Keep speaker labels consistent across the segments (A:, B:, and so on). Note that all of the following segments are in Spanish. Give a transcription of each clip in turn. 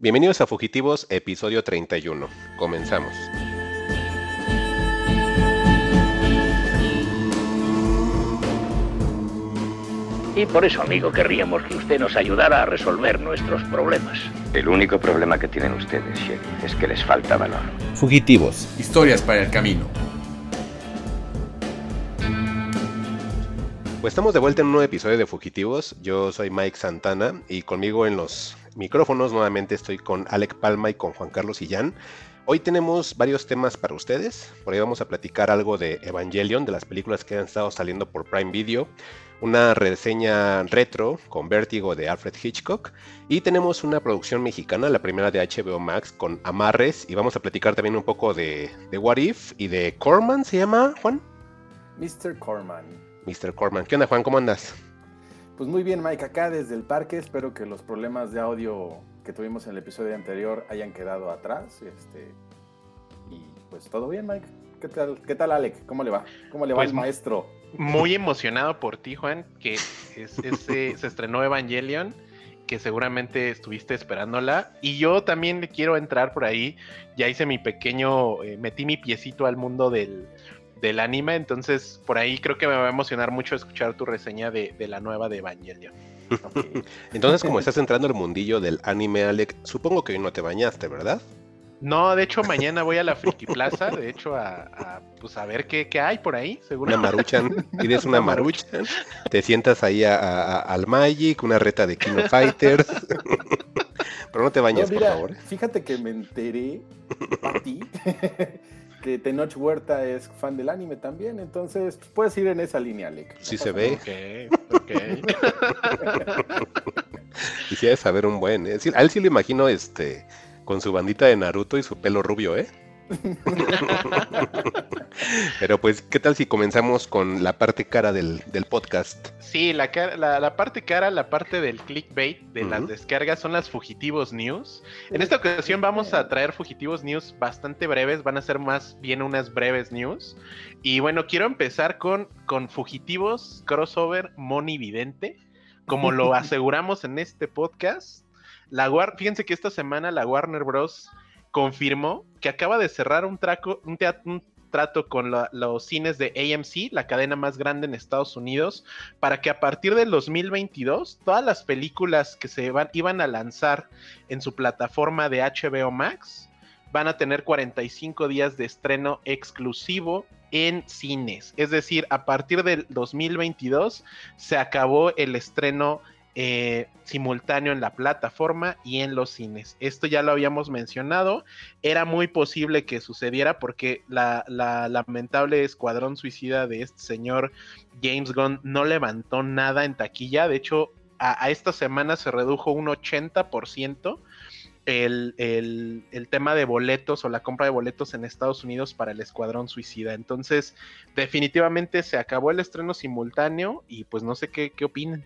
A: Bienvenidos a Fugitivos, episodio 31. Comenzamos.
B: Y por eso, amigo, querríamos que usted nos ayudara a resolver nuestros problemas.
C: El único problema que tienen ustedes, Sherry, es que les falta valor.
D: Fugitivos.
E: Historias para el camino.
A: Pues estamos de vuelta en un nuevo episodio de Fugitivos. Yo soy Mike Santana y conmigo en los micrófonos nuevamente estoy con Alec Palma y con Juan Carlos Sillán. Hoy tenemos varios temas para ustedes. Por ahí vamos a platicar algo de Evangelion, de las películas que han estado saliendo por Prime Video, una reseña retro con Vértigo de Alfred Hitchcock y tenemos una producción mexicana, la primera de HBO Max con Amarres y vamos a platicar también un poco de, de What If y de Corman, ¿se llama Juan?
F: Mr. Corman.
A: Mr. Corman. ¿Qué onda, Juan? ¿Cómo andas?
F: Pues muy bien, Mike, acá desde el parque. Espero que los problemas de audio que tuvimos en el episodio anterior hayan quedado atrás. Este, y pues todo bien, Mike. ¿Qué tal, qué tal Alec? ¿Cómo le va? ¿Cómo le va
G: Pues
F: el maestro?
G: Muy emocionado por ti, Juan, que es, se estrenó Evangelion, que seguramente estuviste esperándola. Y yo también le quiero entrar por ahí. Ya hice mi pequeño, eh, metí mi piecito al mundo del, del anime, entonces por ahí creo que me va a emocionar mucho escuchar tu reseña de, de la nueva de Evangelion.
A: Entonces, como estás entrando al mundillo del anime, Alec, supongo que hoy no te bañaste, ¿verdad?
G: No, de hecho mañana voy a la Friki Plaza, de hecho a, a, pues a ver qué, qué hay por ahí, seguro.
A: Una maruchan, pides una maruchan, te sientas ahí a- a- al Magic, una reta de King of Fighters. Pero no te
F: No,
A: bañes,
F: mira,
A: por favor. ¿eh?
F: fíjate que me enteré a ti que Tenoch Huerta es fan del anime también. Entonces, pues, puedes ir en esa línea, Alec.
A: Sí se ve.
G: Ok, ok.
A: Quisiera saber un buen, ¿eh? Sí, a él sí lo imagino este, con su bandita de Naruto y su pelo rubio, ¿eh? Pero pues, ¿qué tal si comenzamos con la parte cara del, del podcast?
G: Sí, la, cara- la, la parte cara, la parte del clickbait de las descargas son las Fugitivos News. En esta ocasión vamos a traer Fugitivos News bastante breves, van a ser más bien unas breves news. Y bueno, quiero empezar con, con Fugitivos Crossover Monividente, como lo aseguramos en este podcast. La War- fíjense que esta semana la Warner Bros. Confirmó que acaba de cerrar un, trato con los cines de AMC, la cadena más grande en Estados Unidos, para que a partir del 2022 todas las películas que se iban a lanzar en su plataforma de HBO Max van a tener 45 días de estreno exclusivo en cines. Es decir, a partir del 2022 se acabó el estreno eh, simultáneo en la plataforma y en los cines. Esto ya lo habíamos mencionado. Era muy posible que sucediera porque la, la lamentable escuadrón suicida de este señor James Gunn no levantó nada en taquilla. De hecho, a, esta semana se redujo un 80% el, el, tema de boletos o la compra de boletos en Estados Unidos para el escuadrón suicida. Entonces, definitivamente se acabó el estreno simultáneo y pues no sé qué, qué opinan.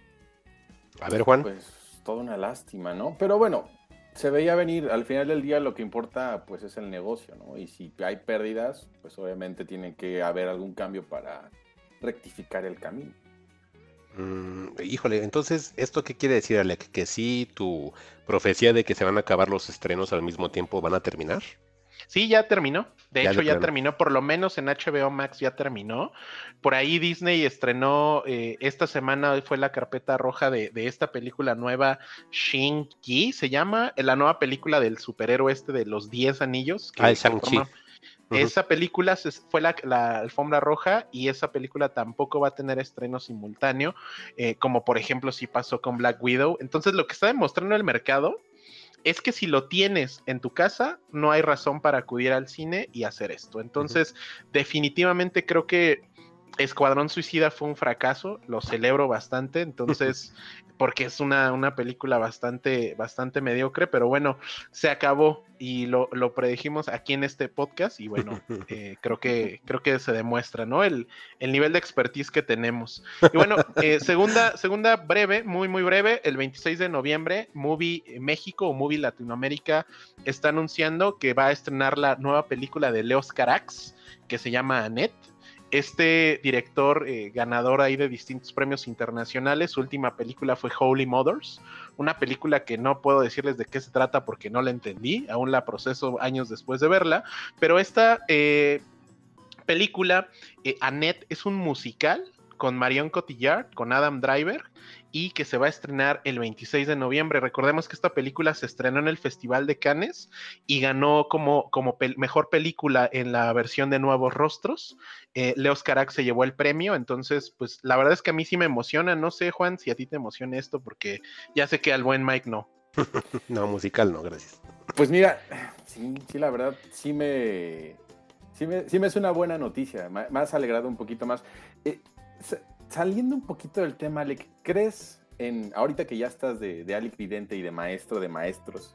A: A ver, Juan.
F: Pues toda una lástima, ¿no? Pero bueno, se veía venir. Al final del día lo que importa pues es el negocio, ¿no? Y si hay pérdidas, pues obviamente tiene que haber algún cambio para rectificar el camino.
A: Mm, híjole, entonces, ¿esto qué quiere decir, Alec? ¿Que sí tu profecía de que se van a acabar los estrenos al mismo tiempo van a terminar?
G: Sí, ya terminó. De
A: Ya
G: hecho, ya terminó. Por lo menos en HBO Max ya terminó. Por ahí Disney estrenó eh, esta semana, fue la carpeta roja de, de esta película nueva, Shang-Chi, se llama, eh, la nueva película del superhéroe este de los 10 anillos. que
A: Ah, Shang-Chi.
G: Esa película se- fue la, la alfombra roja y esa película tampoco va a tener estreno simultáneo, eh, como por ejemplo si pasó con Black Widow. Entonces lo que está demostrando el mercado es que si lo tienes en tu casa, no hay razón para acudir al cine y hacer esto. Entonces, definitivamente creo que Escuadrón Suicida fue un fracaso, lo celebro bastante, entonces, porque es una, una película bastante, bastante mediocre, pero bueno, se acabó y lo, lo predijimos aquí en este podcast y bueno, eh, creo, que, creo que se demuestra, ¿no? El, el nivel de expertise que tenemos. Y bueno, eh, segunda, segunda breve, muy, muy breve, el 26 de noviembre, Movie México o Movie Latinoamérica está anunciando que va a estrenar la nueva película de Leos Carax, que se llama Annette. Este director eh, ganador ahí de distintos premios internacionales, su última película fue Holy Mothers, una película que no puedo decirles de qué se trata porque no la entendí, aún la proceso años después de verla, pero esta eh, película, eh, Annette, es un musical con Marion Cotillard, con Adam Driver, y que se va a estrenar el 26 de noviembre. Recordemos que esta película se estrenó en el Festival de Cannes y ganó como, como mejor película en la versión de Nuevos Rostros. Eh, Leos Carax se llevó el premio, entonces, pues la verdad es que a mí sí me emociona. No sé, Juan, si a ti te emociona esto, porque ya sé que al buen Mike no.
A: no, musical no, gracias.
F: Pues mira, sí, sí, la verdad, sí me, sí me, sí me es una buena noticia. Me, has alegrado un poquito más. Eh, saliendo un poquito del tema, Alec, ¿crees en, ahorita que ya estás de, de Alec Vidente y de maestro de maestros,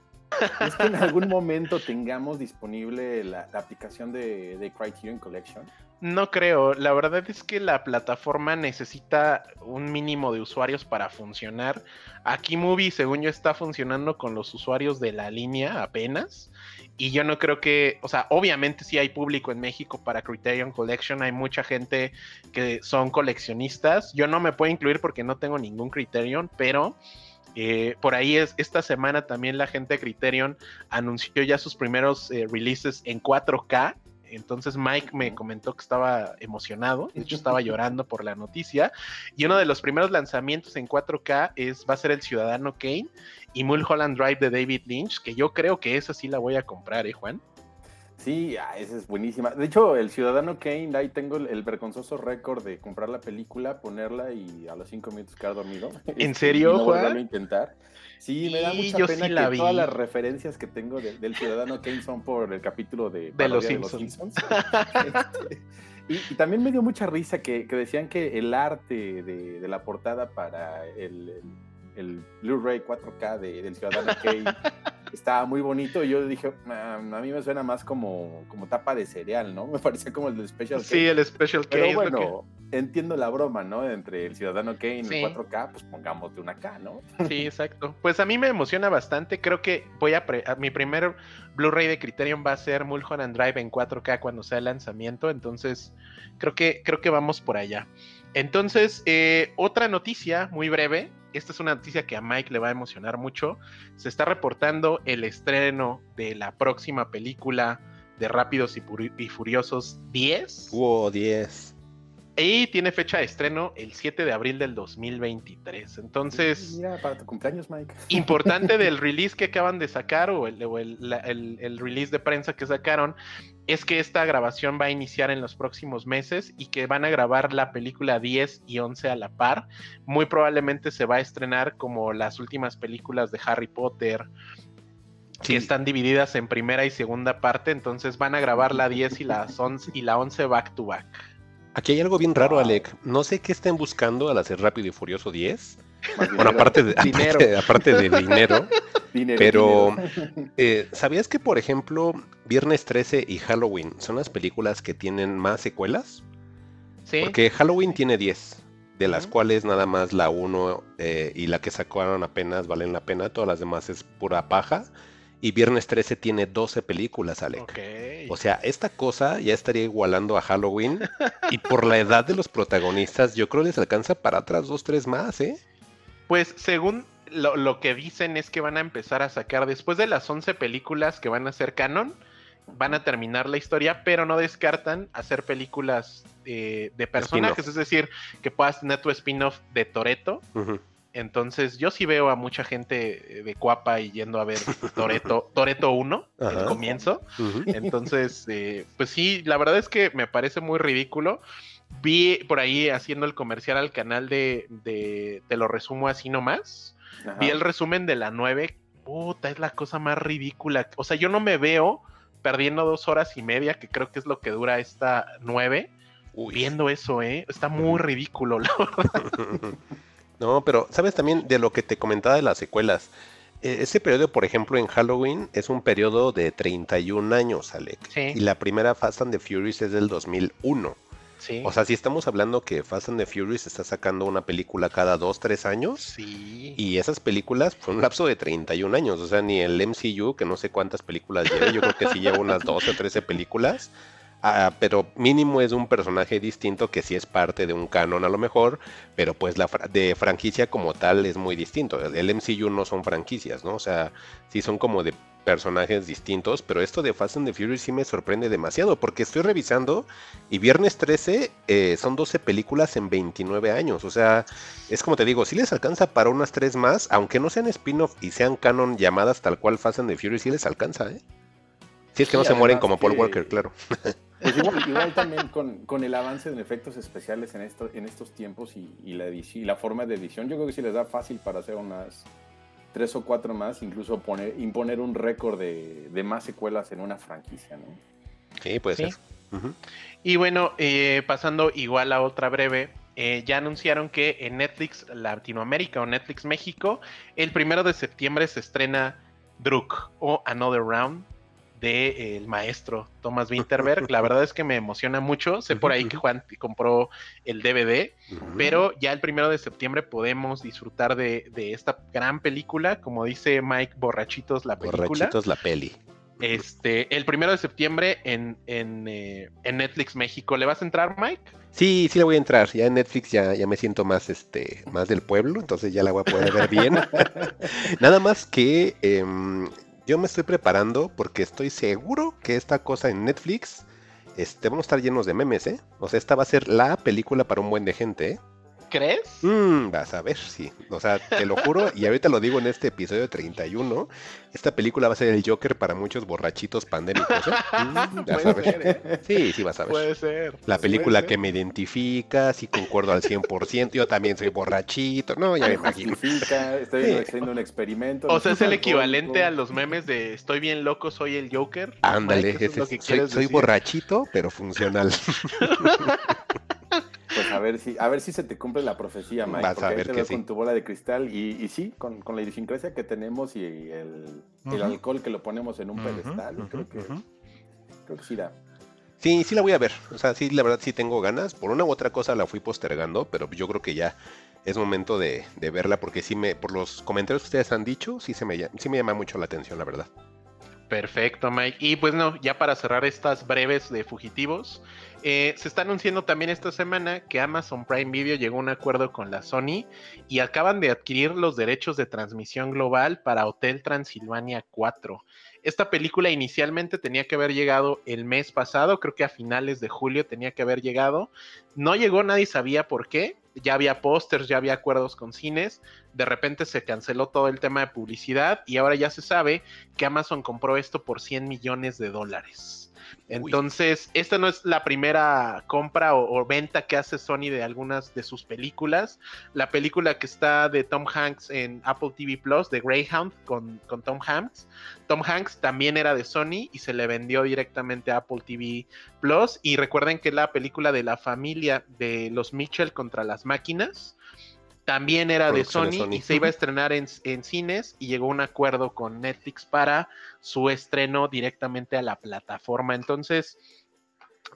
F: ¿es que en algún momento tengamos disponible la, aplicación de, de, Criterion Collection?
G: No creo, la verdad es que la plataforma necesita un mínimo de usuarios para funcionar. Aquí Movie, según yo, está funcionando con los usuarios de la línea apenas. Y yo no creo que, o sea, obviamente sí hay público en México para Criterion Collection, hay mucha gente que son coleccionistas. Yo no me puedo incluir porque no tengo ningún Criterion, pero eh, por ahí es, esta semana también la gente de Criterion anunció ya sus primeros eh, releases en 4K entonces Mike me comentó que estaba emocionado, de hecho estaba llorando por la noticia. Y uno de los primeros lanzamientos en 4K es, va a ser el Ciudadano Kane y Mulholland Drive de David Lynch, que yo creo que esa sí la voy a comprar, ¿eh, Juan?
F: Sí, ah, esa es buenísima. De hecho, el Ciudadano Kane, ahí tengo el, vergonzoso récord de comprar la película, ponerla y a los cinco minutos quedar dormido.
G: ¿En serio, Juan?
F: a intentar. Sí, me da mucha pena que todas las referencias que tengo del Ciudadano Kane son por el capítulo de,
G: de, los, Simpsons.
F: Este, y, también me dio mucha risa que, decían que el arte de, la portada para el, el, Blu-ray 4K del Ciudadano Kane estaba muy bonito. Y yo dije, ah, a mí me suena más como, como tapa de cereal, ¿no? Me parece como el de Special
G: K. Sí, el Special K.
F: Pero bueno, entiendo la broma, ¿no? Entre el Ciudadano Kane y el 4K, pues pongamos de una K, ¿no?
G: Sí, exacto. Pues a mí me emociona bastante. Creo que voy a, mi primer Blu-ray de Criterion va a ser Mulholland Drive en 4K cuando sea el lanzamiento. Entonces, creo que, creo que vamos por allá. Entonces, eh, otra noticia muy breve esta es una noticia que a Mike le va a emocionar mucho. Se está reportando el estreno de la próxima película de Rápidos y, Furiosos 10.
A: Wow, 10.
G: Y tiene fecha de estreno el 7 de abril del 2023. Entonces.
F: Mira, para tu cumpleaños, Mike.
G: Importante del release que acaban de sacar o, el, el, release de prensa que sacaron es que esta grabación va a iniciar en los próximos meses y que van a grabar la película 10 y 11 a la par. Muy probablemente se va a estrenar como las últimas películas de Harry Potter. Que están divididas en primera y segunda parte, entonces van a grabar la 10 y, las 11, y la 11 back to back.
A: Aquí hay algo bien raro, Alec. No sé qué estén buscando al hacer Rápido y Furioso 10. Bueno, aparte de dinero, aparte, de dinero, pero eh, ¿sabías que, por ejemplo, Viernes 13 y Halloween son las películas que tienen más secuelas?
G: Sí.
A: Porque Halloween tiene 10, de las cuales nada más la 1 eh, y la que sacaron apenas valen la pena, todas las demás es pura paja. Y Viernes 13 tiene 12 películas, Alec. O sea, esta cosa ya estaría igualando a Halloween. y por la edad de los protagonistas, yo creo que les alcanza para atrás dos, tres más, ¿eh?
G: Pues según lo, que dicen es que van a empezar a sacar, después de las 11 películas que van a ser canon, van a terminar la historia, pero no descartan hacer películas eh, de personajes, es decir, que puedas tener tu spin-off de Toreto. Entonces, yo sí veo a mucha gente de Cuapa y yendo a ver Toreto, Toreto 1, el comienzo. Entonces, eh, pues sí, la verdad es que me parece muy ridículo. Vi por ahí haciendo el comercial al canal de, Te lo resumo así nomás. Vi el resumen de la 9. Puta, es la cosa más ridícula. O sea, yo no me veo perdiendo dos horas y media, que creo que es lo que dura esta 9. Viendo eso, ¿eh? Está muy ridículo, la verdad.
A: No, pero sabes también de lo que te comentaba de las secuelas. E, ese periodo, por ejemplo, en Halloween es un periodo de 31 años, Alec. Y la primera Fast and the Furious es del 2001.
G: Sí.
A: O sea, si estamos hablando que Fast and the Furious está sacando una película cada 2, 3 años.
G: Sí.
A: Y esas películas fue un lapso de 31 años. O sea, ni el MCU, que no sé cuántas películas lleva, yo creo que sí lleva unas 12 o 13 películas Ah, pero mínimo es un personaje distinto que sí es parte de un canon a lo mejor, pero pues la de franquicia como tal es muy distinto. El MCU no son franquicias, ¿no? O sea, sí son como de personajes distintos, pero esto de Fast and the Furious sí me sorprende demasiado, porque estoy revisando y Viernes 13 eh, son 12 películas en 29 años, o sea, es como te digo, si les alcanza para unas tres más, aunque no sean spin-off y sean canon llamadas tal cual Fast and the Furious, sí les alcanza, ¿eh? Si es que no se mueren como Paul Walker, claro.
F: Pues igual, también con, el avance en efectos especiales en, esto, en estos tiempos y, la y la forma de edición, yo creo que sí les da fácil para hacer unas tres o cuatro más, incluso poner, imponer un récord de, más secuelas en una franquicia, ¿no?
A: Sí, puede ser.
G: Y bueno, eh, pasando igual a otra breve, eh, ya anunciaron que en Netflix Latinoamérica o Netflix México, el primero de septiembre se estrena Druk o Another Round, de eh, el maestro Thomas Winterberg. La verdad es que me emociona mucho. Sé por ahí que Juan compró el DVD, pero ya el primero de septiembre podemos disfrutar de, esta gran película, como dice Mike, Borrachitos la película.
A: Borrachitos la peli.
G: Este, el primero de septiembre en, eh, en, Netflix México. ¿Le vas a entrar, Mike?
A: Sí, sí le voy a entrar. Ya en Netflix ya, ya me siento más, este, más del pueblo, entonces ya la voy a poder ver bien. Nada más que em, yo me estoy preparando porque estoy seguro que esta cosa en Netflix este, vamos a estar llenos de memes, ¿eh? O sea, esta va a ser la película para un buen de gente, ¿eh?
G: ¿Crees?
A: Mm, vas a ver, sí. O sea, te lo juro, y ahorita lo digo en este episodio 31, esta película va a ser el Joker para muchos borrachitos pandémicos. ¿eh? Mm, vas a ver. ¿eh? Sí, sí, vas a ver.
G: Puede ser.
A: La película que me identifica, sí concuerdo al 100%, yo también soy borrachito. No, ya me imagino.
F: Estoy haciendo un experimento.
G: O sea, es el equivalente a los memes de estoy bien loco, soy el Joker.
A: Ándale, soy, soy borrachito, pero funcional.
F: Pues a ver si, a ver si se te cumple la profecía, Mike.
A: Vas a ver que sí.
F: con tu bola de cristal y, sí, con, la idiosincrasia que tenemos y el, alcohol que lo ponemos en un pedestal, creo que creo que sí da.
A: Sí, sí la voy a ver. O sea, sí, la verdad sí tengo ganas. Por una u otra cosa la fui postergando, pero yo creo que ya es momento de, verla porque sí me, por los comentarios que ustedes han dicho, sí se me, sí me llama mucho la atención, la verdad.
G: Perfecto, Mike. Y pues no, ya para cerrar estas breves de fugitivos, eh, se está anunciando también esta semana que Amazon Prime Video llegó a un acuerdo con la Sony y acaban de adquirir los derechos de transmisión global para Hotel Transilvania 4. Esta película inicialmente tenía que haber llegado el mes pasado, creo que a finales de julio tenía que haber llegado. No llegó, nadie sabía por qué. Ya había pósters, ya había acuerdos con cines. De repente se canceló todo el tema de publicidad y ahora ya se sabe que Amazon compró esto por 100 millones de dólares. Entonces, esta no es la primera compra o, venta que hace Sony de algunas de sus películas. La película que está de Tom Hanks en Apple TV Plus, de Greyhound, con, con Tom Hanks. Tom Hanks también era de Sony y se le vendió directamente a Apple TV Plus. Y recuerden que la película de la familia de los Mitchell contra las máquinas también era de Sony, y se iba a estrenar en, cines y llegó un acuerdo con Netflix para su estreno directamente a la plataforma. Entonces,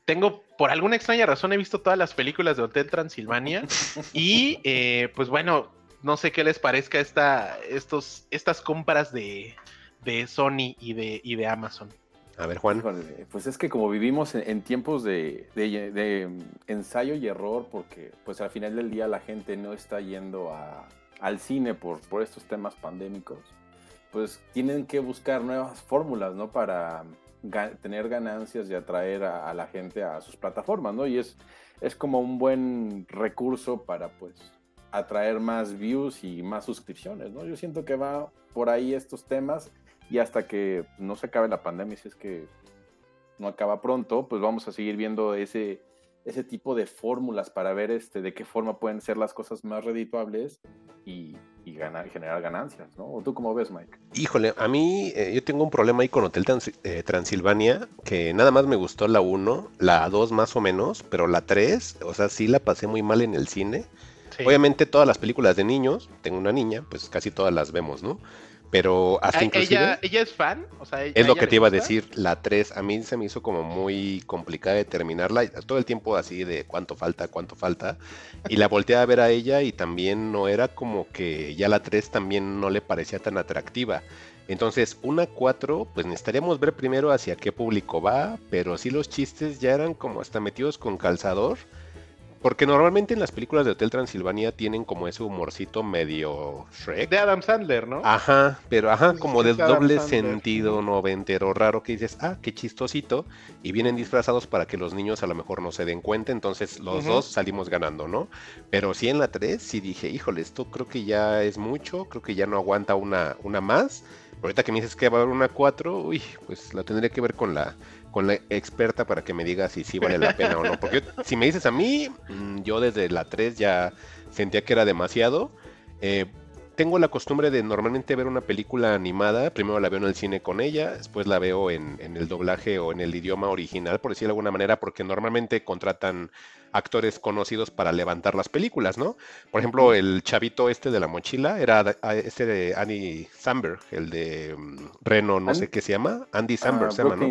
G: tengo, por alguna extraña razón, he visto todas las películas de Hotel Transilvania y eh, pues bueno, no sé qué les parezca esta, estos, estas compras de, de Sony y de, y de Amazon.
A: A ver, Juan.
F: Pues es que como vivimos en, tiempos de, ensayo y error, porque pues al final del día la gente no está yendo al cine por, estos temas pandémicos, pues tienen que buscar nuevas fórmulas, ¿no? Para tener ganancias y atraer a, la gente a sus plataformas, ¿no? Y es, es como un buen recurso para pues atraer más views y más suscripciones, ¿no? Yo siento que va por ahí estos temas y hasta que no se acabe la pandemia, si es que no acaba pronto, pues vamos a seguir viendo ese, ese tipo de fórmulas para ver este, de qué forma pueden ser las cosas más redituables y, ganar, generar ganancias, ¿no? ¿O tú cómo ves, Mike?
A: Híjole, a mí eh, yo tengo un problema ahí con Hotel eh, Transilvania, que nada más me gustó la 1, la 2 más o menos, pero la 3, o sea, sí la pasé muy mal en el cine. Obviamente todas las películas de niños, tengo una niña, pues casi todas las vemos, ¿no? Pero hasta inclusive...
G: ¿Ella, ¿Ella, es fan? O sea,
A: es lo que te iba a decir, la 3 a mí se me hizo como muy complicada de terminarla, todo el tiempo así de cuánto falta, cuánto falta, y la volteé a ver a ella y también no era como que ya la 3 también no le parecía tan atractiva. Entonces, una 4, pues necesitaríamos ver primero hacia qué público va, pero sí los chistes ya eran como hasta metidos con calzador. Porque normalmente en las películas de Hotel Transilvania tienen como ese humorcito medio Shrek.
G: De Adam Sandler, ¿no?
A: Ajá, pero ajá, como de doble sentido noventero raro que dices, ah, qué chistosito, y vienen disfrazados para que los niños a lo mejor no se den cuenta, entonces los dos salimos ganando, ¿no? Pero sí en la 3 sí dije, híjole, esto creo que ya es mucho, creo que ya no aguanta una, una más. Pero ahorita que me dices que va a haber una 4, uy, pues la tendré que ver con la con la experta para que me diga si sí vale la pena o no. Porque si me dices a mí, mm, yo desde la 3 ya sentía que era demasiado. Eh, tengo la costumbre de normalmente ver una película animada, primero la veo en el cine con ella, después la veo en, en el doblaje o en el idioma original, por decirlo de alguna manera, porque normalmente contratan actores conocidos para levantar las películas, ¿no? Por ejemplo, el chavito este de la mochila era este de Andy Samberg, el de mm, Reno, no
F: Andy-
A: sé qué se llama, Andy
F: Ah,
A: Samberg se llama, ¿no?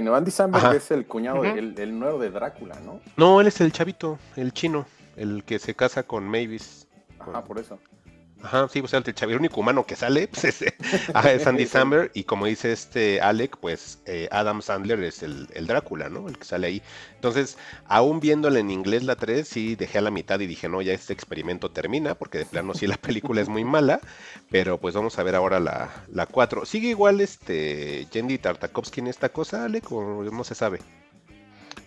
F: No, Andy Samberg
A: Ajá.
F: es el cuñado,
G: Ujú.
F: el, el nuevo de Drácula, ¿no?
A: No, él es el chavito, el chino, el que se casa con Mavis.
F: Ajá, por eso.
A: Ajá, sí, pues el chavito, el único humano que sale, pues es, es Andy Samberg, y como dice este Alec, pues eh, Adam Sandler es el, el Drácula, ¿no? El que sale ahí. Entonces, aún viéndola en inglés la 3, sí dejé a la mitad y dije, no, ya este experimento termina, porque de plano sí la película es muy mala, pero pues vamos a ver ahora la, la 4. ¿Sigue igual este Jendy Tartakovsky en esta cosa, Alec, o no se sabe?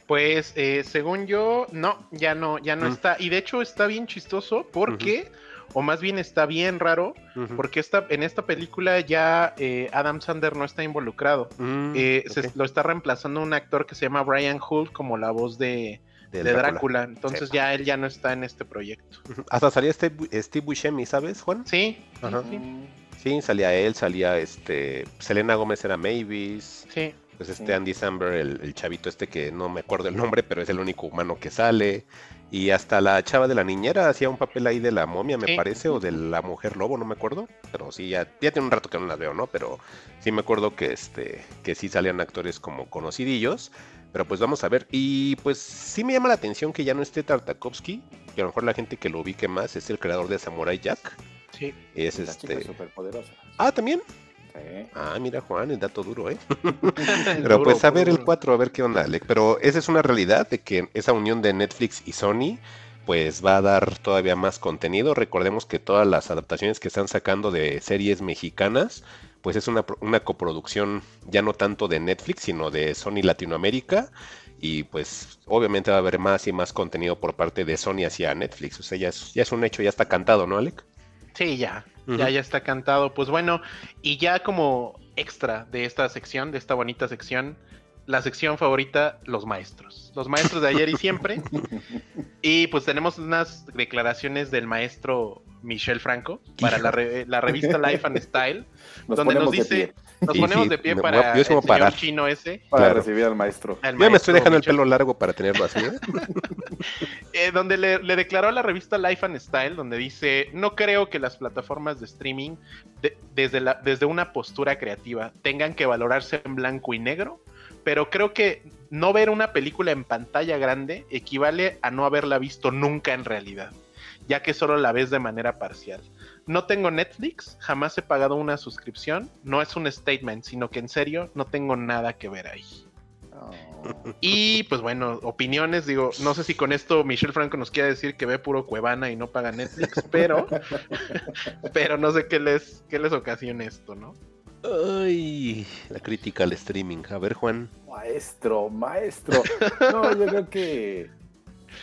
G: Pues eh, según yo, no, ya no, ya no
A: Mm.
G: está. Y de hecho está bien chistoso porque, o más bien está bien raro, porque esta, en esta película ya eh, Adam Sandler no está involucrado.
A: Mm,
G: Eh, se- lo está reemplazando un actor que se llama Brian Hoult como la voz de, de Drácula. Entonces
A: Sí.
G: ya él ya no está en este proyecto.
A: Hasta salía Steve, Steve Buscemi, ¿sabes, Juan?
G: Sí,
A: Ajá.
G: sí,
A: Sí, salía él, salía este. Selena Gómez era Mavis.
G: sí.
A: Pues este. Andy Samberg, el, el chavito este que no me acuerdo el nombre, pero es el único humano que sale. Y hasta la chava de la niñera hacía un papel ahí de la momia, me
G: Sí.
A: parece, o de la mujer lobo, no me acuerdo. Pero sí, ya, ya tiene un rato que no las veo, ¿no? Pero sí me acuerdo que este, que sí salían actores como conocidillos. Pero pues vamos a ver. Y pues sí me llama la atención que ya no esté Tartakovsky. Que a lo mejor la gente que lo ubique más es el creador de Samurai Jack.
G: Sí.
A: Es
F: chicas
A: este.
F: superpoderosas.
A: Ah, también.
F: Sí.
A: Ah, mira, Juan, el dato duro, ¿eh?
G: Pero
A: pues a ver el 4, a ver qué onda, Alec. Pero esa es una realidad de que esa unión de Netflix y Sony pues va a dar todavía más contenido. Recordemos que todas las adaptaciones que están sacando de series mexicanas pues es una, una coproducción ya no tanto de Netflix, sino de Sony Latinoamérica. Y pues obviamente va a haber más y más contenido por parte de Sony hacia Netflix. O sea, ya es, ya es un hecho, ya está cantado, ¿no, Alec?
G: Sí, ya. Ya, ya está cantado. Pues bueno, y ya como extra de esta sección, de esta bonita sección, la sección favorita, los maestros. Los maestros de ayer y siempre. Y pues tenemos unas declaraciones del maestro Michel Franco para la, re- la revista Life and Style,
F: Nos
G: donde nos dice, nos
A: Sí,
G: ponemos
A: sí,
G: de pie
A: me-
G: para
A: yo
G: el señor
A: parar.
G: chino ese.
F: para
A: Claro.
F: recibir al maestro.
G: al
A: Yo me estoy dejando el pelo largo para tenerlo así, ¿eh?
G: eh, donde le, le declaró a la revista Life and Style, donde dice, no creo que las plataformas de streaming, de- desde, la, desde una postura creativa, tengan que valorarse en blanco y negro, pero creo que no ver una película en pantalla grande equivale a no haberla visto nunca en realidad, ya que solo la ves de manera parcial. No tengo Netflix, jamás he pagado una suscripción, no es un statement, sino que en serio no tengo nada que ver ahí.
F: Oh.
G: Y pues bueno, opiniones, digo, no sé si con esto Michelle Franco nos quiere decir que ve puro Cuevana y no paga Netflix, pero pero no sé qué les qué les ocasiona esto, ¿no?
A: Ay, la crítica al streaming. A ver, Juan.
F: Maestro, maestro. No, yo creo que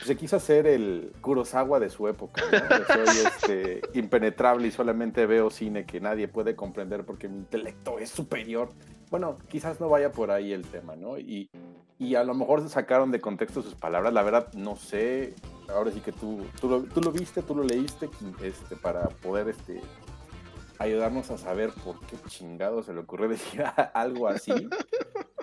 F: se quiso hacer el Kurosawa de su época. ¿no? Soy este, impenetrable y solamente veo cine que nadie puede comprender porque mi intelecto es superior. Bueno, quizás no vaya por ahí el tema, ¿no? Y, y a lo mejor se sacaron de contexto sus palabras. La verdad, no sé. Ahora sí que tú, tú, lo, tú lo viste, tú lo leíste este, para poder este, ayudarnos a saber por qué chingado se le ocurrió decir algo así.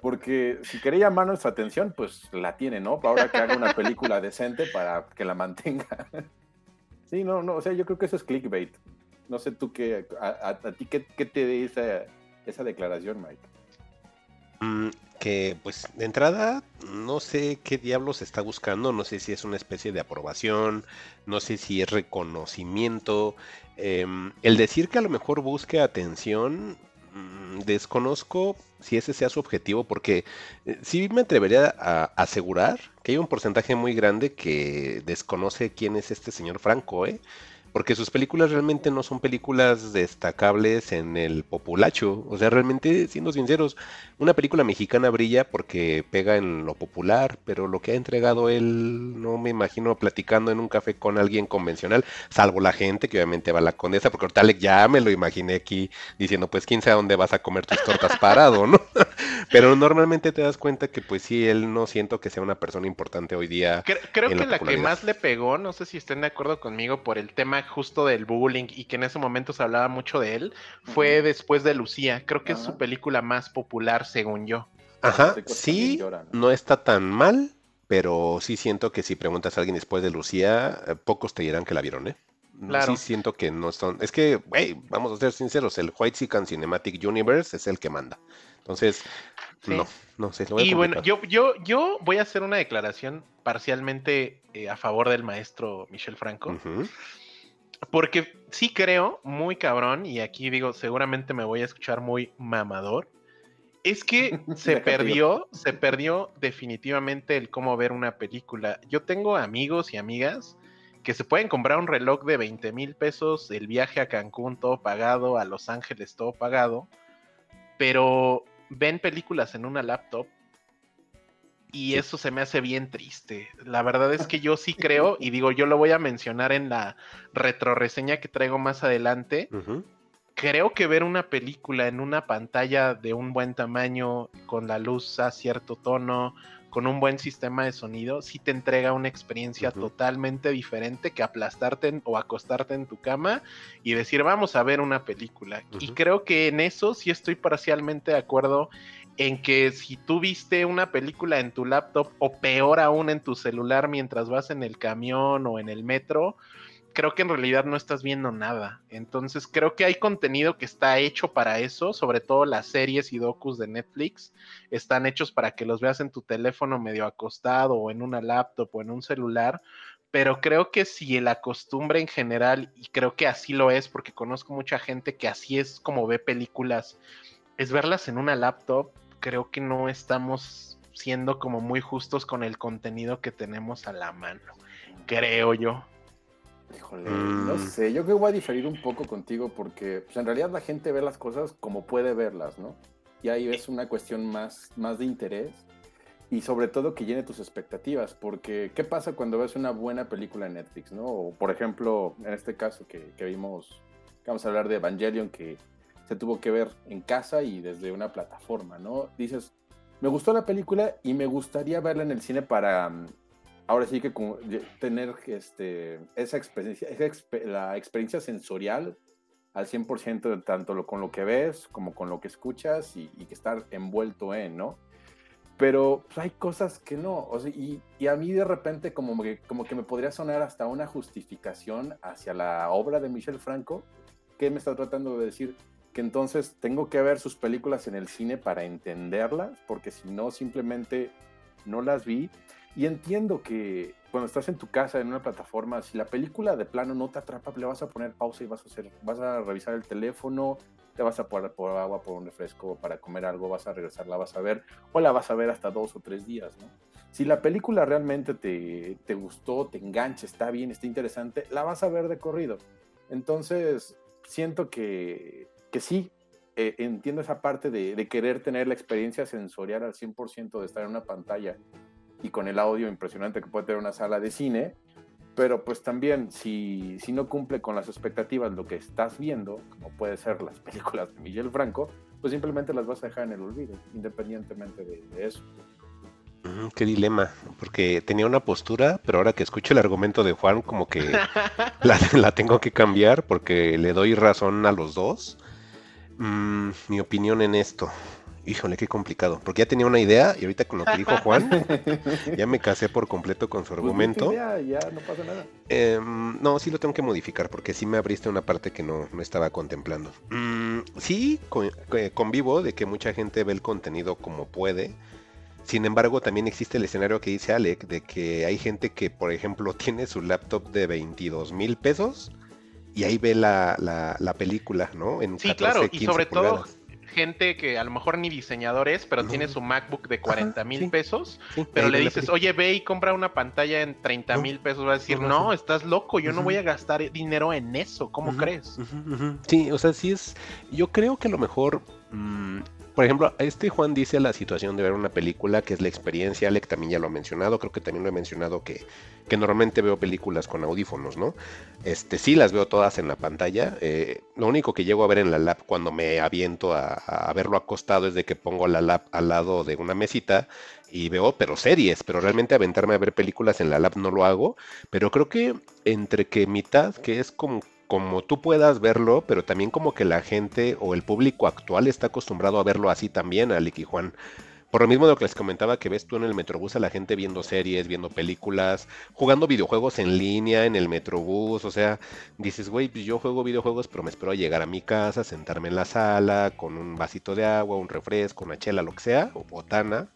F: Porque si quería llamar nuestra atención, pues la tiene, ¿no? Ahora que haga una película decente para que la mantenga. Sí, no, no, o sea, yo creo que eso es clickbait. No sé tú qué, a, a- ti qué, qué te esa, esa declaración, Mike.
A: Mm, que pues de entrada no sé qué diablos está buscando, no sé si es una especie de aprobación, no sé si es reconocimiento. em, el decir que a lo mejor busque atención, mm, desconozco si ese sea su objetivo, porque eh, sí me atrevería a asegurar que hay un porcentaje muy grande que desconoce quién es este señor Franco, ¿eh? Porque sus películas realmente no son películas destacables en el populacho. O sea, realmente, siendo sinceros, una película mexicana brilla porque pega en lo popular, pero lo que ha entregado él no me imagino platicando en un café con alguien convencional, salvo la gente que obviamente va a la condesa, porque ahorita ya me lo imaginé aquí diciendo, pues quién sabe dónde vas a comer tus tortas parado, ¿no? pero normalmente te das cuenta que pues sí, él no siento que sea una persona importante hoy día.
G: Creo, que la que más le pegó, no sé si estén de acuerdo conmigo por el tema justo del bullying y que en ese momento se hablaba mucho de él, fue después de Lucía. Creo que es su película más popular, según yo.
A: Ajá, sí, ¿no? está tan mal, pero sí siento que si preguntas a alguien después de Lucía, eh, pocos te dirán que la vieron, ¿eh? Claro. Sí siento que no son... Es que, güey, vamos a ser sinceros, el White Sican Cinematic Universe es el que manda. Entonces, no, no sé.
G: Lo y bueno, yo, yo, yo voy a hacer una declaración parcialmente eh, a favor del maestro Michel Franco. Porque sí creo, muy cabrón, y aquí digo, seguramente me voy a escuchar muy mamador. Es que se perdió, se perdió definitivamente el cómo ver una película. Yo tengo amigos y amigas que se pueden comprar un reloj de 20 mil pesos, el viaje a Cancún todo pagado, a Los Ángeles todo pagado, pero ven películas en una laptop y eso se me hace bien triste. La verdad es que yo sí creo, y digo, yo lo voy a mencionar en la retroreseña que traigo más adelante. Creo que ver una película en una pantalla de un buen tamaño, con la luz a cierto tono, con un buen sistema de sonido, sí te entrega una experiencia totalmente diferente que aplastarte o acostarte en tu cama y decir, vamos a ver una película. Y creo que en eso sí estoy parcialmente de acuerdo en que si tú viste una película en tu laptop o peor aún en tu celular mientras vas en el camión o en el metro, creo que en realidad no estás viendo nada. Entonces creo que hay contenido que está hecho para eso, sobre todo las series y docus de Netflix están hechos para que los veas en tu teléfono medio acostado o en una laptop o en un celular. Pero creo que si la costumbre en general, y creo que así lo es, porque conozco mucha gente que así es como ve películas, es verlas en una laptop, creo que no estamos siendo como muy justos con el contenido que tenemos a la mano. Creo yo.
F: Híjole, no mm. sé, yo creo que voy a diferir un poco contigo porque pues, en realidad la gente ve las cosas como puede verlas, ¿no? Y ahí es una cuestión más, más de interés y sobre todo que llene tus expectativas, porque ¿qué pasa cuando ves una buena película en Netflix, ¿no? O por ejemplo, en este caso que, que vimos, vamos a hablar de Evangelion, que se tuvo que ver en casa y desde una plataforma, ¿no? Dices, me gustó la película y me gustaría verla en el cine para, mm, ahora sí que tener este, esa experiencia, la experiencia sensorial al 100%, tanto con lo que ves como con lo que escuchas y, que estar envuelto en, ¿no? Pero pues, hay cosas que no, y, y, a mí de repente como que, como que me podría sonar hasta una justificación hacia la obra de Michel Franco, que me está tratando de decir, que entonces tengo que ver sus películas en el cine para entenderlas, porque si no, simplemente no las vi. Y entiendo que cuando estás en tu casa, en una plataforma, si la película de plano no te atrapa, le vas a poner pausa y vas a hacer, vas a revisar el teléfono, te vas a poner por agua, por un refresco, para comer algo, vas a regresar, la vas a ver, o la vas a ver hasta dos o tres días, ¿no? Si la película realmente te, te gustó, te engancha, está bien, está interesante, la vas a ver de corrido. Entonces, siento que que sí, eh, entiendo esa parte de, querer tener la experiencia sensorial al 100% de estar en una pantalla y con el audio impresionante que puede tener una sala de cine, pero pues también si, si no cumple con las expectativas lo que estás viendo, como puede ser las películas de Miguel Franco, pues simplemente las vas a dejar en el olvido, independientemente de, eso.
A: qué dilema, porque tenía una postura, pero ahora que escucho el argumento de Juan, como que la, la tengo que cambiar porque le doy razón a los dos Mm, mi opinión en esto. Híjole, qué complicado. Porque ya tenía una idea y ahorita con lo que dijo Juan, ya me casé por completo con su pues argumento.
F: ya no pasa nada.
A: Em, no, sí lo tengo que modificar porque sí me abriste una parte que no, estaba contemplando. Mm, sí, eh, convivo de que mucha gente ve el contenido como puede. Sin embargo, también existe el escenario que dice Alec de que hay gente que, por ejemplo, tiene su laptop de 22 mil pesos y ahí ve la, la, película, ¿no?
G: En sí, claro, y sobre todo, gente que a lo mejor ni diseñador es, pero tiene su MacBook de 40 mil
A: sí.
G: pesos,
A: Sí,
G: pero le
A: la
G: dices, oye, ve y compra una pantalla en 30 mil pesos, va a decir,
A: no
G: estás loco, yo no voy a gastar dinero en eso, ¿cómo crees?
A: Sí, o sea, sí es. Yo creo que a lo mejor. mm, por ejemplo, este Juan dice la situación de ver una película, que es la experiencia. Alec también ya lo ha mencionado. Creo que también lo he mencionado que, que normalmente veo películas con audífonos, ¿no? Este, sí las veo todas en la pantalla. eh, lo único que llego a ver en la lap cuando me aviento a, a verlo acostado es de que pongo la lap al lado de una mesita y veo, pero series, pero realmente aventarme a ver películas en la lap no lo hago. Pero creo que entre que mitad, que es como, como tú puedas verlo, pero también como que la gente o el público actual está acostumbrado a verlo así también, y Juan. Por lo mismo de lo que les comentaba que ves tú en el Metrobús a la gente viendo series, viendo películas, jugando videojuegos en línea en el Metrobús, o sea, dices, güey, pues yo juego videojuegos, pero me espero a llegar a mi casa, sentarme en la sala con un vasito de agua, un refresco, una chela, lo que sea, o botana,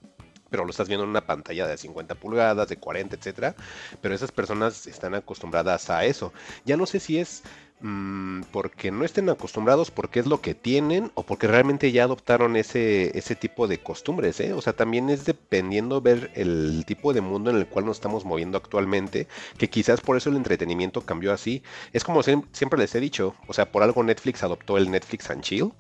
A: pero lo estás viendo en una pantalla de 50 pulgadas, de 40, etcétera. Pero esas personas están acostumbradas a eso. Ya no sé si es mm, porque no estén acostumbrados, porque es lo que tienen, o porque realmente ya adoptaron ese, ese tipo de costumbres, ¿eh? O sea, también es dependiendo ver el tipo de mundo en el cual nos estamos moviendo actualmente, que quizás por eso el entretenimiento cambió así. Es como siem- siempre les he dicho, o sea, por algo Netflix adoptó el Netflix and Chill.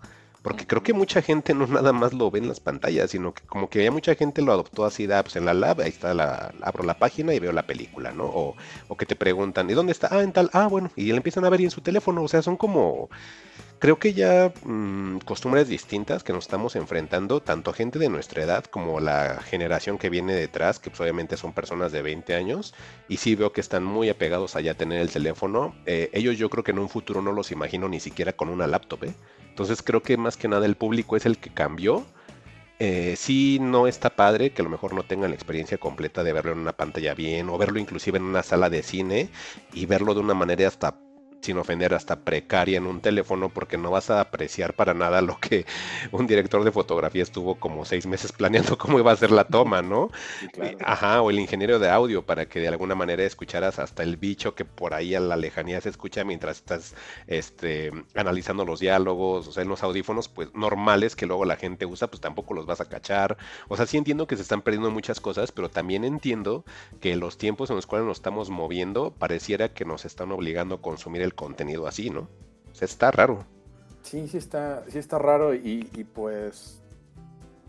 A: Porque creo que mucha gente no nada más lo ve en las pantallas, sino que como que ya mucha gente lo adoptó así de, ah, pues en la lab, ahí está la, abro la página y veo la película, ¿no? O, o que te preguntan, ¿y dónde está? Ah, en tal, ah, bueno, y le empiezan a ver y en su teléfono, o sea, son como, creo que ya mm, costumbres distintas que nos estamos enfrentando, tanto gente de nuestra edad como la generación que viene detrás, que pues, obviamente son personas de 20 años, y sí veo que están muy apegados a ya tener el teléfono. Eh, ellos yo creo que en un futuro no los imagino ni siquiera con una laptop, ¿eh? Entonces creo que más que nada el público es el que cambió. Eh, sí no está padre que a lo mejor no tengan la experiencia completa de verlo en una pantalla bien o verlo inclusive en una sala de cine y verlo de una manera hasta sin ofender hasta precaria en un teléfono porque no vas a apreciar para nada lo que un director de fotografía estuvo como seis meses planeando cómo iba a ser la toma, ¿no?
F: Sí, claro.
A: Ajá, o el ingeniero de audio para que de alguna manera escucharas hasta el bicho que por ahí a la lejanía se escucha mientras estás este, analizando los diálogos, o sea, en los audífonos pues normales que luego la gente usa, pues tampoco los vas a cachar. O sea, sí entiendo que se están perdiendo muchas cosas, pero también entiendo que los tiempos en los cuales nos estamos moviendo pareciera que nos están obligando a consumir el contenido así, ¿no? O sea, está raro.
F: Sí, sí está, sí está raro y, pues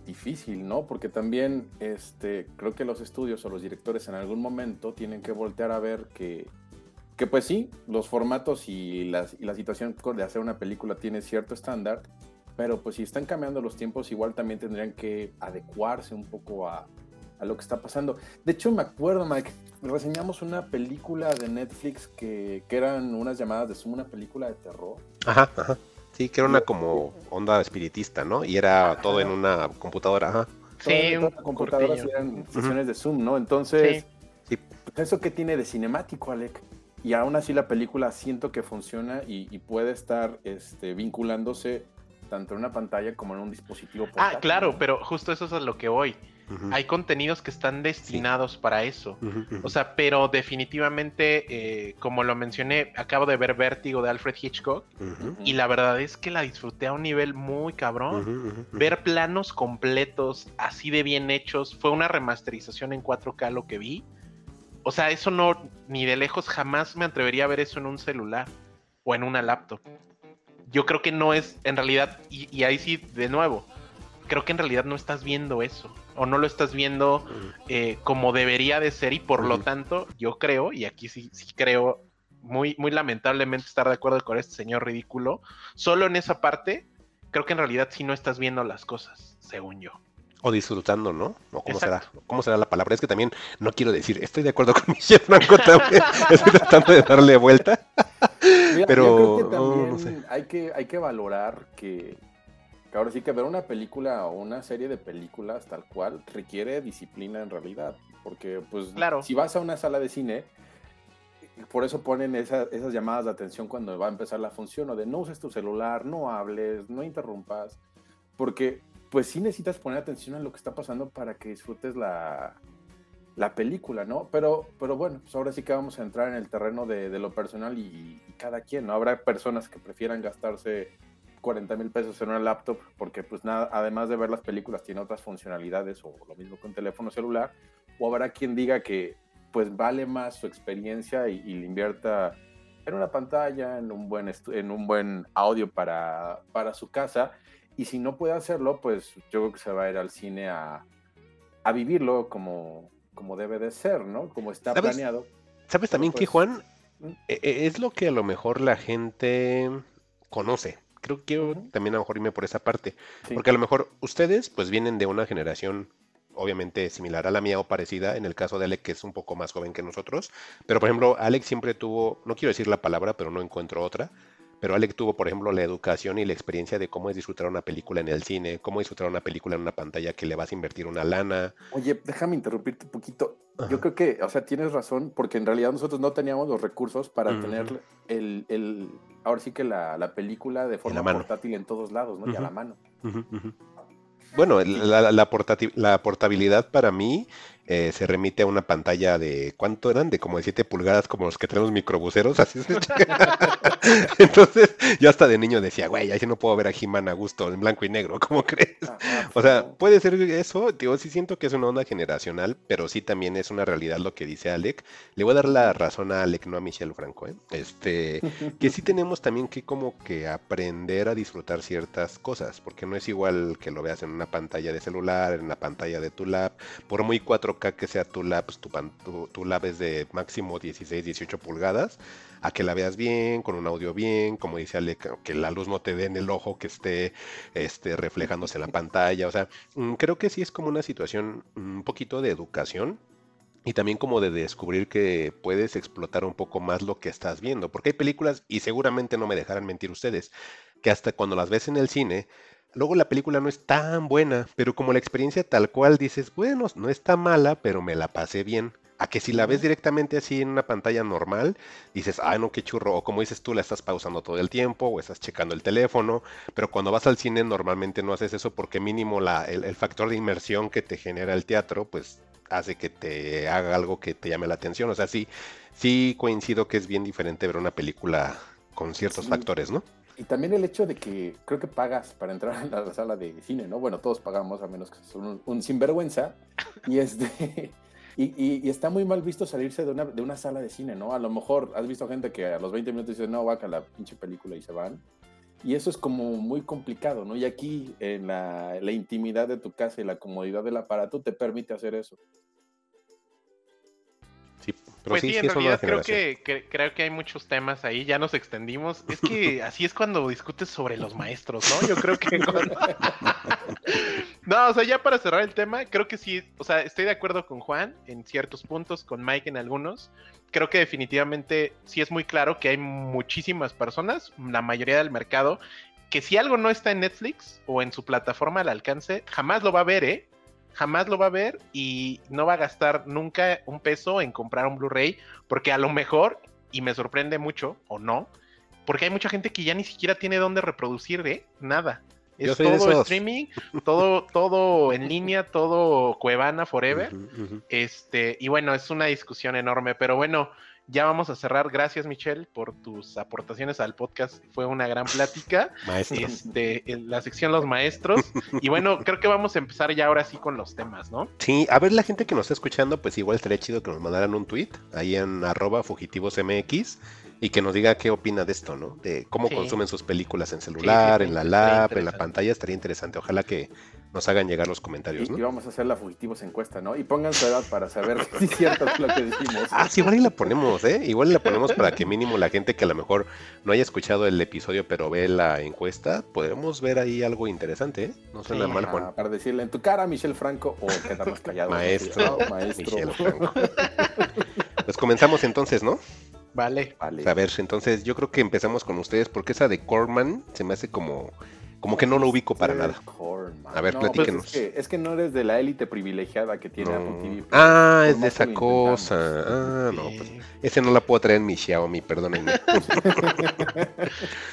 F: difícil, ¿no? Porque también este, creo que los estudios o los directores en algún momento tienen que voltear a ver que, que pues sí, los formatos y, las, y la situación de hacer una película tiene cierto estándar, pero pues si están cambiando los tiempos, igual también tendrían que adecuarse un poco a, a lo que está pasando. De hecho, me acuerdo, Mike, reseñamos una película de Netflix que, que eran unas llamadas de Zoom, una película de terror.
A: Ajá, ajá. Sí, que era una como onda espiritista, ¿no? Y era
F: Ajá.
A: todo en una computadora, ajá.
G: Sí,
F: Todas las computadoras
G: cortillo.
F: eran sesiones de Zoom, ¿no? Entonces,
A: Sí.
F: pues, ¿eso qué tiene de cinemático, Alec? Y aún así la película siento que funciona y, y puede estar este, vinculándose tanto en una pantalla como en un dispositivo
G: Ah, claro,
F: ¿no?
G: pero justo eso es a lo que voy. Hay contenidos que están destinados para eso. O sea, pero definitivamente, eh, como lo mencioné, acabo de ver Vértigo de Alfred Hitchcock y la verdad es que la disfruté a un nivel muy cabrón. Ver planos completos, así de bien hechos, fue una remasterización en 4K lo que vi. O sea, eso no, ni de lejos jamás me atrevería a ver eso en un celular o en una laptop. Yo creo que no es, en realidad, y, y ahí sí, de nuevo, creo que en realidad no estás viendo eso, o no lo estás viendo eh, como debería de ser, y por lo tanto, yo creo, y aquí sí, sí creo, muy, muy lamentablemente estar de acuerdo con este señor ridículo, solo en esa parte, creo que en realidad sí no estás viendo las cosas, según yo.
A: O disfrutando, ¿no? O cómo será, cómo será la palabra. Es que también no quiero decir, estoy de acuerdo con Michelle Franco también. Estoy tratando de darle vuelta.
F: Mira,
A: pero,
F: yo creo que
A: oh,
F: también
A: no sé.
F: hay, que, hay que valorar que ahora sí que ver una película o una serie de películas tal cual requiere disciplina en realidad. Porque, pues,
G: Claro.
F: si vas a una sala de cine, por eso ponen esa- esas llamadas de atención cuando va a empezar la función, o de no uses tu celular, no hables, no interrumpas, porque pues sí necesitas poner atención a lo que está pasando para que disfrutes la, la película, ¿no? Pero, pero bueno, pues ahora sí que vamos a entrar en el terreno de, de lo personal y, y cada quien, ¿no? Habrá personas que prefieran gastarse 40 mil pesos en una laptop porque pues nada, además de ver las películas tiene otras funcionalidades o lo mismo con teléfono celular, o habrá quien diga que pues vale más su experiencia y, le invierta en una pantalla, en un buen, en un buen audio para, para su casa, y si no puede hacerlo, pues yo creo que se va a ir al cine a, a vivirlo como, como debe de ser, ¿no? Como está planeado.
A: ¿Sabes también que, pues, Juan? ¿Mm? E, e, es lo que a lo mejor la gente conoce. Creo que también a lo mejor irme por esa parte. Porque a lo mejor ustedes pues vienen de una generación obviamente similar a la mía o parecida, en el caso de Alex, que es un poco más joven que nosotros. Pero, por ejemplo, Alex siempre tuvo, no quiero decir la palabra, pero no encuentro otra, pero Alex tuvo, por ejemplo, la educación y la experiencia de cómo es disfrutar una película en el cine, cómo disfrutar una película en una pantalla que le vas a invertir una lana.
F: Oye, déjame interrumpirte un poquito. Yo creo que, o sea, tienes razón, porque en realidad nosotros no teníamos los recursos para tener el, el, ahora sí que la, la película de forma portátil en todos lados, ¿no? Y a la mano.
A: Bueno, la, la, portabilidad para mí eh, se remite a una pantalla de, ¿cuánto eran? De como de 7 pulgadas, como los que tenemos microbuseros. Así Entonces, yo hasta de niño decía, güey, así no puedo ver a He-Man a gusto en blanco y negro, ¿cómo crees? Ah, ah, o sea, puede ser eso. Digo, sí siento que es una onda generacional, pero sí también es una realidad lo que dice Alec. Le voy a dar la razón a Alec, no a Michelle Franco, ¿eh? Este, que sí tenemos también que como que aprender a disfrutar ciertas cosas, porque no es igual que lo veas en una pantalla de celular, en la pantalla de tu lab, por muy 4 que sea tu lab, pues, tu, tu, lab es de máximo 16, 18 pulgadas, a que la veas bien, con un audio bien, como dice Ale, que la luz no te dé en el ojo, que esté este, reflejándose en la pantalla. O sea, mm, creo que sí es como una situación un poquito de educación y también como de descubrir que puedes explotar un poco más lo que estás viendo. Porque hay películas, y seguramente no me dejarán mentir ustedes, que hasta cuando las ves en el cine, Luego la película no es tan buena, pero como la experiencia tal cual dices, bueno, no está mala, pero me la pasé bien. A que si la ves directamente así en una pantalla normal, dices, ay no, qué churro. O como dices tú, la estás pausando todo el tiempo o estás checando el teléfono. Pero cuando vas al cine normalmente no haces eso porque mínimo la, el, factor de inmersión que te genera el teatro, pues hace que te haga algo que te llame la atención. O sea, sí, sí coincido que es bien diferente ver una película con ciertos factores, ¿no?
F: Y también el hecho de que creo que pagas para entrar a la sala de cine, ¿no? Bueno, todos pagamos, a menos que son un, sinvergüenza. Y, este, y, está muy mal visto salirse de una, de una sala de cine, ¿no? A lo mejor has visto gente que a los 20 minutos dice, no, vaca la pinche película y se van. Y eso es como muy complicado, ¿no? Y aquí, en la, la intimidad de tu casa y la comodidad del aparato, te permite hacer eso
G: pues sí, en realidad creo que, creo que hay muchos temas ahí, ya nos extendimos. Es que así es cuando discutes sobre los maestros, ¿no? Yo creo que No, o sea, ya para cerrar el tema, creo que sí, o sea, estoy de acuerdo con Juan en ciertos puntos, con Mike en algunos. Creo que definitivamente sí es muy claro que hay muchísimas personas, la mayoría del mercado, que si algo no está en Netflix o en su plataforma al alcance, jamás lo va a ver, ¿eh? Jamás lo va a ver y no va a gastar nunca un peso en comprar un Blu-ray, porque a lo mejor, y me sorprende mucho, o no, porque hay mucha gente que ya ni siquiera tiene dónde reproducir ¿eh? nada. Es todo streaming, todo, todo en línea, todo Cuevana Forever. Este, y bueno, es una discusión enorme, pero bueno, ya vamos a cerrar. Gracias, Michelle, por tus aportaciones al podcast. Fue una gran plática. Este, la sección Los Maestros. Y bueno, creo que vamos a empezar ya ahora sí con los temas, ¿no?
A: Sí, a ver, la gente que nos está escuchando, pues igual estaría chido que nos mandaran un tweet ahí en arroba fugitivosmx y que nos diga qué opina de esto, ¿no? De cómo consumen sus películas en celular, en la lab, en la pantalla. Estaría interesante. Ojalá que nos hagan llegar los comentarios, ¿no?
F: Y vamos a hacer la fugitivos encuesta, ¿no? Y pongan su edad para saber si es cierto lo que decimos.
A: Ah, sí, igual y la ponemos, ¿eh? Igual la ponemos para que mínimo la gente que a lo mejor no haya escuchado el episodio pero ve la encuesta, podemos ver ahí algo interesante, ¿eh? No suena mal, Juan.
F: Para decirle en tu cara, Michelle Franco, o quedarnos callados.
A: Maestro, maestro. Michelle Franco. pues comenzamos entonces, ¿no?
G: Vale.
A: A ver, entonces yo creo que empezamos con ustedes porque esa de Corman se me hace como como que no lo ubico para nada. A ver, platíquenos.
F: Pues es, que, no eres de la élite privilegiada que tiene Apple TV.
A: Ah, es de esa cosa. Ah, no, pues ese no la puedo traer en mi Xiaomi, perdónenme.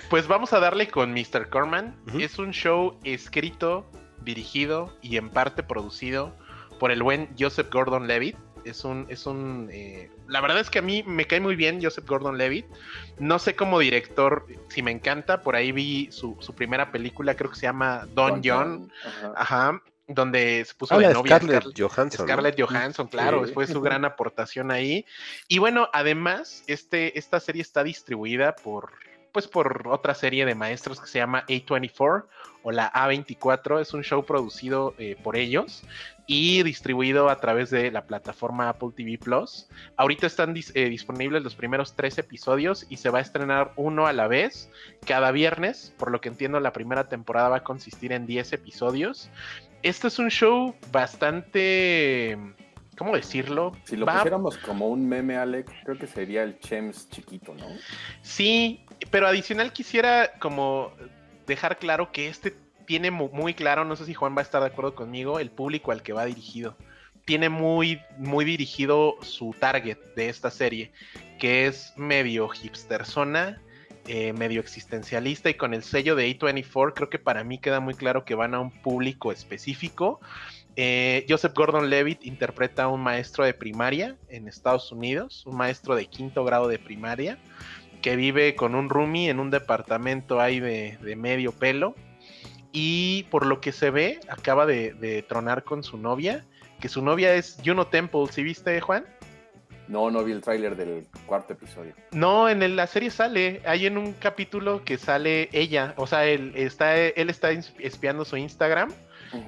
G: pues vamos a darle con Mr. Corman. Es un show escrito, dirigido y en parte producido por el buen Joseph Gordon-Levitt Es un, es un, eh, la verdad es que a mí me cae muy bien Joseph Gordon-Levitt. No sé como director si me encanta. Por ahí vi su, primera película, creo que se llama Don, John. Ajá. Donde se puso
A: de novia Scarlett, Johansson.
G: Scarlett Johansson, claro, después su gran aportación ahí. Y bueno, además, este, esta serie está distribuida por pues por otra serie de maestros que se llama A24 o la A24. Es un show producido eh, por ellos y distribuido a través de la plataforma Apple TV Plus. Ahorita están eh, disponibles los primeros tres episodios y se va a estrenar uno a la vez cada viernes. Por lo que entiendo, la primera temporada va a consistir en 10 episodios. Este es un show bastante ¿cómo decirlo?
F: Si lo pusiéramos como un meme, Alex, creo que sería el Chems chiquito, ¿no?
G: Sí, pero adicional quisiera como dejar claro que este tiene muy claro, no sé si Juan va a estar de acuerdo conmigo, el público al que va dirigido. Tiene muy, muy dirigido su target de esta serie, que es medio hipsterzona, eh, medio existencialista y con el sello de A24 creo que para mí queda muy claro que van a un público específico eh, Joseph Gordon Levitt interpreta a un maestro de primaria en Estados Unidos, un maestro de quinto grado de primaria, que vive con un roomie en un departamento ahí de, medio pelo. Y por lo que se ve, acaba de, tronar con su novia, que su novia es Juno Temple, ¿sí viste, Juan?
F: No, no vi el tráiler del cuarto episodio.
G: No, en la serie sale, hay en un capítulo que sale ella, o sea, él está, él está espiando su Instagram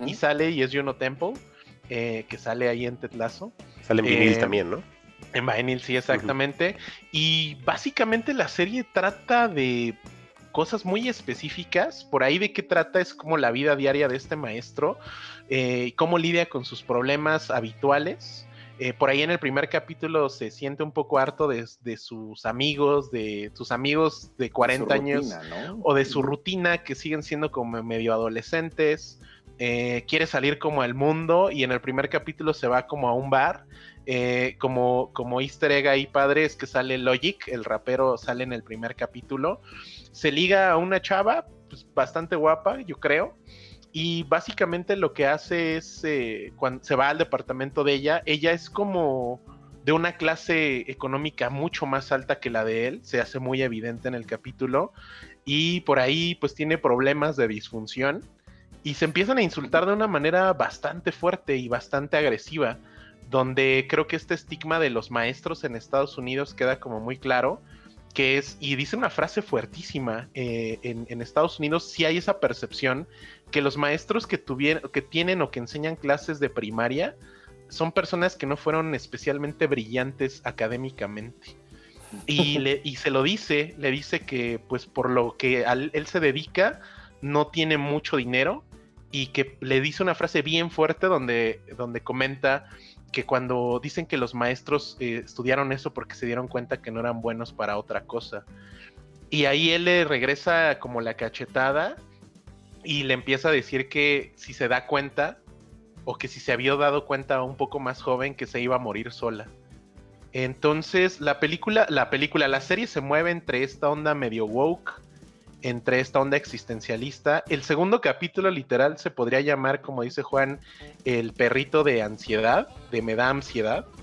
G: y sale y es Juno Temple, eh, que sale ahí en Tetlazo.
A: Sale en vinil eh, también, ¿no?
G: En vinil, sí, exactamente. Y básicamente la serie trata de cosas muy específicas. Por ahí de qué trata es como la vida diaria de este maestro, eh, cómo lidia con sus problemas habituales. por ahí en el primer capítulo se siente un poco harto de, sus amigos, de sus amigos de 40 años, o de su rutina que siguen siendo como medio adolescentes. Eh, quiere salir como al mundo y en el primer capítulo se va como a un bar. Eh, como, como easter egg ahí padre es que sale Logic, el rapero sale en el primer capítulo. Se liga a una chava pues, bastante guapa, yo creo. Y básicamente lo que hace es, eh, cuando se va al departamento de ella, ella es como de una clase económica mucho más alta que la de él, se hace muy evidente en el capítulo, y por ahí pues tiene problemas de disfunción y se empiezan a insultar de una manera bastante fuerte y bastante agresiva, donde creo que este estigma de los maestros en Estados Unidos queda como muy claro, que es, y dice una frase fuertísima, eh, en, Estados Unidos sí hay esa percepción que los maestros que, tuvieron, que tienen o que enseñan clases de primaria son personas que no fueron especialmente brillantes académicamente. Y, le, y se lo dice, le dice que pues por lo que él se dedica, no tiene mucho dinero y que le dice una frase bien fuerte donde, donde comenta que cuando dicen que los maestros eh, estudiaron eso porque se dieron cuenta que no eran buenos para otra cosa. Y ahí él le regresa como la cachetada y le empieza a decir que si se da cuenta o que si se había dado cuenta un poco más joven que se iba a morir sola. Entonces la película, la película, la serie se mueve entre esta onda medio woke entre esta onda existencialista. El segundo capítulo literal se podría llamar, como dice Juan, el perrito de ansiedad, de me da ansiedad.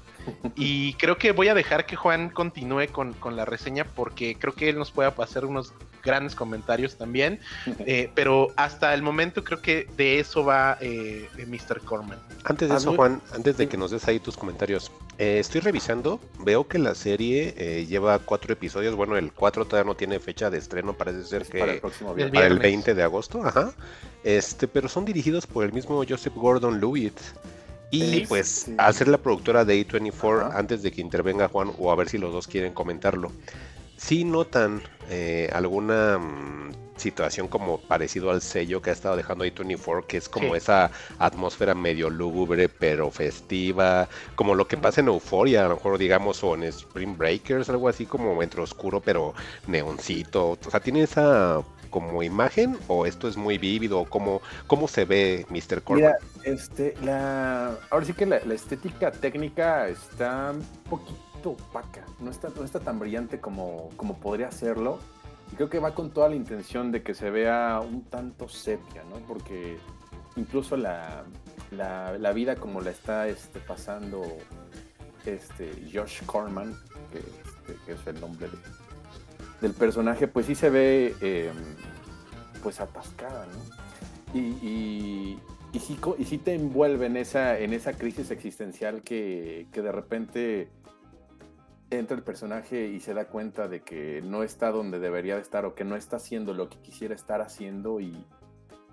G: Y creo que voy a dejar que Juan continúe con, con la reseña porque creo que él nos puede hacer unos grandes comentarios también. Eh, pero hasta el momento creo que de eso va eh, Mr. Corman.
A: Antes de ah, eso, Juan, antes de que nos des ahí tus comentarios, eh, estoy revisando, veo que la serie lleva cuatro episodios. Bueno, el cuatro todavía no tiene fecha de estreno, parece ser que
F: para el, próximo
A: para el 20 de agosto, ajá. Este, pero son dirigidos por el mismo Joseph Gordon-Levitt. Y pues hacer la productora de A24 antes de que intervenga Juan o a ver si los dos quieren comentarlo si notan eh, alguna mm, situación como parecido al sello que ha estado dejando A24, que es como esa atmósfera medio lúgubre pero festiva, como lo que pasa en Euphoria, a lo mejor digamos, o en Spring Breakers, algo así como entre oscuro pero neoncito, o sea, tiene esa como imagen o esto es muy vívido? ¿Cómo, cómo se ve Mr. Corman? Mira,
F: este, la, ahora sí que la, la estética técnica está un poquito opaca, no está, no está tan brillante como, como podría serlo. Y creo que va con toda la intención de que se vea un tanto sepia, ¿no? Porque incluso la, la, vida como la está este, pasando este, Josh Corman, que, este, que es el nombre de, del personaje, pues sí se ve em, pues atascada, ¿no? Y, y, y, sí, y sí te envuelve en esa, en esa crisis existencial que, que de repente entra el personaje y se da cuenta de que no está donde debería de estar o que no está haciendo lo que quisiera estar haciendo y,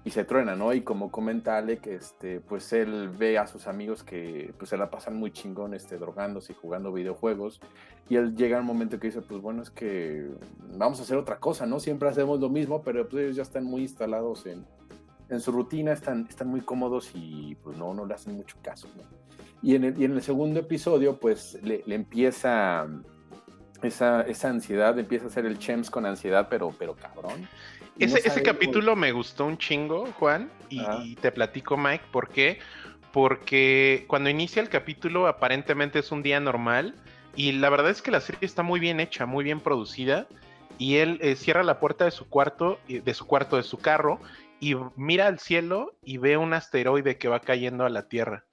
F: y se truena, ¿no? Y como comenta Alec, este, pues él ve a sus amigos que pues se la pasan muy chingón, este, drogándose y jugando videojuegos. Y él llega un momento que dice, pues bueno, es que vamos a hacer otra cosa, ¿no? Siempre hacemos lo mismo, pero pues ellos ya están muy instalados en, en su rutina, están, están muy cómodos y pues no, no le hacen mucho caso, ¿no? Y en el, y en el segundo episodio, pues le, le empieza esa, esa, ansiedad, empieza a ser el Chems con ansiedad, pero, pero cabrón.
G: Ese, no ese capítulo me gustó un chingo, Juan, y, y, te platico, Mike, ¿por qué? Porque cuando inicia el capítulo aparentemente es un día normal y la verdad es que la serie está muy bien hecha, muy bien producida y él eh, cierra la puerta de su cuarto, de su cuarto, de su carro y mira al cielo y ve un asteroide que va cayendo a la Tierra.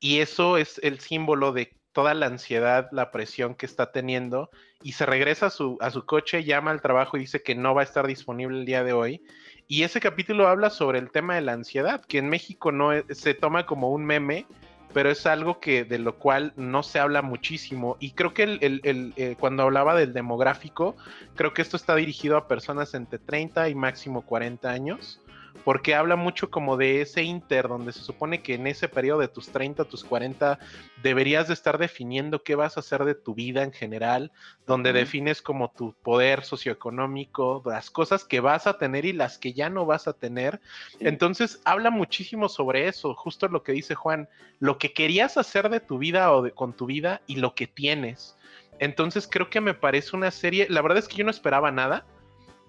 G: Y eso es el símbolo de toda la ansiedad, la presión que está teniendo y se regresa a su, a su coche, llama al trabajo y dice que no va a estar disponible el día de hoy. Y ese capítulo habla sobre el tema de la ansiedad, que en México no es, se toma como un meme, pero es algo que de lo cual no se habla muchísimo. Y creo que el, el, eh, cuando hablaba del demográfico, creo que esto está dirigido a personas entre 30 y máximo 40 años porque habla mucho como de ese inter, donde se supone que en ese periodo de tus 30, tus 40, deberías de estar definiendo qué vas a hacer de tu vida en general, donde uh -huh. defines como tu poder socioeconómico, las cosas que vas a tener y las que ya no vas a tener. Sí. Entonces, habla muchísimo sobre eso, justo lo que dice Juan, lo que querías hacer de tu vida o de, con tu vida y lo que tienes. Entonces, creo que me parece una serie, la verdad es que yo no esperaba nada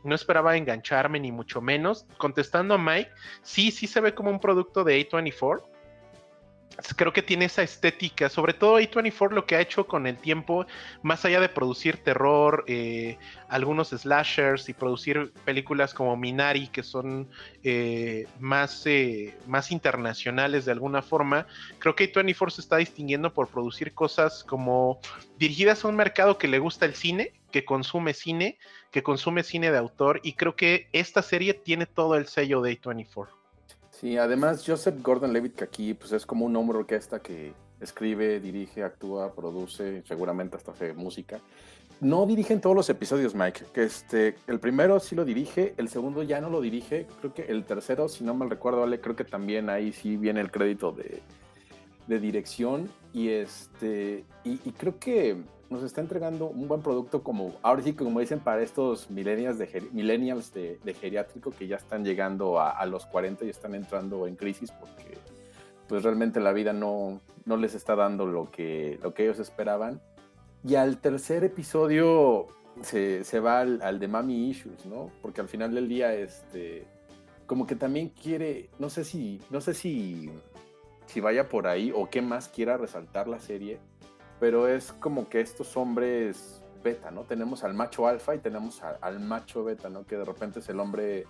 G: no esperaba engancharme ni mucho menos. Contestando a Mike, sí, sí se ve como un producto de A24. Creo que tiene esa estética, sobre todo A24 lo que ha hecho con el tiempo, más allá de producir terror, eh, algunos slashers y producir películas como Minari, que son eh, más, eh, más internacionales de alguna forma, creo que A24 se está distinguiendo por producir cosas como dirigidas a un mercado que le gusta el cine, consume cine, que consume cine de autor y creo que esta serie tiene todo el sello de A24.
F: Sí, además Joseph Gordon-Levitt que aquí pues es como un hombre orquesta que escribe, dirige, actúa, produce, seguramente hasta hace música. No dirige en todos los episodios, Mike. Que este, el primero sí lo dirige, el segundo ya no lo dirige. Creo que el tercero, si no mal recuerdo, vale, creo que también ahí sí viene el crédito de, de dirección. Y este, y creo que nos está entregando un buen producto como, ahora sí, como dicen, para estos millennials de, millennials de, de geriátrico que ya están llegando a, a, los 40 y están entrando en crisis porque pues realmente la vida no, no les está dando lo que, lo que ellos esperaban. Y al tercer episodio se, se va al, al, de Mami Issues, ¿no? Porque al final del día, este, como que también quiere, no sé si, no sé si, si vaya por ahí o qué más quiera resaltar la serie, pero es como que estos hombres beta, ¿no? Tenemos al macho alfa y tenemos al macho beta, ¿no? Que de repente es el hombre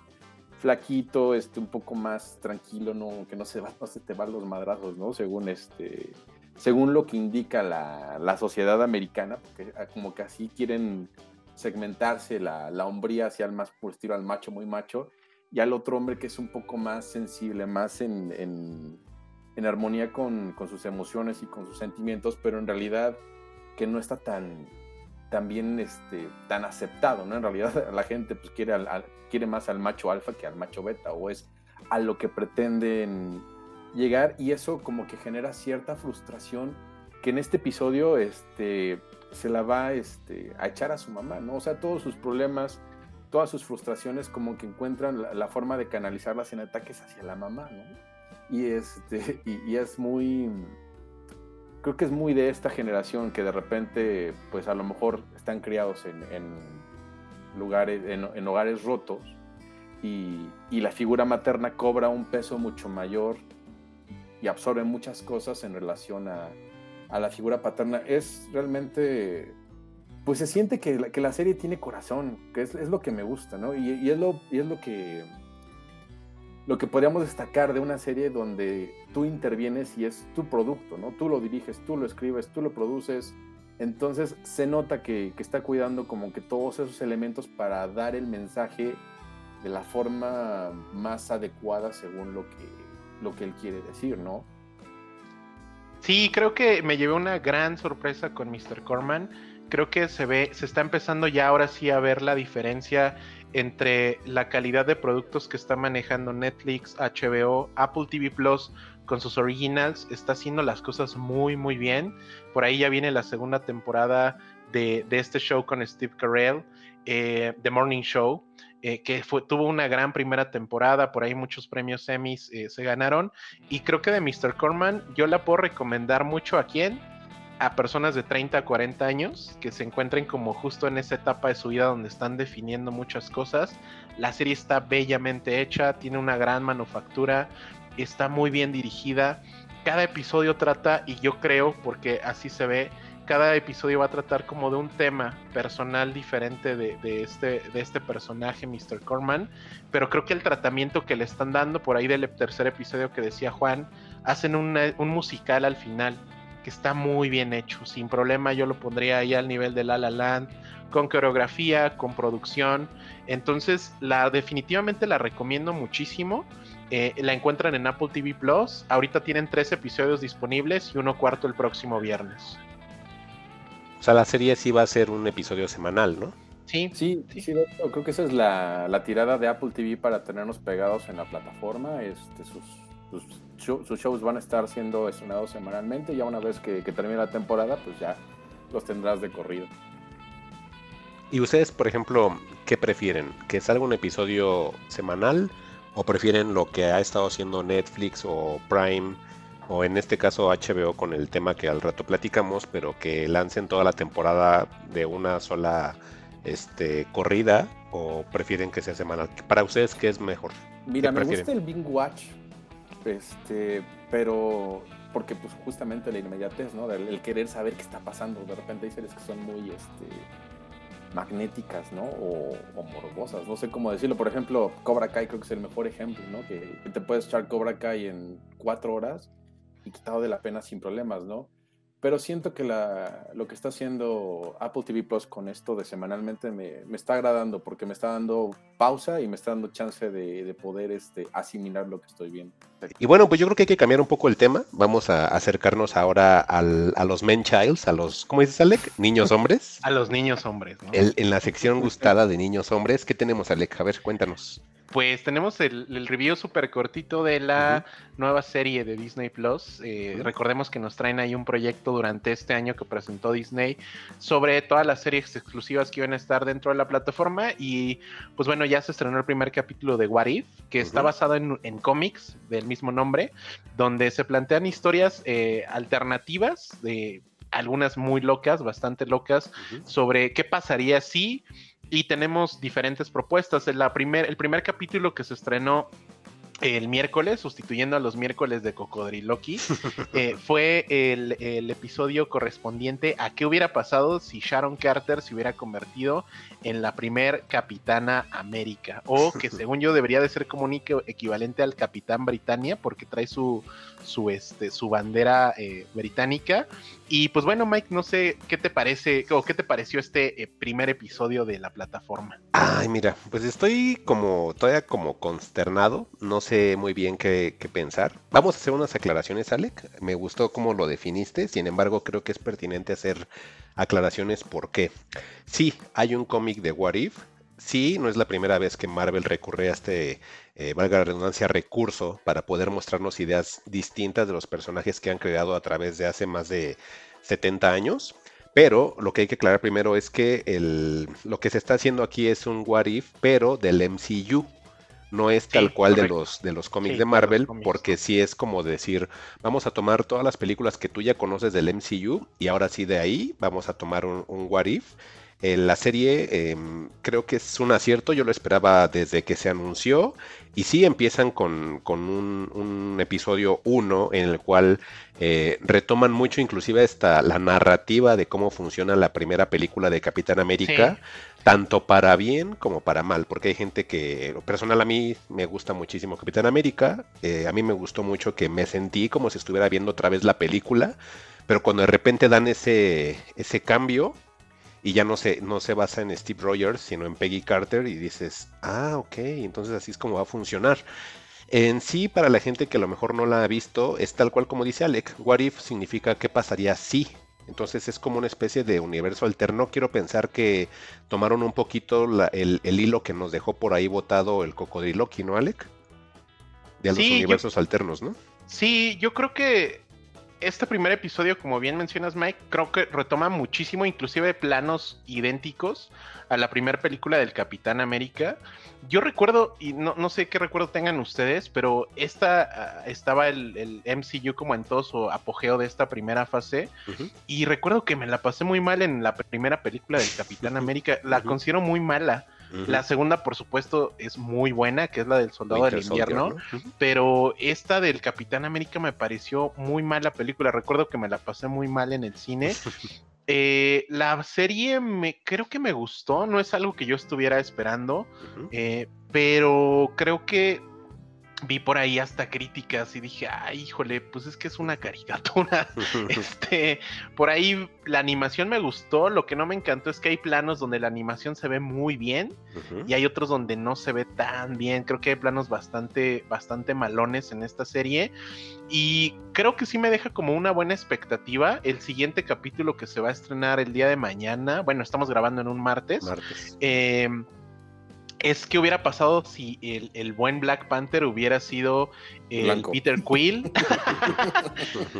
F: flaquito, este, un poco más tranquilo, ¿no? Que no se va, no se te van los madrazos, ¿no? Según este, según lo que indica la, la sociedad americana, porque ah, como que así quieren segmentarse la, la hombría hacia el más puro estilo al macho muy macho y al otro hombre que es un poco más sensible, más en en armonía con, con, sus emociones y con sus sentimientos, pero en realidad que no está tan, tan bien, este, tan aceptado, ¿no? En realidad la gente pues, quiere, al, al, quiere más al macho alfa que al macho beta, o es a lo que pretenden llegar, y eso como que genera cierta frustración que en este episodio este, se la va este, a echar a su mamá, ¿no? O sea, todos sus problemas, todas sus frustraciones como que encuentran la, la forma de canalizarlas en ataques hacia la mamá, ¿no? Y este y, es muy creo que es muy de esta generación que de repente pues a lo mejor están criados en, lugares en, hogares rotos y, y, la figura materna cobra un peso mucho mayor y absorbe muchas cosas en relación a, a la figura paterna. Es realmente pues se siente que la, que la serie tiene corazón que es, es, lo que me gusta no y es lo y es lo que lo que podríamos destacar de una serie donde tú intervienes y es tu producto, ¿no? Tú lo diriges, tú lo escribes, tú lo produces. Entonces se nota que, que está cuidando como que todos esos elementos para dar el mensaje de la forma más adecuada según lo que, lo que él quiere decir, ¿no?
G: Sí, creo que me llevé una gran sorpresa con Mr. Corman. Creo que se ve, se está empezando ya ahora sí a ver la diferencia entre la calidad de productos que está manejando Netflix, HBO, Apple TV Plus con sus originals, está haciendo las cosas muy muy bien. Por ahí ya viene la segunda temporada de, este show con Steve Carell, eh, The Morning Show, eh, que tuvo una gran primera temporada, por ahí muchos premios Emmys eh, se ganaron. Y creo que de Mr. Corman yo la puedo recomendar mucho a quién, a personas de 30 a 40 años que se encuentren como justo en esa etapa de su vida donde están definiendo muchas cosas. La serie está bellamente hecha, tiene una gran manufactura, está muy bien dirigida. Cada episodio trata, y yo creo, porque así se ve, cada episodio va a tratar como de un tema personal diferente de, este, de este personaje, Mr. Corman. Pero creo que el tratamiento que le están dando, por ahí del tercer episodio que decía Juan, hacen un musical al final está muy bien hecho. Sin problema yo lo pondría ahí al nivel de La La Land, con coreografía, con producción. Entonces, la definitivamente la recomiendo muchísimo. Eh, la encuentran en Apple TV Plus. Ahorita tienen tres episodios disponibles y uno cuarto el próximo viernes.
A: O sea, la serie sí va a ser un episodio semanal, ¿no?
F: Sí, sí, sí, creo que esa es la, la, tirada de Apple TV para tenernos pegados en la plataforma. Este, sus sus, sus, shows van a estar siendo estrenados semanalmente. Ya una vez que, termine la temporada, pues ya los tendrás de corrido.
A: ¿Y ustedes, por ejemplo, qué prefieren? ¿Que salga un episodio semanal? ¿O prefieren lo que ha estado haciendo Netflix o Prime? O en este caso HBO con el tema que al rato platicamos, pero que lancen toda la temporada de una sola este, corrida? ¿O prefieren que sea semanal? Para ustedes, ¿qué es mejor?
F: Mira, me gusta el Bing Watch este, pero porque pues justamente la inmediatez, ¿no? El, querer saber qué está pasando. De repente hay series que son muy este, magnéticas, ¿no? O, morbosas, no sé cómo decirlo. Por ejemplo, Cobra Kai creo que es el mejor ejemplo, ¿no? Que te puedes echar Cobra Kai en cuatro horas y quitado de la pena sin problemas, ¿no? Pero siento que la, lo que está haciendo Apple TV Plus con esto de semanalmente me, me, está agradando porque me está dando pausa y me está dando chance de, de, poder este, asimilar lo que estoy viendo.
A: Y bueno, pues yo creo que hay que cambiar un poco el tema. Vamos a acercarnos ahora al, a los men childs, a los, ¿cómo dices Alec? Niños hombres.
G: a los niños hombres, ¿no?
A: en la sección gustada de niños hombres, ¿qué tenemos Alec? A ver, cuéntanos.
G: Pues tenemos el, review súper cortito de la nueva serie de Disney Plus. Eh, recordemos que nos traen ahí un proyecto durante este año que presentó Disney sobre todas las series exclusivas que iban a estar dentro de la plataforma. Y pues bueno, ya se estrenó el primer capítulo de What If, que está basado en, cómics del mismo nombre, donde se plantean historias eh, alternativas de algunas muy locas, bastante locas, sobre qué pasaría si y tenemos diferentes propuestas. La primer, el primer capítulo que se estrenó el miércoles, sustituyendo a los miércoles de Cocodriloqui, eh, fue el, el, episodio correspondiente a qué hubiera pasado si Sharon Carter se hubiera convertido en la primer Capitana América, o que según yo debería de ser como un equivalente al Capitán Britannia, porque trae su, su, este, su bandera eh, británica. Y pues bueno, Mike, no sé qué te parece o qué te pareció este eh, primer episodio de la plataforma.
A: Ay, mira, pues estoy como todavía como consternado, no sé muy bien qué, pensar. Vamos a hacer unas aclaraciones, Alec. Me gustó cómo lo definiste, sin embargo, creo que es pertinente hacer aclaraciones por qué. Sí, hay un cómic de What If, sí, no es la primera vez que Marvel recurre a este, eh, valga la redundancia, recurso para poder mostrarnos ideas distintas de los personajes que han creado a través de hace más de 70 años. Pero lo que hay que aclarar primero es que el, lo que se está haciendo aquí es un What If, pero del MCU. No es tal cual de los, de los cómics de Marvel, porque sí es como decir, vamos a tomar todas las películas que tú ya conoces del MCU y ahora sí de ahí vamos a tomar un, un What If Eh, la serie em, creo que es un acierto, yo lo esperaba desde que se anunció y sí empiezan con, un, episodio 1 en el cual eh, retoman mucho inclusive esta, la narrativa de cómo funciona la primera película de Capitán América, tanto para bien como para mal, porque hay gente que, personal a mí me gusta muchísimo Capitán América, eh, a mí me gustó mucho que me sentí como si estuviera viendo otra vez la película, pero cuando de repente dan ese, ese cambio, y ya no se, no se basa en Steve Rogers, sino en Peggy Carter y dices, ah, ok, entonces así es como va a funcionar. En sí, para la gente que a lo mejor no la ha visto, es tal cual como dice Alec, What If significa qué pasaría si. Entonces es como una especie de universo alterno. Quiero pensar que tomaron un poquito el, hilo que nos dejó por ahí botado el cocodrilo, ¿no, Alec? De los universos alternos, ¿no?
G: Sí, yo creo que este primer episodio, como bien mencionas, Mike, creo que retoma muchísimo, inclusive planos idénticos a la primera película del Capitán América. Yo recuerdo, y no, no sé qué recuerdo tengan ustedes, pero esta ah, estaba el, MCU como en todo su apogeo de esta primera fase. Y recuerdo que me la pasé muy mal en la primera película del Capitán América. La considero muy mala. La segunda, por supuesto, es muy buena, que es la del Soldado del Invierno. Pero esta del Capitán América me pareció muy mala película. Recuerdo que me la pasé muy mal en el cine. Eh, la serie me creo que me gustó, no es algo que yo estuviera esperando, eh, pero creo que vi por ahí hasta críticas y dije, ay, híjole, pues es que es una caricatura. este, por ahí la animación me gustó, lo que no me encantó es que hay planos donde la animación se ve muy bien y hay otros donde no se ve tan bien. Creo que hay planos bastante, bastante malones en esta serie y creo que sí me deja como una buena expectativa. El siguiente capítulo que se va a estrenar el día de mañana, bueno, estamos grabando en un martes. martes. Eh, es que hubiera pasado si el, buen Black Panther hubiera sido el Peter Quill.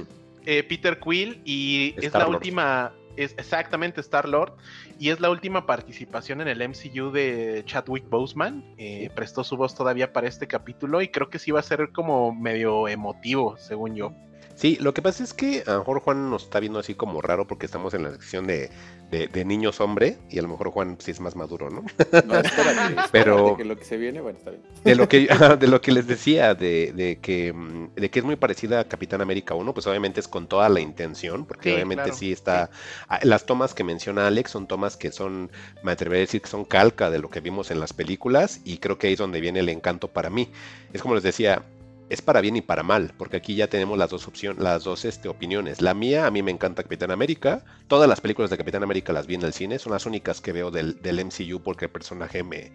G: Eh, Peter Quill y es la última, es exactamente Star Lord y es la última participación en el MCU de Chadwick Boseman. Eh, prestó su voz todavía para este capítulo y creo que sí va a ser como medio emotivo, según yo.
A: Sí, lo que pasa es que a lo mejor Juan nos está viendo así como raro porque estamos en la sección de, de, niños hombre y a lo mejor Juan sí es más maduro, ¿no? No,
F: espérate, Pero que lo que se viene, bueno, está bien.
A: De lo que, de lo que les decía, de, de, que, mm, de que es muy parecida a Capitán América 1, pues obviamente es con toda la intención, porque obviamente sí está... Ah, las tomas que menciona Alex son tomas que son, me atrevería a decir que son calca de lo que vimos en las películas y creo que ahí es donde viene el encanto para mí. Es como les decía, es para bien y para mal, porque aquí ya tenemos las dos opciones, las dos este, opiniones. La mía, a mí me encanta Capitán América. Todas las películas de Capitán América las vi en el cine, son las únicas que veo del, del MCU porque el personaje me,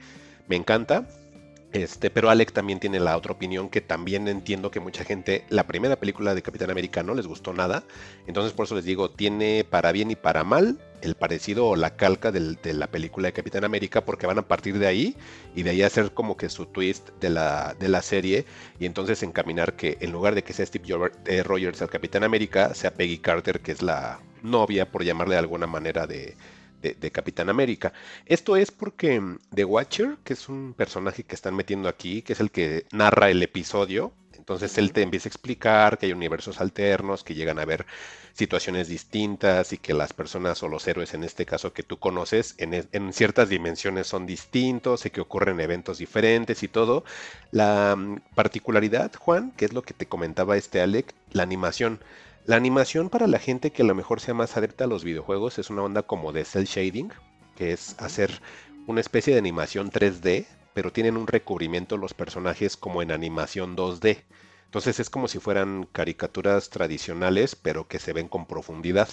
A: me encanta. Este, pero Alec también tiene la otra opinión que también entiendo que mucha gente, la primera película de Capitán América no les gustó nada. Entonces por eso les digo, tiene para bien y para mal el parecido o la calca de la película de Capitán América porque van a partir de ahí y de ahí hacer como que su twist de la, de la serie y entonces encaminar que en lugar de que sea Steve eh, Rogers el Capitán América, sea Peggy Carter que es la novia por llamarle de alguna manera de de, Capitán América. Esto es porque mm, The Watcher, que es un personaje que están metiendo aquí, que es el que narra el episodio, entonces él te empieza a explicar que hay universos alternos, que llegan a ver situaciones distintas y que las personas o los héroes en este caso que tú conoces en, en, ciertas dimensiones son distintos y que ocurren eventos diferentes y todo. La mm, particularidad, Juan, que es lo que te comentaba este Alec, la animación. La animación para la gente que a lo mejor sea más adepta a los videojuegos es una onda como de cel shading, que es hacer una especie de animación 3D, pero tienen un recubrimiento los personajes como en animación 2D. Entonces es como si fueran caricaturas tradicionales, pero que se ven con profundidad.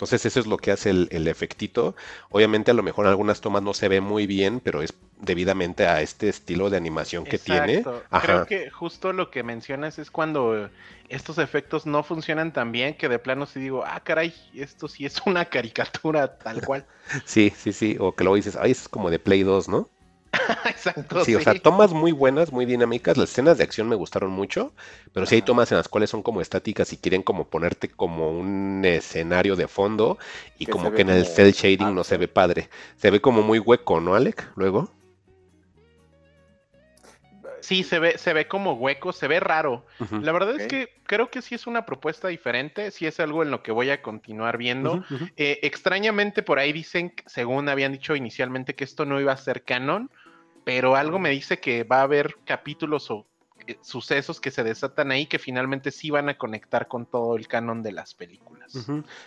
A: Entonces eso es lo que hace el, efectito. Obviamente a lo mejor en algunas tomas no se ve muy bien, pero es debidamente a este estilo de animación que tiene.
G: Creo que justo lo que mencionas es cuando estos efectos no funcionan tan bien que de plano sí digo, ah, caray, esto sí es una caricatura tal cual.
A: sí, sí, sí, o que luego dices, ay, es como de Play 2, ¿no? Exacto. Sí, o sea, tomas muy buenas, muy dinámicas. Las escenas de acción me gustaron mucho, pero sí hay tomas en las cuales son como estáticas y quieren como ponerte como un escenario de fondo y como que en el cel shading no se ve padre. Se ve como muy hueco, ¿no, Alec? Luego.
G: Sí, se ve, se ve como hueco, se ve raro. La verdad es que creo que sí es una propuesta diferente, sí es algo en lo que voy a continuar viendo. Eh, extrañamente por ahí dicen, según habían dicho inicialmente, que esto no iba a ser canon, pero algo me dice que va a haber capítulos o sucesos que se desatan ahí que finalmente sí van a conectar con todo el canon de las películas.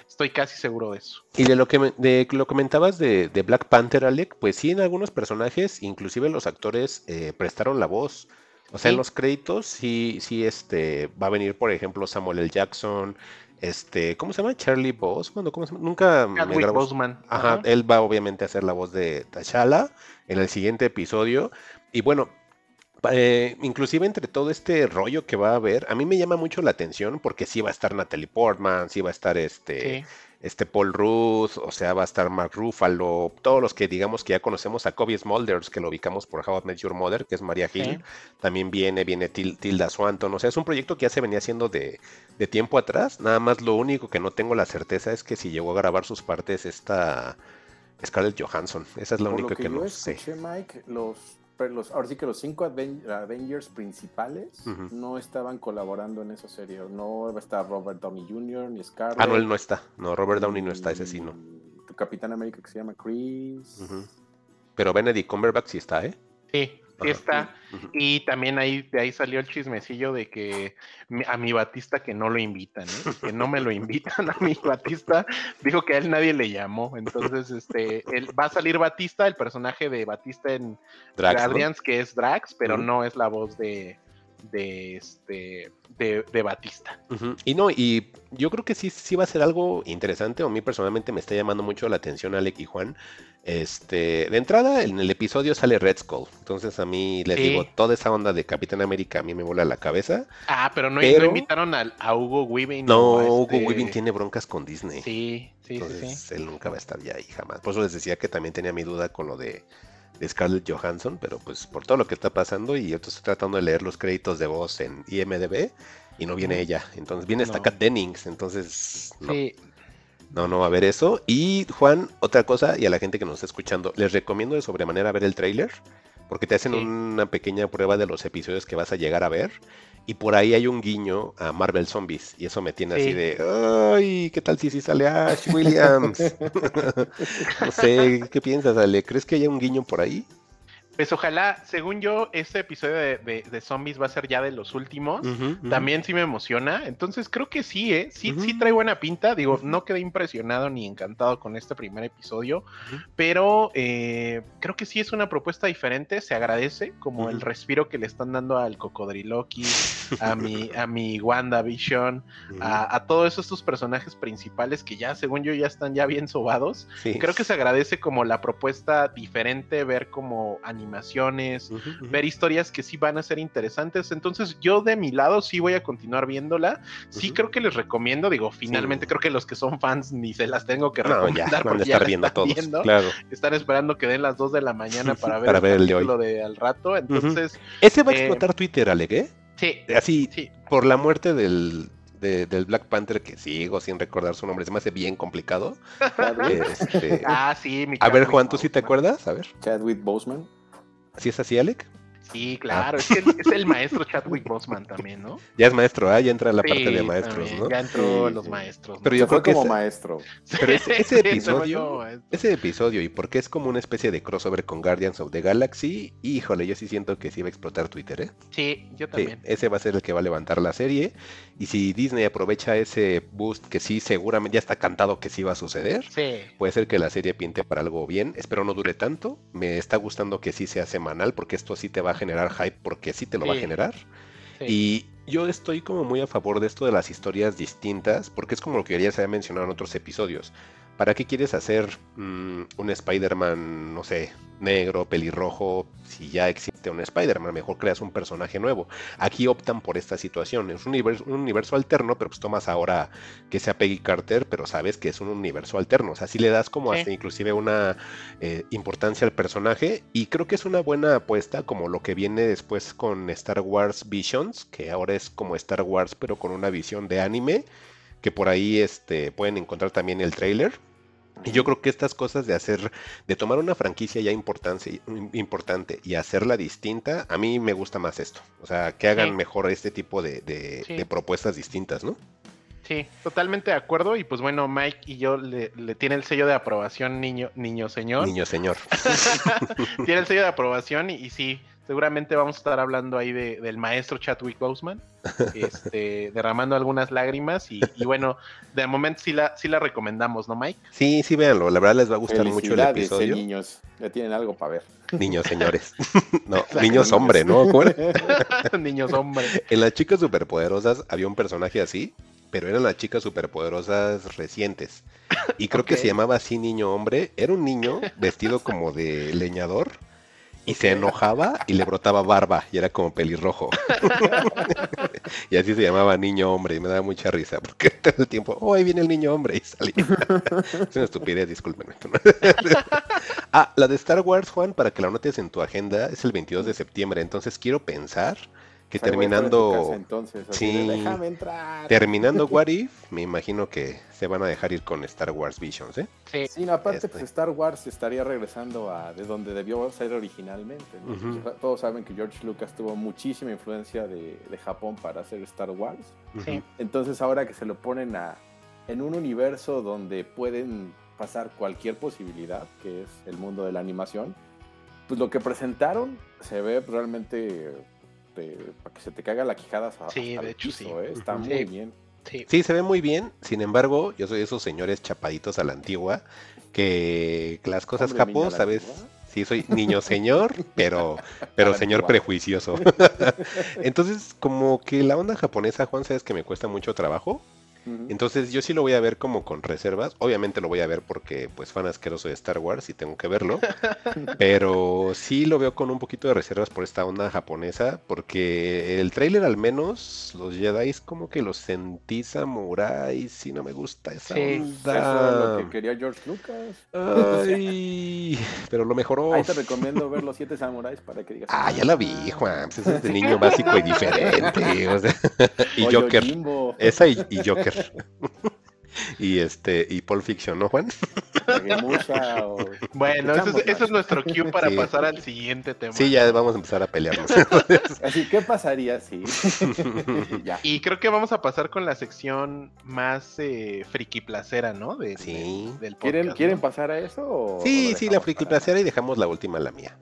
G: Estoy casi seguro de eso.
A: Y de lo que me- de lo comentabas de, de Black Panther, Alec, pues sí, en algunos personajes, inclusive los actores eh, prestaron la voz. O sea, en los créditos sí, sí, este, va a venir, por ejemplo, Samuel L. Jackson, este, ¿cómo se llama? Charlie Boseman, ¿o ¿cómo se llama? Nunca me
G: Chadwick
A: grabó-
G: Boseman.
A: Ajá,
G: Ajá.
A: él va obviamente a hacer la voz de T'Challa en el siguiente episodio. Y bueno, eh, inclusive entre todo este rollo que va a haber, a mí me llama mucho la atención porque sí va a estar Natalie Portman, sí va a estar este,
G: Sí.
A: este Paul Rudd, o sea, va a estar Mark Ruffalo, todos los que digamos que ya conocemos a Kobe Smulders, que lo ubicamos por How I Met Your Mother, que es Maria Hill,
G: Sí.
A: también viene, viene Til- Tilda Swanton, o sea, es un proyecto que ya se venía haciendo de, de tiempo atrás, nada más lo único que no tengo la certeza es que si llegó a grabar sus partes esta Scarlett Johansson, esa es la
F: Por
A: única
F: lo que,
A: que
F: yo
A: no sé.
F: escuché, Mike, los, pero los, ahora sí que los cinco Aven- Avengers principales no estaban colaborando en esa serie. No va a estar Robert Downey Jr. ni Scarlett.
A: Ah, no, él no está, no, Robert Downey no está, ese sí no.
F: Tu Capitán América que se llama Chris.
A: Pero Benedict Cumberbatch sí está, ¿eh?
G: Sí. Está. Y también ahí, de ahí salió el chismecillo de que a mi Batista que no lo invitan, ¿eh? que no me lo invitan a mi Batista, dijo que a él nadie le llamó. Entonces, este, él, va a salir Batista, el personaje de Batista en
A: Drax, ¿no?
G: Guardians, que es Drax, pero no es la voz de, de este de, de Batista.
A: Y no, y yo creo que sí, sí va a ser algo interesante, o a mí personalmente me está llamando mucho la atención Alec y Juan. Este, de entrada, en el episodio sale Red Skull, entonces a mí les
G: Sí.
A: digo, toda esa onda de Capitán América a mí me vuela la cabeza.
G: Ah, pero no,
A: Pero-
G: no invitaron a, Hugo Weaving.
A: No, Hugo
G: este-
A: Weaving tiene broncas con Disney.
G: Sí, sí, sí,
A: Entonces
G: sí.
A: él nunca va a estar ya ahí jamás. Por eso les decía que también tenía mi duda con lo de, de Scarlett Johansson, pero pues por todo lo que está pasando y yo estoy tratando de leer los créditos de voz en IMDB y no viene ella. Entonces viene hasta
G: No.
A: Kat Dennings, entonces no,
G: Sí,
A: no, no va a haber eso. Y Juan, otra cosa, y a la gente que nos está escuchando, les recomiendo de sobremanera ver el tráiler, porque te hacen
G: Sí.
A: una pequeña prueba de los episodios que vas a llegar a ver. Y por ahí hay un guiño a Marvel Zombies. Y eso me tiene así
G: Sí.
A: de, ay, ¿qué tal si sí sale Ash Williams? no sé, ¿qué piensas, Ale? ¿Crees que haya un guiño por ahí?
G: Pues ojalá, según yo, este episodio de, de- de zombies va a ser ya de los últimos. También sí me emociona. Entonces creo que sí, ¿eh? Sí, sí trae buena pinta. Digo, no quedé impresionado ni encantado con este primer episodio. Pero eh, creo que sí es una propuesta diferente. Se agradece como el respiro que le están dando al Cocodriloqui, a mi, a mi WandaVision, a, a todos estos personajes principales que ya, según yo, ya están ya bien sobados.
A: Sí.
G: Creo que se agradece como la propuesta diferente, ver como animaciones, ver historias que sí van a ser interesantes. Entonces, yo de mi lado sí voy a continuar viéndola. Sí, creo que les recomiendo. Digo, finalmente
A: Sí.
G: creo que los que son fans ni se las tengo que
A: No, ya,
G: recomendar
A: van a
G: porque ya
A: estar viendo
G: están
A: todos.
G: viendo.
A: Claro.
G: Están esperando que den las 2 de la mañana para ver
A: Para ver el de hoy.
G: de al rato. Entonces,
A: Ese va a
G: Eh,
A: explotar Twitter, Ale, ¿eh?
G: sí,
A: Así,
G: sí.
A: por la muerte del, de- del Black Panther, que sigo sin recordar su nombre, se me hace bien complicado.
F: Chadwick,
A: Este,
G: Ah, sí, mi
A: a ver, Juan, ¿tú sí te acuerdas? A ver,
F: Chadwick Boseman.
A: ¿Sí es así, Alec?
G: Sí, claro. Es, que él- es el maestro Chadwick Boseman también, ¿no?
A: Ya es maestro, ¿ah? Ya entra la
G: Sí,
A: parte de maestros,
G: también,
A: ¿no?
G: Ya entró
F: Sí,
G: los
F: sí.
G: maestros. ¿no?
A: Pero
F: Se
A: yo
F: fue
A: creo que
F: como
A: ese-
F: maestro.
A: Pero ese, episodio, ese episodio, y porque es como una especie de crossover con Guardians of the Galaxy, híjole, yo sí siento que sí va a explotar Twitter, ¿eh?
G: Sí, yo
A: Sí,
G: también.
A: ese va a ser el que va a levantar la serie. Y si Disney aprovecha ese boost que sí, seguramente ya está cantado que sí va a suceder,
G: Sí.
A: Puede ser que la serie pinte para algo bien. Espero no dure tanto. Me está gustando que sí sea semanal porque esto sí te va a generar hype porque sí te lo va a generar.
G: sí.
A: Y yo estoy como muy a favor de esto de las historias distintas porque es como lo que ya se había mencionado en otros episodios. ¿Para qué quieres hacer mm, un Spider-Man, no sé, negro, pelirrojo, si ya existe un Spider-Man? Mejor creas un personaje nuevo. Aquí optan por esta situación. Es un universo, un universo alterno, pero pues tomas ahora que sea Peggy Carter, pero sabes que es un universo alterno. O sea, sí le das como
G: Sí.
A: hasta inclusive una eh, importancia al personaje. Y creo que es una buena apuesta, como lo que viene después con Star Wars Visions, que ahora es como Star Wars, pero con una visión de anime. Que por ahí este, pueden encontrar también el trailer. Y yo creo que estas cosas de hacer, de tomar una franquicia ya importante, importante y hacerla distinta, a mí me gusta más esto. O sea, que hagan
G: Sí.
A: mejor este tipo de, de-
G: Sí.
A: de propuestas distintas, ¿no?
G: Sí, totalmente de acuerdo. Y pues bueno, Mike y yo le, le tiene el sello de aprobación, niño, niño señor.
A: Niño señor.
G: tiene el sello de aprobación y, y sí, seguramente vamos a estar hablando ahí de- del maestro Chadwick Boseman, este, derramando algunas lágrimas y, y bueno, de momento sí la, sí la recomendamos, ¿no, Mike?
A: Sí, sí, véanlo. La verdad les va a gustar mucho el
F: eh,
A: episodio.
F: niños. Ya tienen algo para ver.
A: Niños señores. no, niños hombre, ¿no?
G: Niños hombre.
A: En las chicas superpoderosas había un personaje así, pero eran las chicas superpoderosas recientes. Y creo que se llamaba así niño hombre. Era un niño vestido como de leñador y se enojaba y le brotaba barba y era como pelirrojo. y así se llamaba niño hombre y me daba mucha risa porque todo el tiempo, oh, ahí viene el niño hombre y salía. es una estupidez, discúlpenme. ah, la de Star Wars, Juan, para que la anotes en tu agenda, es el 22 de septiembre. Entonces quiero pensar que terminando...
F: casa entonces, así de,
A: Sí.
F: Déjame entrar.
A: Terminando What If, me imagino que se van a dejar ir con Star Wars Visions, ¿eh?
G: Sí,
F: Sí, no, aparte,
A: Este.
F: pues Star Wars estaría regresando a de donde debió ser originalmente. Pues, Todos saben que George Lucas tuvo muchísima influencia de, de Japón para hacer Star Wars.
G: Sí.
F: Entonces, ahora que se lo ponen a, en un universo donde pueden pasar cualquier posibilidad, que es el mundo de la animación, pues lo que presentaron se ve realmente de- para que se te caiga la quijada hasta,
G: Sí,
F: hasta
G: de
F: el
G: hecho,
F: piso,
G: sí.
F: ¿eh? Está muy bien.
G: sí.
A: Sí, se ve muy bien. Sin embargo, yo soy de esos señores chapaditos a la antigua que las cosas
F: Hombre, la
A: ¿sabes? Sí, soy niño señor, pero, pero señor prejuicioso. Entonces, como que la onda japonesa, Juan, sabes que me cuesta mucho trabajo. Entonces yo sí lo voy a ver como con reservas. Obviamente lo voy a ver porque pues fan asqueroso de Star Wars y tengo que verlo. Pero sí lo veo con un poquito de reservas por esta onda japonesa. Porque el tráiler al menos, los Jedi como que los sentí samuráis y no me gusta esa
G: Sí,
F: Eso es lo
A: onda.
F: que quería George Lucas.
A: Ay, pero lo mejoró.
F: Ahí te recomiendo ver los siete samuráis para que digas.
A: Ah, ya la vi, Juan. Pues ese es de niño básico y diferente. o sea, y Joker. Esa y, y Joker. y este, y Pulp Fiction, ¿no, Juan?
F: O-
G: Bueno, ese es, nuestro cue para
A: Sí.
G: pasar al siguiente tema.
A: Sí, ya vamos a empezar a pelearnos.
F: Así, ¿qué pasaría si? ya.
G: Y creo que vamos a pasar con la sección más eh, friki placera, ¿no? De,
A: Sí.
G: de- del
F: ¿Quieren,
G: podcast,
F: ¿Quieren
G: ¿no?
F: pasar a eso? o-
A: Sí, sí, la friki placera y dejamos la última, la mía.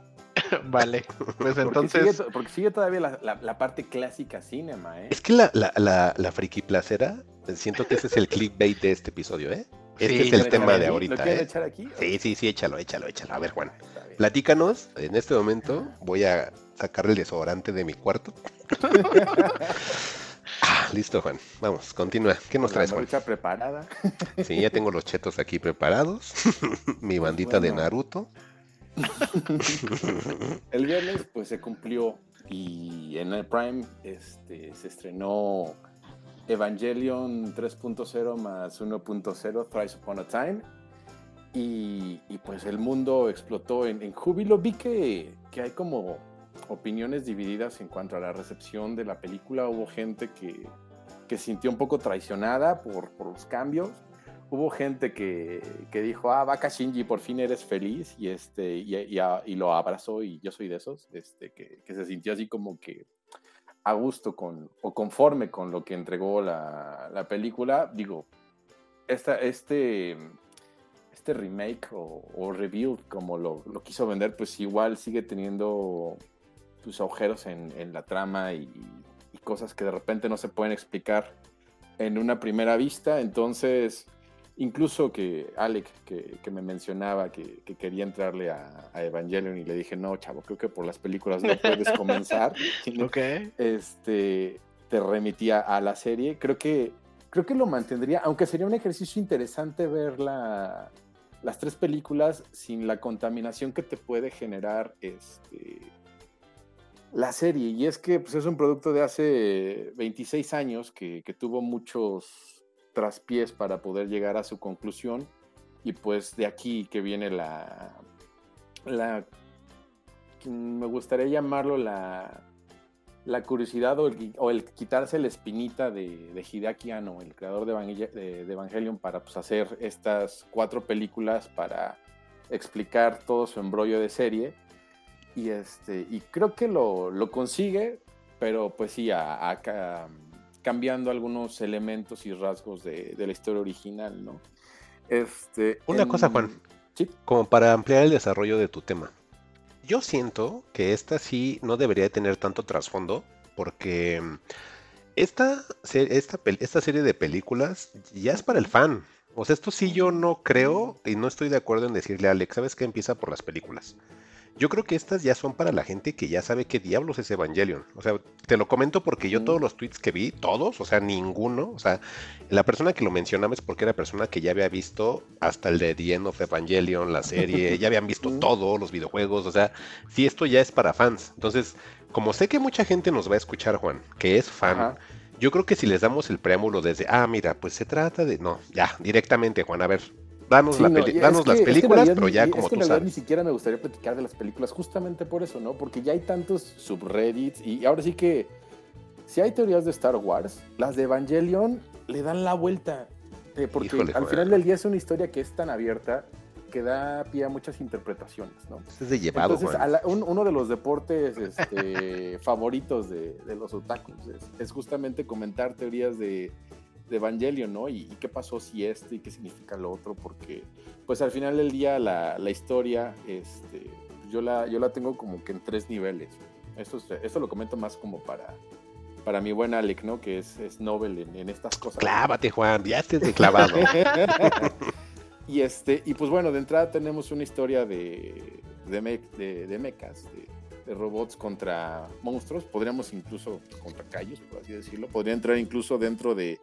G: Vale, pues
F: Porque sigue,
G: entonces...
F: to- porque sigue todavía la, la- la parte clásica cinema, ¿eh?
A: Es que la, la, la, la friki placera, siento que ese es el clickbait de este episodio, ¿eh? Este
G: Sí,
A: es
F: ¿Lo
A: el tema de ahorita,
F: ¿Lo
A: ¿eh?
F: echar aquí?
A: Sí, sí, sí, échalo, échalo, échalo. A ver, Juan, platícanos. En este momento voy a sacar el desodorante de mi cuarto. Ah, listo, Juan. Vamos, continúa. ¿Qué nos traes, Juan?
F: preparada.
A: Sí, ya tengo los chetos aquí preparados. Mi bandita de. Naruto.
F: El viernes, pues se cumplió y en el Prime este, se estrenó Evangelion 3.0 más 1.0 Thrice Upon a Time. Y, y, pues el mundo explotó en, en júbilo. Vi que, que hay como opiniones divididas en cuanto a la recepción de la película. Hubo gente que, que sintió un poco traicionada por, por los cambios. Hubo gente que, que dijo, ah, vaca Shinji, por fin eres feliz, y, este, y, y a- y lo abrazó, y yo soy de esos, este, que, se sintió así como que a gusto con, o conforme con lo que entregó la, la película. Digo, esta, este, este remake o, o rebuild, como lo, lo quiso vender, pues igual sigue teniendo sus agujeros en, en la trama y cosas que de repente no se pueden explicar en una primera vista. Entonces, incluso que Alec, que, que me mencionaba que, que quería entrarle a, a Evangelion y le dije, no, chavo, creo que por las películas no puedes comenzar. sino
G: Ok.
F: este, te remitía a la serie. Creo que, creo que lo mantendría, aunque sería un ejercicio interesante ver la- las tres películas sin la contaminación que te puede generar este, la serie. Y es que pues, es un producto de hace 26 años que, que tuvo muchos traspiés para poder llegar a su conclusión. Y pues de aquí que viene la, la me gustaría llamarlo la, la curiosidad o el, o el quitarse la espinita de, de Hideaki Anno, el creador de, Evangel- de- de Evangelion, para pues, hacer estas cuatro películas para explicar todo su embrollo de serie. Y, este, y creo que lo, lo consigue, pero pues sí, a- a ca- cambiando algunos elementos y rasgos de, de la historia original, ¿no? Este,
A: Una
F: en-
A: cosa, Juan.
F: Sí.
A: Como para ampliar el desarrollo de tu tema. Yo siento que esta sí no debería de tener tanto trasfondo porque mm, esta, esta, esta serie de películas ya es para el fan. O sea, esto sí yo no creo y no estoy de acuerdo en decirle a Alex, ¿sabes qué? Empieza por las películas. Yo creo que estas ya son para la gente que ya sabe qué diablos es Evangelion. O sea, te lo comento porque yo todos los tweets que vi, todos, o sea, ninguno, o sea, la persona que lo mencionaba es porque era persona que ya había visto hasta el de The End of Evangelion, la serie, ya habían visto todo, los videojuegos, o sea, sí, esto ya es para fans. Entonces, como sé que mucha gente nos va a escuchar, Juan, que es fan,
F: Ajá.
A: yo creo que si les damos el preámbulo desde, ah, mira, pues se trata de, no, ya, directamente, Juan, a ver, danos,
F: Sí,
A: la
F: no, es que-
A: las
F: es que
A: películas, pero
F: ni-
A: ya
F: es
A: como
F: que en
A: tú sabes.
F: ni siquiera me gustaría platicar de las películas justamente por eso, ¿no? Porque ya hay tantos subreddits y ahora sí que si hay teorías de Star Wars, las de Evangelion le dan la vuelta. eh, porque
A: Híjole,
F: al final del día es una historia que es tan abierta que da pie a muchas interpretaciones, ¿no?
A: Es de llevado,
F: Entonces,
A: Juan.
F: a la- un- uno de los deportes este, favoritos de, de los otakus es, es justamente comentar teorías de, de Evangelion, ¿no? Y, y qué pasó si esto y qué significa lo otro, porque pues al final del día la, la historia, este, yo, la, yo la tengo como que en tres niveles. Esto, es- esto lo comento más como para, para mi buen Alec, ¿no? Que es, es Nobel en, en estas cosas.
A: Clávate, Juan, ya estés de clavado.
F: y este, y pues bueno, de entrada tenemos una historia de, de, me- de, de mechas, de, de robots contra monstruos, podríamos incluso contra callos, por así decirlo, podría entrar incluso dentro de,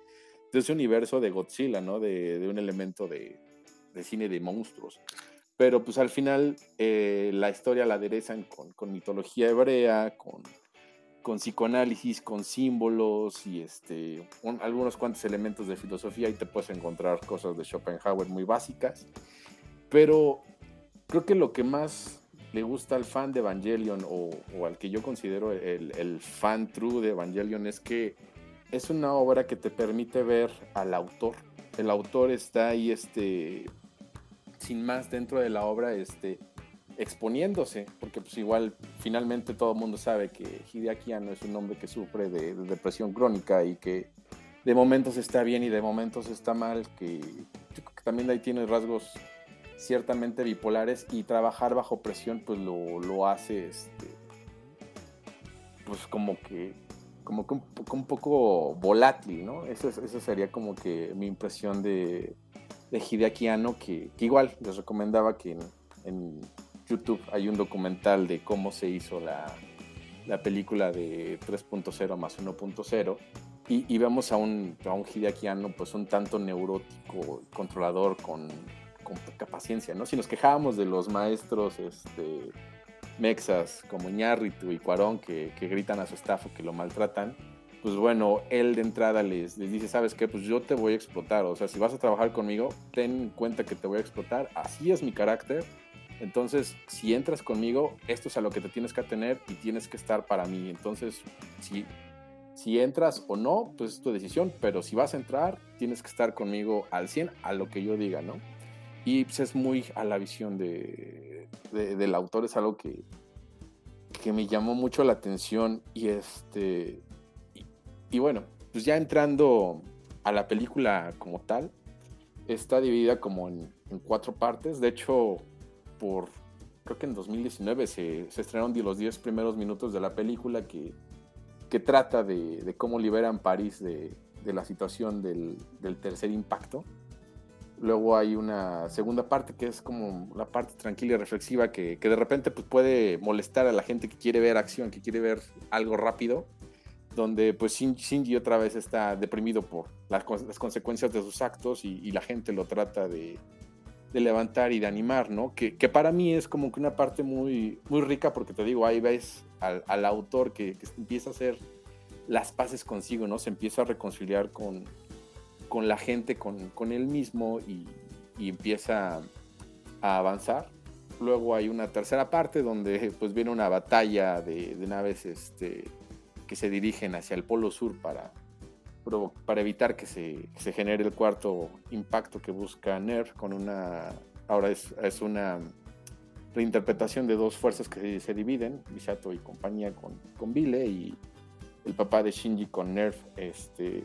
F: de ese universo de Godzilla, ¿no? De, de un elemento de, de cine de monstruos. Pero pues al final eh, la historia la aderezan con, con mitología hebrea, con, con psicoanálisis, con símbolos y este, un- algunos cuantos elementos de filosofía y te puedes encontrar cosas de Schopenhauer muy básicas. Pero creo que lo que más le gusta al fan de Evangelion o, o al que yo considero el, el fan true de Evangelion es que es una obra que te permite ver al autor. El autor está ahí este, sin más dentro de la obra este, exponiéndose, porque pues igual finalmente todo el mundo sabe que Hideaki Anno es un hombre que sufre de, de depresión crónica y que de momentos está bien y de momentos está mal, que, que también ahí tiene rasgos ciertamente bipolares y trabajar bajo presión pues lo, lo hace este, pues como que como que un, poco- un poco volátil, ¿no? Eso, es- eso sería como que mi impresión de, de que, que igual les recomendaba que en, en YouTube hay un documental de cómo se hizo la, la película de 3.0 más 1.0 y, y vemos a un, a un pues un tanto neurótico, controlador, con, con poca paciencia, ¿no? Si nos quejábamos de los maestros este, mexas como Iñárritu y Cuarón que, que gritan a su staff que lo maltratan, pues bueno, él de entrada les, les dice, ¿sabes qué? Pues yo te voy a explotar, o sea, si vas a trabajar conmigo, ten en cuenta que te voy a explotar, así es mi carácter, entonces si entras conmigo, esto es a lo que te tienes que atener y tienes que estar para mí, entonces si, si entras o no, pues es tu decisión, pero si vas a entrar, tienes que estar conmigo al 100, a lo que yo diga, ¿no? Y pues es muy a la visión de, de- del autor, es algo que, que me llamó mucho la atención y este y, bueno, pues ya entrando a la película como tal, está dividida como en, cuatro partes, de hecho por creo que en 2019 se, se estrenaron los 10 primeros minutos de la película que, que trata de, de cómo liberan París de, de la situación del, del tercer impacto. Luego hay una segunda parte que es como la parte tranquila y reflexiva que, que de repente pues, puede molestar a la gente que quiere ver acción, que quiere ver algo rápido, donde pues Shin- Shinji otra vez está deprimido por las consecuencias de sus actos y, y la gente lo trata de, de levantar y de animar, ¿no? Que, que para mí es como que una parte muy, muy rica porque te digo, ahí ves al, al autor que, que empieza a hacer las paces consigo, ¿no? Se empieza a reconciliar con, con la gente, con, con él mismo y, y empieza a avanzar. Luego hay una tercera parte donde pues viene una batalla de, de naves este, que se dirigen hacia el Polo Sur para, para evitar que se, se genere el cuarto impacto que busca Nerf con una... Ahora es, es una reinterpretación de dos fuerzas que se dividen, Misato y compañía con, con Bile y el papá de Shinji con Nerf. Este,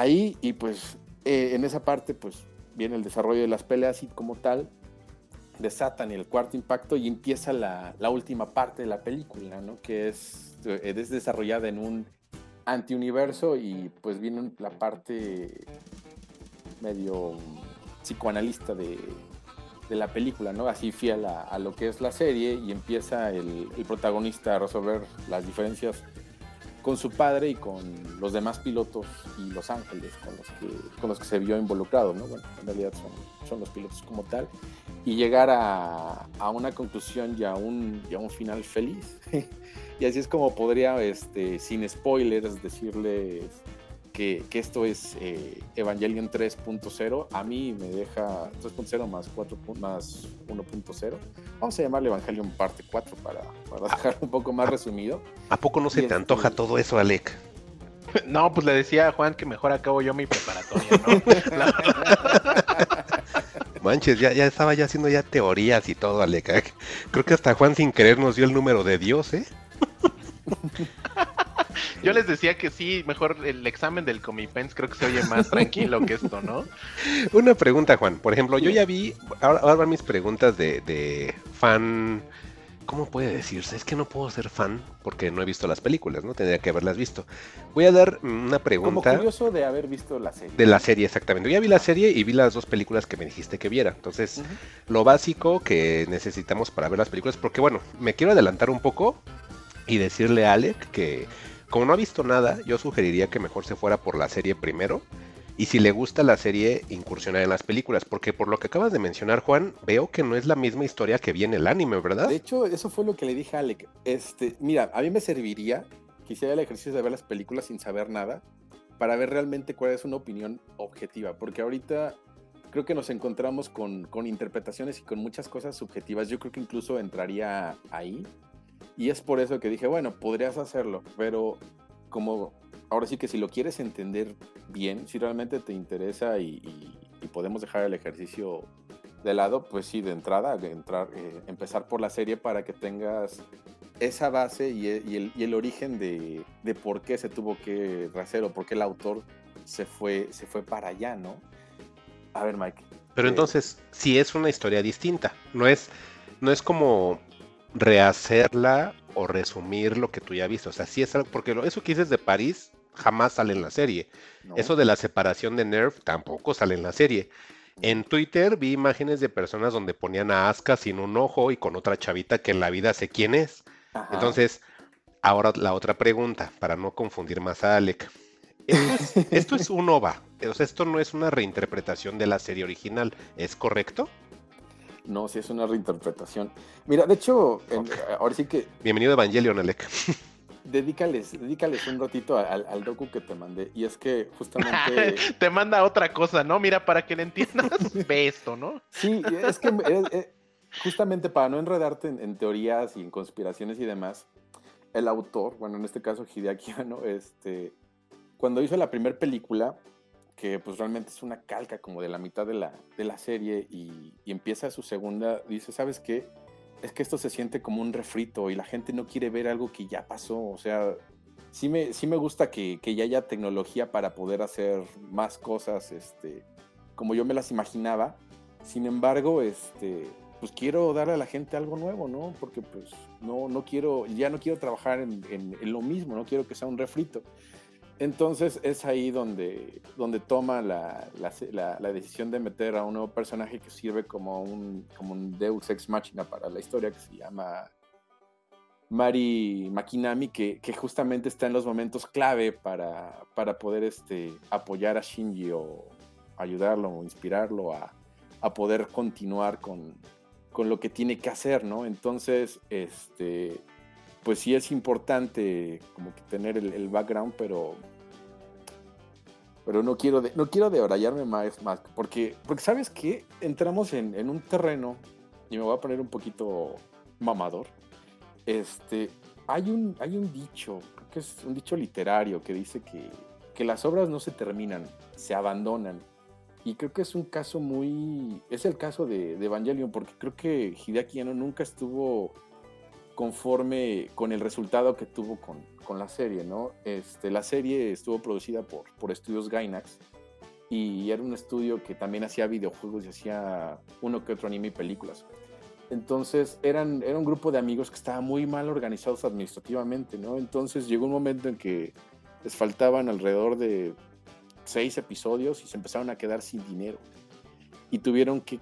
F: ahí y pues eh, en esa parte pues viene el desarrollo de las peleas y como tal desatan el cuarto impacto y empieza la, la última parte de la película, ¿no? Que es, eh, es desarrollada en un antiuniverso y pues viene la parte medio psicoanalista de, de la película, ¿no? Así fiel a, lo que es la serie y empieza el, el, protagonista a resolver las diferencias con su padre y con los demás pilotos y los ángeles con los que, con los que se vio involucrado, ¿no? Bueno, en realidad son, son los pilotos como tal. Y llegar a, a una conclusión y a un, y a un final feliz. y así es como podría, este, sin spoilers, decirles que, esto es eh, Evangelion 3.0. A mí me deja 3.0 más 4 más 1.0. Vamos a llamarle Evangelion parte 4 para, para dejar un poco más resumido.
A: ¿A poco no se te antoja este todo eso, Alec?
G: No, pues le decía a Juan que mejor acabo yo mi preparatoria, ¿no?
A: Manches, ya, ya estaba ya haciendo ya teorías y todo, Alec. Creo que hasta Juan sin querer nos dio el número de Dios, ¿eh?
G: Yo les decía que sí, mejor el examen del Comipens creo que se oye más tranquilo que esto, ¿no?
A: Una pregunta, Juan. Por ejemplo, yo ya vi, ahora, van mis preguntas de, de, fan. ¿Cómo puede decirse? Es que no puedo ser fan porque no he visto las películas, ¿no? Tendría que haberlas visto. Voy a dar una pregunta.
F: Como curioso de haber visto la serie.
A: De la serie, exactamente. Yo ya vi la serie y vi las dos películas que me dijiste que viera. Entonces, lo básico que necesitamos para ver las películas, porque bueno, me quiero adelantar un poco y decirle a Alec que como no ha visto nada, yo sugeriría que mejor se fuera por la serie primero. Y si le gusta la serie, incursionar en las películas. Porque por lo que acabas de mencionar, Juan, veo que no es la misma historia que viene el anime, ¿verdad?
F: De hecho, eso fue lo que le dije a Alec. Este, mira, a mí me serviría que el ejercicio de ver las películas sin saber nada. Para ver realmente cuál es una opinión objetiva. Porque ahorita creo que nos encontramos con, con interpretaciones y con muchas cosas subjetivas. Yo creo que incluso entraría ahí. Y es por eso que dije, bueno, podrías hacerlo, pero como ahora sí que si lo quieres entender bien, si realmente te interesa y, podemos dejar el ejercicio de lado, pues sí, de entrada, entrar, eh, empezar por la serie para que tengas esa base y, el, y el, origen de, de, por qué se tuvo que hacer o por qué el autor se fue, se fue para allá, ¿no? A ver, Mike.
A: Pero eh, entonces, si es una historia distinta, no es, no es como rehacerla o resumir lo que tú ya viste. O sea, sí es algo, porque eso que dices de París jamás sale en la serie. Eso de la separación de Nerf tampoco sale en la serie. En Twitter vi imágenes de personas donde ponían a Asuka sin un ojo y con otra chavita que en la vida sé quién es. Entonces, ahora la otra pregunta, para no confundir más a Alec. Esto es, un OVA, o sea, esto no es una reinterpretación de la serie original, ¿es correcto?
F: No, sí es una reinterpretación. Mira, de hecho, ahora sí que.
A: Bienvenido a Evangelion, Alec.
F: Dedícales, dedícales un ratito al, al, docu que te mandé. Y es que justamente.
G: te manda otra cosa, ¿no? Mira, para que le entiendas, ve esto, ¿no?
F: Sí, es que eh, eh, justamente para no enredarte en, teorías y en conspiraciones y demás, el autor, bueno, en este caso Hideaki este, cuando hizo la primera película, que pues realmente es una calca como de la mitad de la, de la serie y, empieza su segunda, dice, ¿sabes qué? Es que esto se siente como un refrito y la gente no quiere ver algo que ya pasó, o sea, sí me, sí me gusta que, que ya haya tecnología para poder hacer más cosas, este, como yo me las imaginaba, sin embargo, este, pues quiero darle a la gente algo nuevo, ¿no? Porque pues no, no quiero, ya no quiero trabajar en, en lo mismo, no quiero que sea un refrito. Entonces es ahí donde, donde toma la, la, decisión de meter a un nuevo personaje que sirve como un, como un Deus Ex Machina para la historia, que se llama Mari Makinami, que, que justamente está en los momentos clave para, para poder este, apoyar a Shinji o ayudarlo o inspirarlo a, a poder continuar con, con, lo que tiene que hacer, ¿no? Entonces, este pues sí es importante como que tener el, background, pero pero no quiero de, no quiero debrayarme más, más porque, porque sabes que entramos en, en, un terreno y me voy a poner un poquito mamador. Este, hay un, hay un dicho, creo que es un dicho literario que dice que, que las obras no se terminan, se abandonan. Y creo que es un caso muy. Es el caso de, de Evangelion, porque creo que Hideaki Anno nunca estuvo conforme con el resultado que tuvo con, con, la serie, ¿no? Este, la serie estuvo producida por, por estudios Gainax y era un estudio que también hacía videojuegos y hacía uno que otro anime y películas. Entonces eran, era un grupo de amigos que estaba muy mal organizados administrativamente, ¿no? Entonces llegó un momento en que les faltaban alrededor de seis episodios y se empezaron a quedar sin dinero. Y tuvieron que,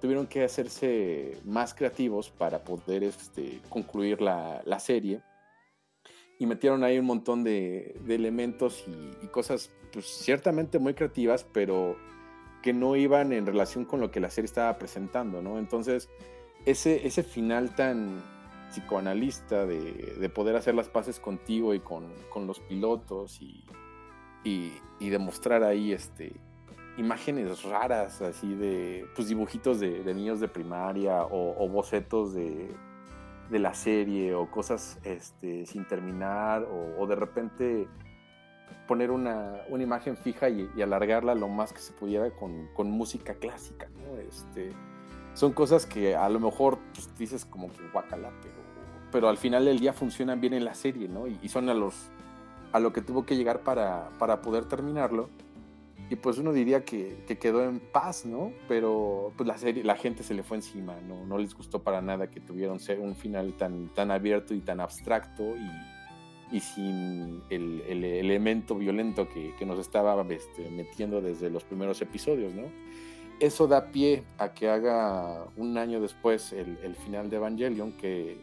F: tuvieron que hacerse más creativos para poder este, concluir la, la, serie. Y metieron ahí un montón de, de elementos y, y, cosas pues, ciertamente muy creativas, pero que no iban en relación con lo que la serie estaba presentando, ¿no? Entonces, ese, ese final tan psicoanalista de, de poder hacer las paces contigo y con, con los pilotos y, y, y, demostrar ahí este, imágenes raras, así de pues, dibujitos de, niños de primaria o, bocetos de, de, la serie o cosas este, sin terminar o, de repente poner una, una imagen fija y, y, alargarla lo más que se pudiera con, con música clásica, ¿no? Este, son cosas que a lo mejor pues, dices como que guacala, pero, pero al final del día funcionan bien en la serie, ¿no? Y, y son a los a lo que tuvo que llegar para, para, poder terminarlo. Y pues uno diría que, que, quedó en paz, ¿no? Pero pues la serie, la gente se le fue encima, ¿no? No les gustó para nada que tuvieron un final tan, tan abierto y tan abstracto y, y sin el, el, elemento violento que, que nos estaba este, metiendo desde los primeros episodios, ¿no? eso da pie a que haga un año después el, el final de Evangelion que,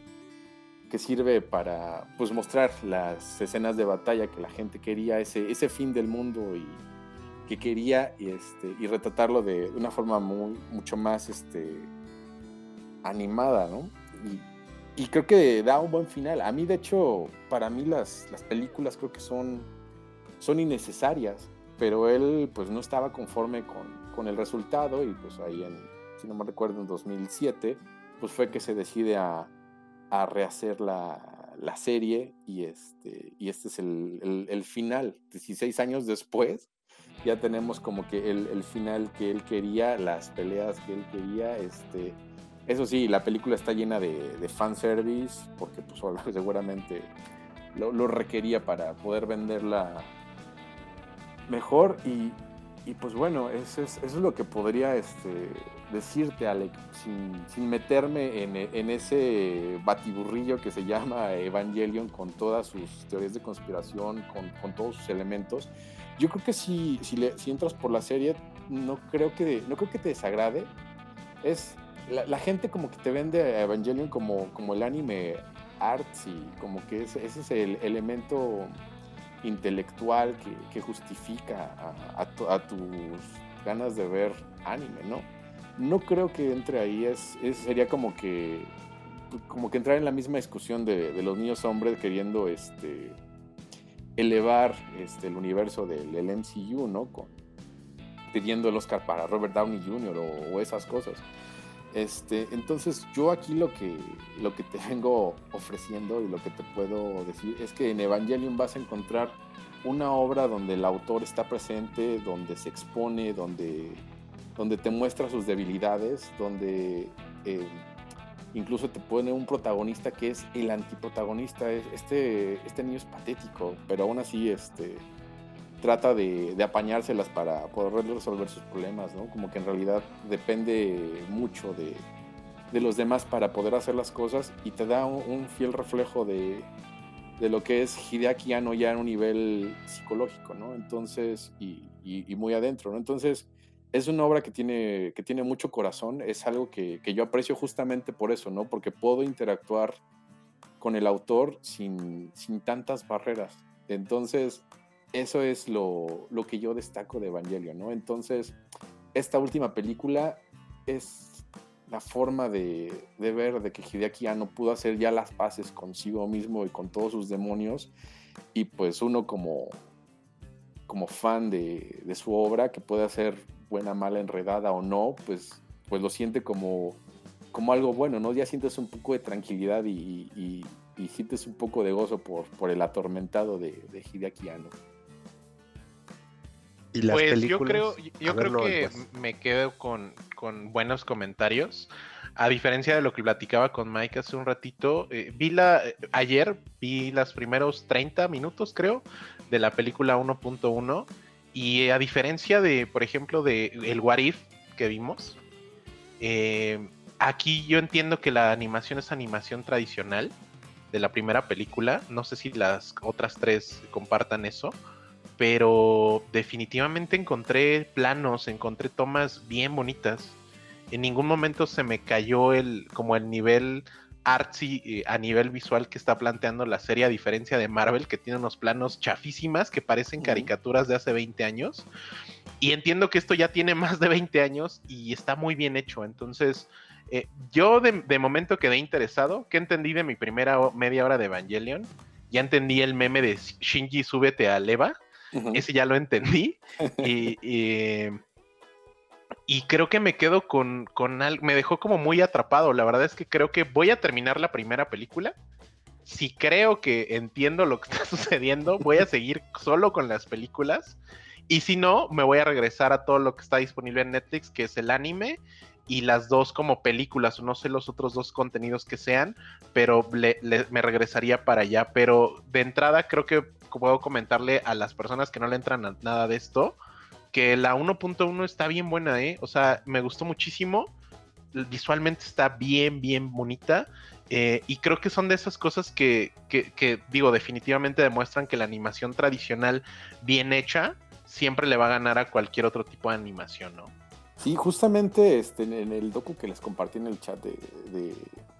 F: que, sirve para pues, mostrar las escenas de batalla que la gente quería, ese, ese fin del mundo y que quería y, este, y retratarlo de una forma muy, mucho más este, animada, ¿no? Y, y, creo que da un buen final. A mí, de hecho, para mí las, las películas creo que son, son innecesarias, pero él pues no estaba conforme con, con el resultado y pues ahí en, si no me recuerdo, en 2007, pues fue que se decide a, a rehacer la, la, serie y este, y este es el, el, el, final. 16 años después ya tenemos como que el, el, final que él quería, las peleas que él quería, este... Eso sí, la película está llena de, de fanservice, porque pues seguramente lo, lo requería para poder venderla mejor y, y pues bueno, eso es, eso es lo que podría este, decirte, Alec, sin, sin meterme en, en, ese batiburrillo que se llama Evangelion con todas sus teorías de conspiración, con, con todos sus elementos. Yo creo que si, si, le, entras por la serie, no creo que, no creo que te desagrade. Es, la, gente como que te vende a Evangelion como, como el anime arts y como que ese, es el elemento intelectual que, justifica a, tus ganas de ver anime, ¿no? No creo que entre ahí, es, sería como que como que entrar en la misma discusión de los niños hombres queriendo este, elevar este, el universo del, del, MCU, ¿no? Con, pidiendo el Oscar para Robert Downey Jr. o, esas cosas. Este, entonces yo aquí lo que, lo que te vengo ofreciendo y lo que te puedo decir es que en Evangelion vas a encontrar una obra donde el autor está presente, donde se expone, donde, donde te muestra sus debilidades, donde eh, incluso te pone un protagonista que es el antiprotagonista. Este, este niño es patético, pero aún así este, trata de, de, apañárselas para poder resolver sus problemas, ¿no? Como que en realidad depende mucho de, de los demás para poder hacer las cosas y te da un, fiel reflejo de, de, lo que es Hideaki Anno ya en un nivel psicológico, ¿no? Entonces, y, y, y, muy adentro, ¿no? Entonces, es una obra que tiene, que tiene mucho corazón, es algo que, que yo aprecio justamente por eso, ¿no? Porque puedo interactuar con el autor sin, sin tantas barreras. Entonces, eso es lo, lo, que yo destaco de Evangelion, ¿no? Entonces, esta última película es la forma de, de ver de que Hideaki no pudo hacer ya las paces consigo mismo y con todos sus demonios. Y pues uno como, como fan de, de su obra, que puede hacer buena, mala, enredada o no, pues, pues lo siente como, como algo bueno, ¿no? Ya sientes un poco de tranquilidad y, y, y sientes un poco de gozo por, por el atormentado de, de Hideaki Anno.
G: ¿Y las pues yo creo, yo creo que me quedo con, con, buenos comentarios. A diferencia de lo que platicaba con Mike hace un ratito, eh, vi la ayer vi los primeros 30 minutos, creo, de la película 1.1 y a diferencia de, por ejemplo, de el What If que vimos, eh, aquí yo entiendo que la animación es animación tradicional de la primera película. No sé si las otras tres compartan eso pero definitivamente encontré planos, encontré tomas bien bonitas. En ningún momento se me cayó el como el nivel artsy eh, a nivel visual que está planteando la serie, a diferencia de Marvel, que tiene unos planos chafísimas que parecen caricaturas de hace 20 años. Y entiendo que esto ya tiene más de 20 años y está muy bien hecho. Entonces, eh, yo de, de, momento quedé interesado. ¿Qué entendí de mi primera media hora de Evangelion? Ya entendí el meme de Shinji, súbete a Leva ese ya lo entendí. y, y, creo que me quedo con, con algo. Me dejó como muy atrapado. La verdad es que creo que voy a terminar la primera película. Si creo que entiendo lo que está sucediendo, voy a seguir solo con las películas. Y si no, me voy a regresar a todo lo que está disponible en Netflix, que es el anime y las dos como películas, no sé los otros dos contenidos que sean, pero me regresaría para allá. Pero de entrada creo que puedo comentarle a las personas que no le entran a nada de esto, que la 1.1 está bien buena, ¿eh? O sea, me gustó muchísimo. Visualmente está bien, bien bonita. Eh, y creo que son de esas cosas que, que, digo, definitivamente demuestran que la animación tradicional bien hecha siempre le va a ganar a cualquier otro tipo de animación, ¿no?
F: Sí, justamente este, en el docu que les compartí en el chat de,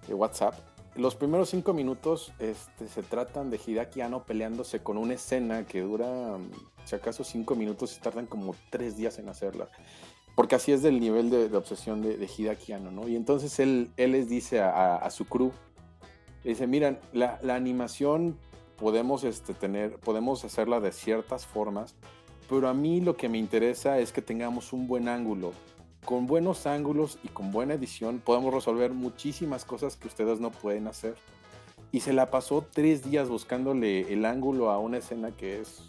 F: de WhatsApp, los primeros cinco minutos este, se tratan de Hideaki Anno peleándose con una escena que dura, si acaso, cinco minutos y tardan como tres días en hacerla. Porque así es del nivel de, obsesión de, de, Anno, ¿no? Y entonces él, él les dice a, su crew, dice, miren, la, la, animación podemos, este, tener, podemos hacerla de ciertas formas, pero a mí lo que me interesa es que tengamos un buen ángulo, con buenos ángulos y con buena edición podemos resolver muchísimas cosas que ustedes no pueden hacer. Y se la pasó tres días buscándole el ángulo a una escena que es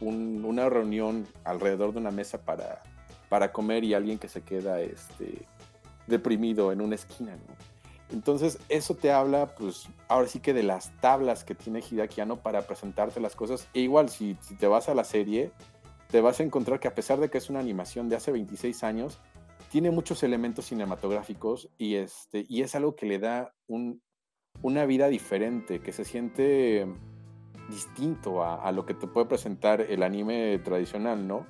F: una reunión alrededor de una mesa para, para comer y alguien que se queda este, deprimido en una esquina. Entonces, eso te habla, pues, ahora sí que de las tablas que tiene Hidakiano para presentarte las cosas. E igual, si, si te vas a la serie, te vas a encontrar que a pesar de que es una animación de hace 26 años, tiene muchos elementos cinematográficos y, este, y es algo que le da un, una vida diferente, que se siente distinto a, lo que te puede presentar el anime tradicional, ¿no?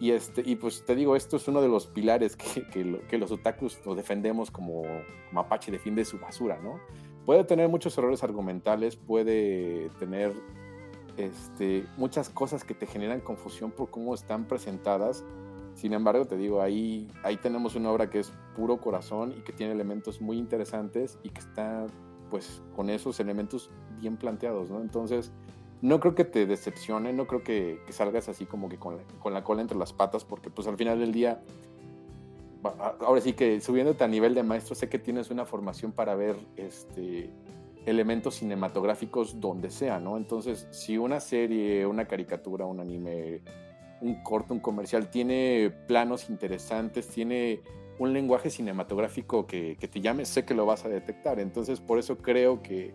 F: Y, este, y pues te digo, esto es uno de los pilares que, que, los otakus lo defendemos como Mapache defiende su basura, ¿no? Puede tener muchos errores argumentales, puede tener este, muchas cosas que te generan confusión por cómo están presentadas, sin embargo, te digo, ahí, ahí tenemos una obra que es puro corazón y que tiene elementos muy interesantes y que está pues con esos elementos bien planteados, ¿no? Entonces, no creo que te decepcione, no creo que, salgas así como que con la, cola entre las patas, porque pues al final del día, ahora sí que subiéndote a nivel de maestro, sé que tienes una formación para ver este, elementos cinematográficos donde sea, ¿no? Entonces, si una serie, una caricatura, un anime, un corto, un comercial, tiene planos interesantes, tiene un lenguaje cinematográfico que, te llame, sé que lo vas a detectar. Entonces, por eso creo que,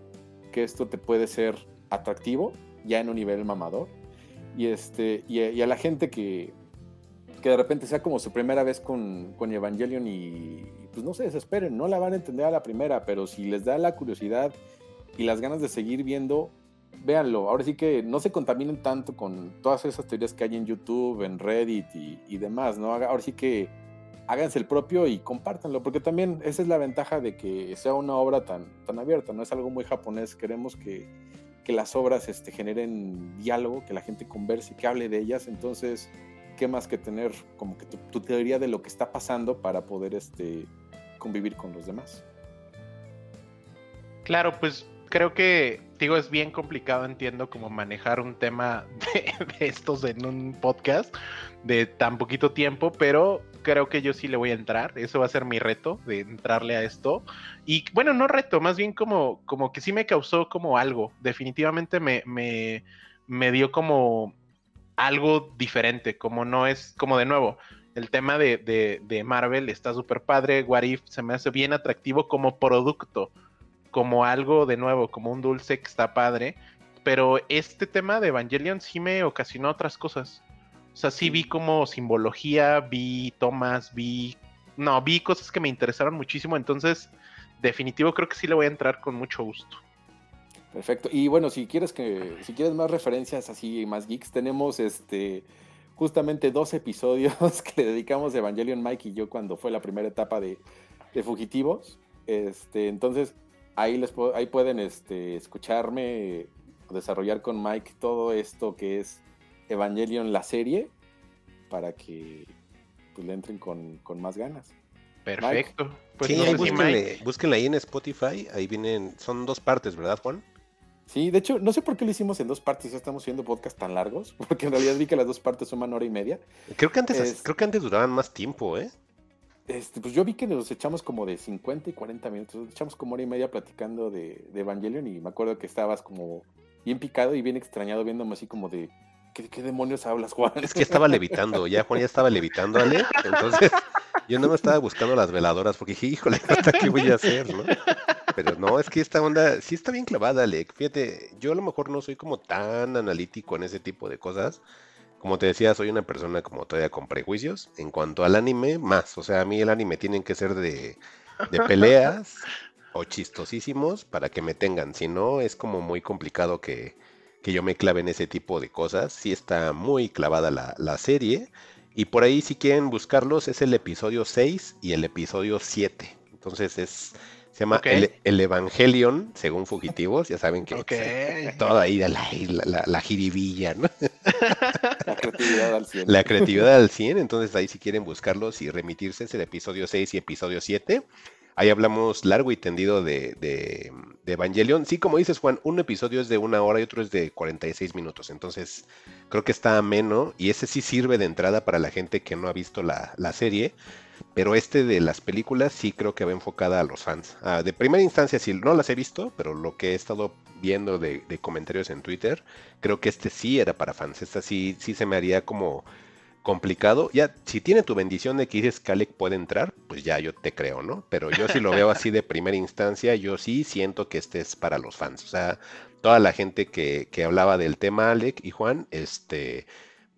F: esto te puede ser atractivo, ya en un nivel mamador. Y, este, y, a la gente que, que de repente sea como su primera vez con, con Evangelion y, pues no se desesperen, no la van a entender a la primera, pero si les da la curiosidad y las ganas de seguir viendo, véanlo. Ahora sí que no se contaminen tanto con todas esas teorías que hay en YouTube, en Reddit y, demás, ¿no? Ahora sí que háganse el propio y compártanlo, porque también esa es la ventaja de que sea una obra tan, tan abierta, ¿no? Es algo muy japonés. Queremos que, que las obras este, generen diálogo, que la gente converse, que hable de ellas. Entonces, ¿qué más que tener como que tu, tu teoría de lo que está pasando para poder este, convivir con los demás?
G: Claro, pues creo que, digo, es bien complicado, entiendo, como manejar un tema de, estos en un podcast de tan poquito tiempo, pero creo que yo sí le voy a entrar. Eso va a ser mi reto de entrarle a esto. Y bueno, no reto, más bien como, como que sí me causó como algo. Definitivamente me, me, me dio como algo diferente, como no es, como de nuevo, el tema de, de, de Marvel está súper padre, What If se me hace bien atractivo como producto, como algo de nuevo, como un dulce que está padre, pero este tema de Evangelion sí me ocasionó otras cosas. O sea, sí vi como simbología, vi tomas, vi... No, vi cosas que me interesaron muchísimo, entonces definitivo creo que sí le voy a entrar con mucho gusto.
F: Perfecto. Y bueno, si quieres que, si quieres más referencias así, más geeks, tenemos este justamente dos episodios que le dedicamos a Evangelion Mike y yo cuando fue la primera etapa de, Fugitivos. Este, entonces, ahí les ahí pueden este, escucharme desarrollar con Mike todo esto que es Evangelion la serie para que pues, le entren con, más ganas.
G: Perfecto.
A: Pues sí, búsquenle, ahí en Spotify, ahí vienen, son dos partes, ¿verdad, Juan?
F: Sí, de hecho, no sé por qué lo hicimos en dos partes, ya estamos haciendo podcast tan largos, porque en realidad vi que las dos partes son una hora y media.
A: Creo que antes, creo que antes duraban más tiempo, ¿eh?
F: Este, pues yo vi que nos echamos como de 50 y 40 minutos, echamos como hora y media platicando de, de Evangelion y me acuerdo que estabas como bien picado y bien extrañado viéndome así como de, ¿qué, qué demonios hablas, Juan?
A: Es que estaba levitando, ya Juan ya estaba levitando, Ale, entonces yo no me estaba buscando las veladoras porque dije, híjole, ¿hasta qué voy a hacer? Pero no, es que esta onda sí está bien clavada, Alec. Fíjate, yo a lo mejor no soy como tan analítico en ese tipo de cosas. Como te decía, soy una persona como todavía con prejuicios. En cuanto al anime, más. O sea, a mí el anime tienen que ser de, de peleas o chistosísimos para que me tengan. Si no, es como muy complicado que, que, yo me clave en ese tipo de cosas. Sí está muy clavada la, la serie. Y por ahí, si quieren buscarlos, es el episodio 6 y el episodio 7. Entonces es se llama el, Evangelion, según fugitivos. Ya saben que okay. todo ahí la, la, la, jiribilla, ¿no?
F: La creatividad al 100.
A: La creatividad al 100. Entonces, ahí si quieren buscarlos y remitirse, es el episodio 6 y episodio 7. Ahí hablamos largo y tendido de, de, de, Evangelion. Sí, como dices, Juan, un episodio es de una hora y otro es de 46 minutos. Entonces, creo que está ameno. Y ese sí sirve de entrada para la gente que no ha visto la, la serie pero este de las películas sí creo que va enfocada a los fans. Ah, de primera instancia sí, no las he visto, pero lo que he estado viendo de, comentarios en Twitter, creo que este sí era para fans. Esta sí, sí se me haría como complicado. Ya, si tiene tu bendición de que dices que Alec puede entrar, pues ya yo te creo, ¿no? Pero yo sí lo veo así de primera instancia, yo sí siento que este es para los fans. O sea, toda la gente que, que hablaba del tema, Alec y Juan, este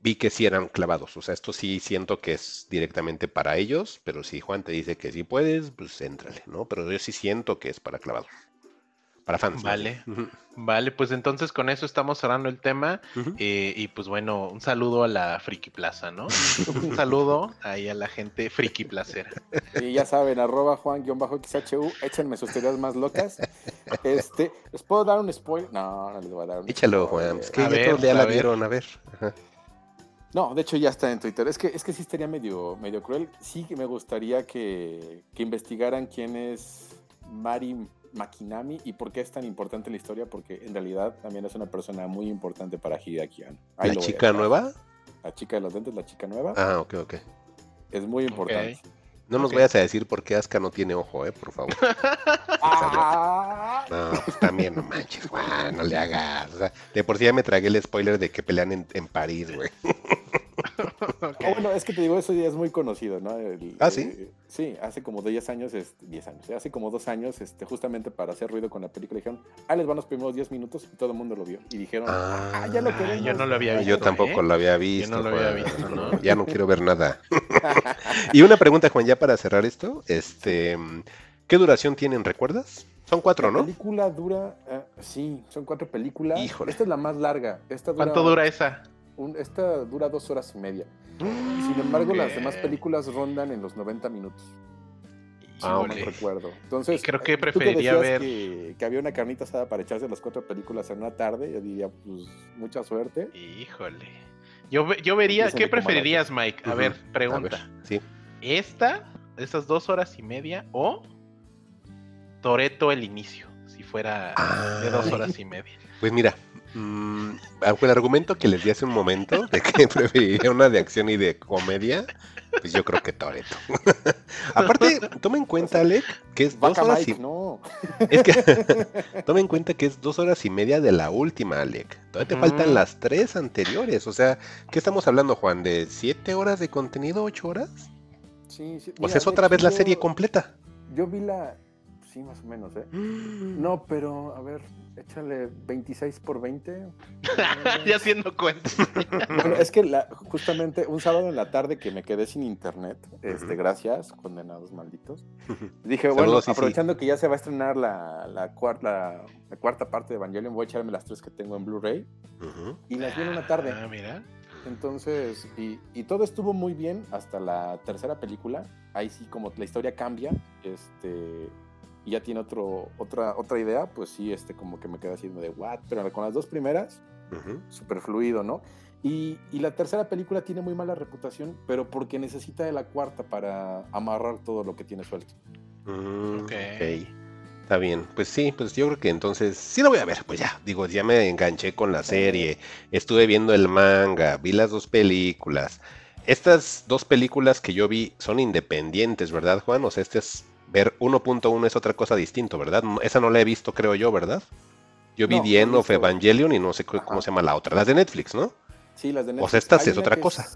A: vi que sí eran clavados. O sea, esto sí siento que es directamente para ellos, pero si Juan te dice que sí puedes, pues éntrale, ¿no? Pero yo sí siento que es para clavados. Para fans.
G: Vale, vale, pues entonces con eso estamos cerrando el tema. Eh, y pues bueno, un saludo a la Friki Plaza, ¿no? un saludo ahí a la gente Friki Placera.
F: Y ya saben, arroba Juan-XHU, échenme sus teorías más locas. Este, ¿les puedo dar un spoiler? No, no les voy a dar un
A: Échalo, Juan. Es que ya ver, ya la vieron, a ver. Ajá.
F: No, de hecho ya está en Twitter. Es que, es que sí estaría medio, medio cruel. Sí que me gustaría que, investigaran quién es Mari Makinami y por qué es tan importante la historia, porque en realidad también es una persona muy importante para Hideaki
A: ¿La chica nueva?
F: La chica de los dentes, la chica nueva.
A: Ah, ok, ok.
F: Es muy importante.
A: No nos vayas a decir por qué Asuka no tiene ojo, eh, por favor.
F: Ah.
A: no, pues también no manches, Juan, no le hagas. de por sí ya me tragué el spoiler de que pelean en, en París, güey.
F: Ah, bueno, es que te digo, eso ya es muy conocido, ¿no?
A: ah, sí.
F: Eh, sí, hace como 10 años, 10 años, hace como dos años, este, justamente para hacer ruido con la película, dijeron, ah, les van los primeros 10 minutos y todo el mundo lo vio. Y dijeron, ah, ya lo ah, queremos.
G: Yo no lo había
A: visto. Yo tampoco ¿eh? lo había visto. Yo no lo había visto, ¿no? Ya no quiero ver nada. y una pregunta, Juan, ya para cerrar esto, este, ¿qué duración tienen, recuerdas? Son cuatro, ¿no?
F: La película dura, sí, son cuatro películas. Híjole. Esta es la más larga. Esta
G: ¿Cuánto dura esa?
F: Esta dura dos horas y media. Sin embargo, las demás películas rondan en los 90 minutos.
G: Ah,
F: no recuerdo. Entonces,
G: creo que preferiría ver.
F: Que, había una carnita asada para echarse las cuatro películas en una tarde. Yo diría, pues, mucha suerte.
G: Híjole. Yo, yo vería, ¿qué preferirías, Mike? A ver, pregunta.
A: sí.
G: ¿Esta, esas dos horas y media, o Toreto el inicio? fuera
A: Ah.
G: de dos horas y media.
A: Pues mira, mm, aunque el argumento que les di hace un momento de que preferiría una de acción y de comedia, pues yo creo que Toreto. Aparte, toma en cuenta, Alec, que es dos horas
F: Mike,
A: y
F: no.
A: es que toma en cuenta que es dos horas y media de la última, Alec. Todavía te faltan las tres anteriores. O sea, ¿qué estamos hablando, Juan? ¿De siete horas de contenido, ocho horas?
F: Sí, sí.
A: O
F: Mira,
A: sea, es otra vez la serie completa.
F: Yo vi la. Sí, más o menos, ¿eh? No, pero a ver, échale 26 por 20.
G: ya haciendo cuenta.
F: Bueno, es que la- justamente un sábado en la tarde que me quedé sin internet, este, gracias, condenados malditos. Dije,
A: Saludos,
F: bueno,
A: sí, sí.
F: aprovechando que ya se va a estrenar la, la, cuar- la- cuarta parte de Evangelion, voy a echarme las tres que tengo en Blu-ray y las vi en una tarde.
G: Ah, mira.
F: Entonces, y, y todo estuvo muy bien hasta la tercera película. Ahí sí, como la historia cambia, este, y ya tiene otro, otra, otra idea, pues sí, este, como que me quedé haciendo de what, pero con las dos primeras,
A: Ujú.
F: súper fluido, ¿no? Y, y la tercera película tiene muy mala reputación, pero porque necesita de la cuarta para amarrar todo lo que tiene suelto.
A: Mm,
G: Ok.
A: ok. Está bien. Pues sí, pues yo creo que entonces sí lo voy a ver. Pues ya, digo, ya me enganché con la serie. Estuve viendo el manga, vi las dos películas. Estas dos películas que yo vi son independientes, ¿verdad, Juan? O sea, este es ver 1.1 es otra cosa distinto, ¿verdad? Esa no la he visto, creo yo, ¿verdad? Yo vi
F: No,
A: The
F: no
A: End of. Evangelion y no sé
F: Ajá.
A: cómo se llama la otra. Las de Netflix, ¿no?
F: Sí, las de
A: O sea,
F: Netflix.
A: esta es otra cosa.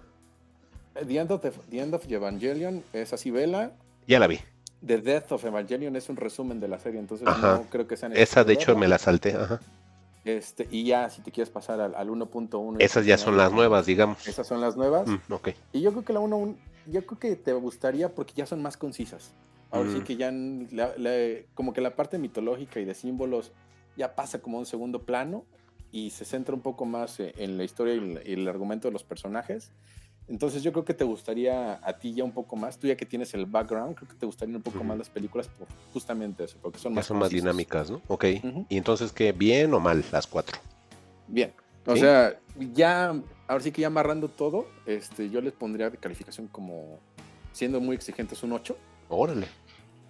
F: eh, The End, of the, The End of Evangelion es así, vela.
A: Ya la vi.
F: The Death of Evangelion es un resumen de la serie, entonces
A: Ajá.
F: no creo que sean
A: Esa de hecho me la salté. Ajá.
F: Este, y ya, si te quieres pasar al, al 1.1.
A: Esas ya son las nuevas, digamos.
F: Esas son las nuevas.
A: Mm, ok.
F: Y yo creo que la 1, yo creo que te gustaría porque ya son más concisas. Ahora sí
A: Mm.
F: que ya, la- la- como que la parte mitológica y de símbolos ya pasa como a un segundo plano y se centra un poco más eh, en la historia y el, y el argumento de los personajes. Entonces yo creo que te gustaría a ti ya un poco más, tú ya que tienes el background, creo que te gustarían un poco
A: Ujú.
F: más las películas por justamente eso, porque son
A: Ya
F: más
A: son más dinámicas, ¿no? Ok.
F: Ujú.
A: ¿Y entonces qué? ¿Bien o mal las cuatro?
F: Bien. O
A: ¿Sí?
F: sea, ya, ahora sí que ya amarrando todo, este, yo les pondría de calificación como, siendo muy exigentes, un 8.
A: Órale.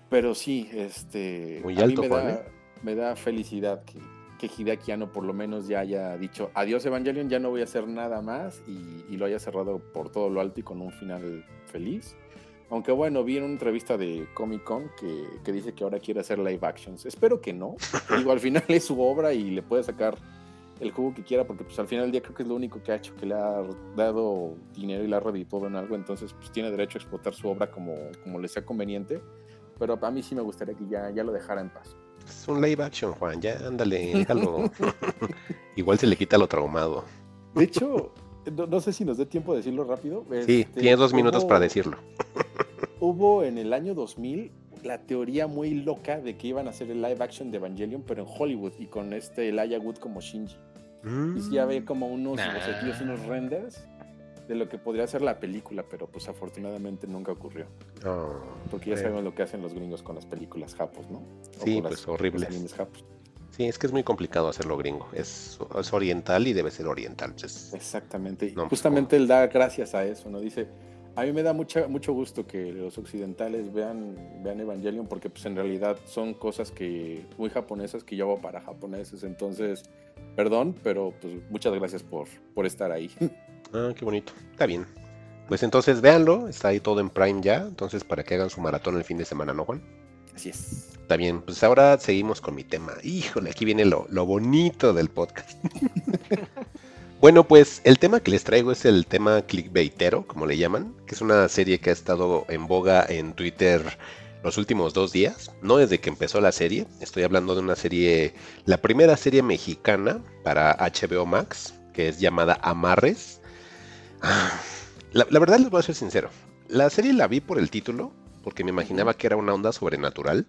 F: Pero sí, este,
A: Muy
F: a mí
A: alto,
F: me,
A: Juan,
F: da,
A: ¿eh?
F: me da felicidad que, que Hideaki Anno por lo menos ya haya dicho adiós Evangelion, ya no voy a hacer nada más y, y lo haya cerrado por todo lo alto y con un final feliz. Aunque bueno, vi en una entrevista de Comic Con que, que dice que ahora quiere hacer live actions. Espero que no. Digo, al final es su obra y le puede sacar el jugo que quiera porque pues al final del día creo que es lo único que ha hecho, que le ha dado dinero y le ha redituado en algo. Entonces pues tiene derecho a explotar su obra como, como le sea conveniente. Pero a mí sí me gustaría que ya, ya lo dejara en paz.
A: Es un live action, Juan. Ya, ándale, déjalo. Igual se le quita lo traumado.
F: De hecho, no, no sé si nos dé tiempo de decirlo rápido.
A: Sí,
F: Este,
A: tienes dos minutos
F: hubo-
A: para decirlo.
F: Hubo en el año 2000 la teoría muy loca de que iban a hacer el live action de Evangelion, pero en Hollywood y con este Elijah Wood como Shinji. Y sí había como unos
G: Nah.
F: bocetillos, unos renders de lo que podría ser la película, pero pues afortunadamente nunca ocurrió.
A: Oh,
F: Porque ya
A: eh,
F: sabemos lo que hacen los gringos con las películas japos, ¿no? O
A: Sí, pues,
F: japos.
A: Sí, es que es muy complicado hacerlo gringo. Es, es oriental y debe ser oriental. pues,
F: Exactamente.
A: No, pues,
F: justamente él da gracias a eso, ¿no? Dice, a mí me da mucha, mucho gusto que los occidentales vean, vean Evangelion porque pues en realidad son cosas que muy japonesas que yo hago para japoneses. Entonces, perdón, pero pues muchas gracias por, por estar ahí.
A: Ah, qué bonito. Está bien. Pues entonces véanlo. Está ahí todo en Prime ya. Entonces para que hagan su maratón el fin de semana, ¿no, Juan?
F: Así es.
A: Está bien. Pues ahora seguimos con mi tema. Híjole, aquí viene lo, lo bonito del podcast. Bueno, pues el tema que les traigo es el tema clickbaitero, como le llaman, que es una serie que ha estado en boga en Twitter los últimos dos días, no desde que empezó la serie, estoy hablando de una serie, la primera serie mexicana para HBO Max, que es llamada Amarres. La, la verdad les voy a ser sincero, la serie la vi por el título, porque me imaginaba que era una onda sobrenatural.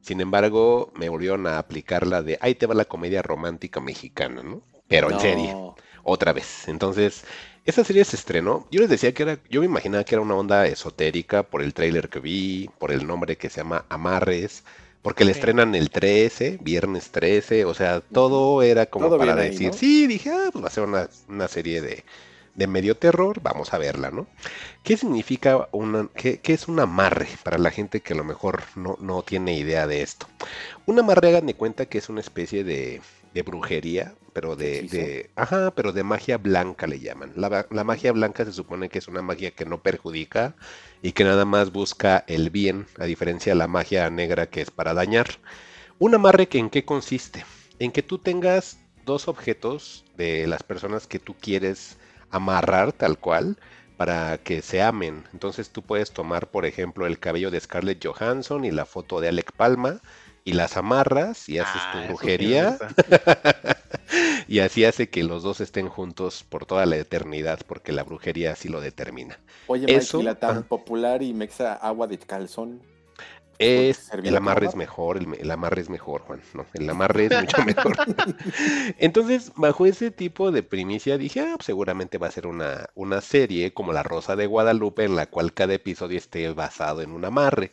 A: Sin embargo, me volvieron a aplicar la de ahí te va la comedia romántica mexicana, ¿no? Pero en serie otra vez. Entonces, esta serie se estrenó. Yo les decía que era, yo me imaginaba que era una onda esotérica por el tráiler que vi, por el nombre que se llama Amarres, porque le estrenan el 13, viernes 13, o sea, todo era como
F: Todo
A: para
F: ahí,
A: decir,
F: ¿no?
A: sí, dije, ah, pues va a ser una, una serie de, de medio terror, vamos a verla, ¿no? ¿Qué significa una, qué, qué es un amarre para la gente que a lo mejor no, no tiene idea de esto? Un amarre, hagan de cuenta que es una especie de, de brujería, pero de, ajá, pero de magia blanca le llaman. La, la magia blanca se supone que es una magia que no perjudica y que nada más busca el bien, a diferencia de la magia negra que es para dañar. Un amarre que en qué consiste? En que tú tengas dos objetos de las personas que tú quieres amarrar tal cual para que se amen. Entonces tú puedes tomar, por ejemplo, el cabello de Scarlett Johansson y la foto de Alec Palma y las amarras y haces
G: Ah,
A: tu
G: me
A: brujería y así hace que los dos estén juntos por toda la eternidad porque la brujería así lo determina.
F: Oye, Mike,
A: Eso,
F: y la tan popular y mexa agua de calzón.
A: Es, el amarre es mejor, el, el amarre es mejor, Juan. No, el amarre es mucho mejor. Entonces, bajo ese tipo de primicia, dije, ah, pues seguramente va a ser una, una serie como La Rosa de Guadalupe, en la cual cada episodio esté basado en un amarre.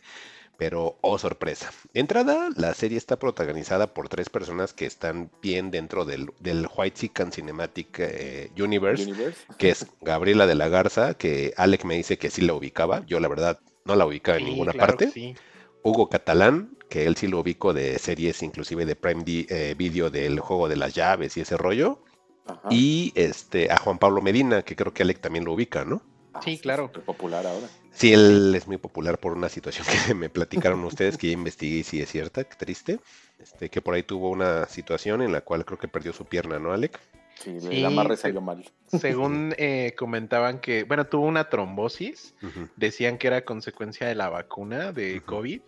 A: Pero, oh sorpresa. De entrada, la serie está protagonizada por tres personas que están bien dentro del, del White Chicken Cinematic eh, Universe,
F: Universe.
A: que es Gabriela de la Garza, que Alec me dice que sí la ubicaba. Yo, la verdad, no la ubicaba en ninguna
G: claro
A: parte.
G: sí.
A: Hugo Catalán, que él sí lo ubico de series inclusive de Prime Di- eh, Video del juego de las llaves y ese rollo.
F: Ajá.
A: Y este a Juan Pablo Medina, que creo que Alec también lo ubica, ¿no?
F: Ah,
G: Sí, claro.
F: popular ahora.
A: Sí, él es muy popular por una situación que me platicaron ustedes, que ya investigué y sí es cierta, qué triste. Este, que por ahí tuvo una situación en la cual creo que perdió su pierna, ¿no, Alec?
F: Sí,
G: Sí,
F: el amarre salió mal.
G: Según eh, comentaban que, bueno, tuvo una trombosis, decían que era consecuencia de la vacuna de. COVID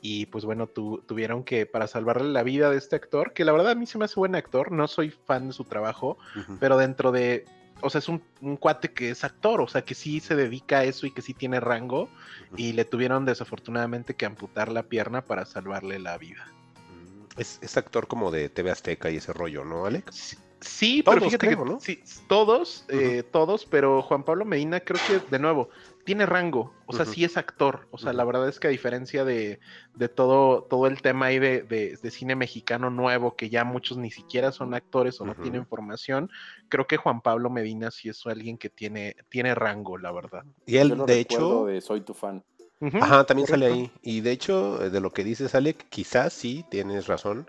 G: y pues bueno, tu- tuvieron que, para salvarle la vida de este actor, que la verdad a mí se me hace buen actor, no soy fan de su trabajo, pero dentro de, o sea, es un, un cuate que es actor, o sea, que sí se dedica a eso y que sí tiene rango y le tuvieron desafortunadamente que amputar la pierna para salvarle la vida.
A: Mm, Es, es actor como de TV Azteca y ese rollo, ¿no, Alec?
G: Sí, Sí,
A: Todos,
G: pero fíjate
A: creo,
G: que
A: ¿no?
G: sí, todos, eh, todos, pero Juan Pablo Medina creo que de nuevo tiene rango, o sea, sí es actor, o sea, la verdad es que a diferencia de, de todo, todo el tema ahí de, de- de cine mexicano nuevo, que ya muchos ni siquiera son actores o no tienen formación, creo que Juan Pablo Medina sí es alguien que tiene, tiene rango, la verdad.
A: Y él, de hecho,
F: de Soy tu fan.
A: Ajá, también sale ahí. Y de hecho, eh, de lo que dices, Alec, quizás sí tienes razón,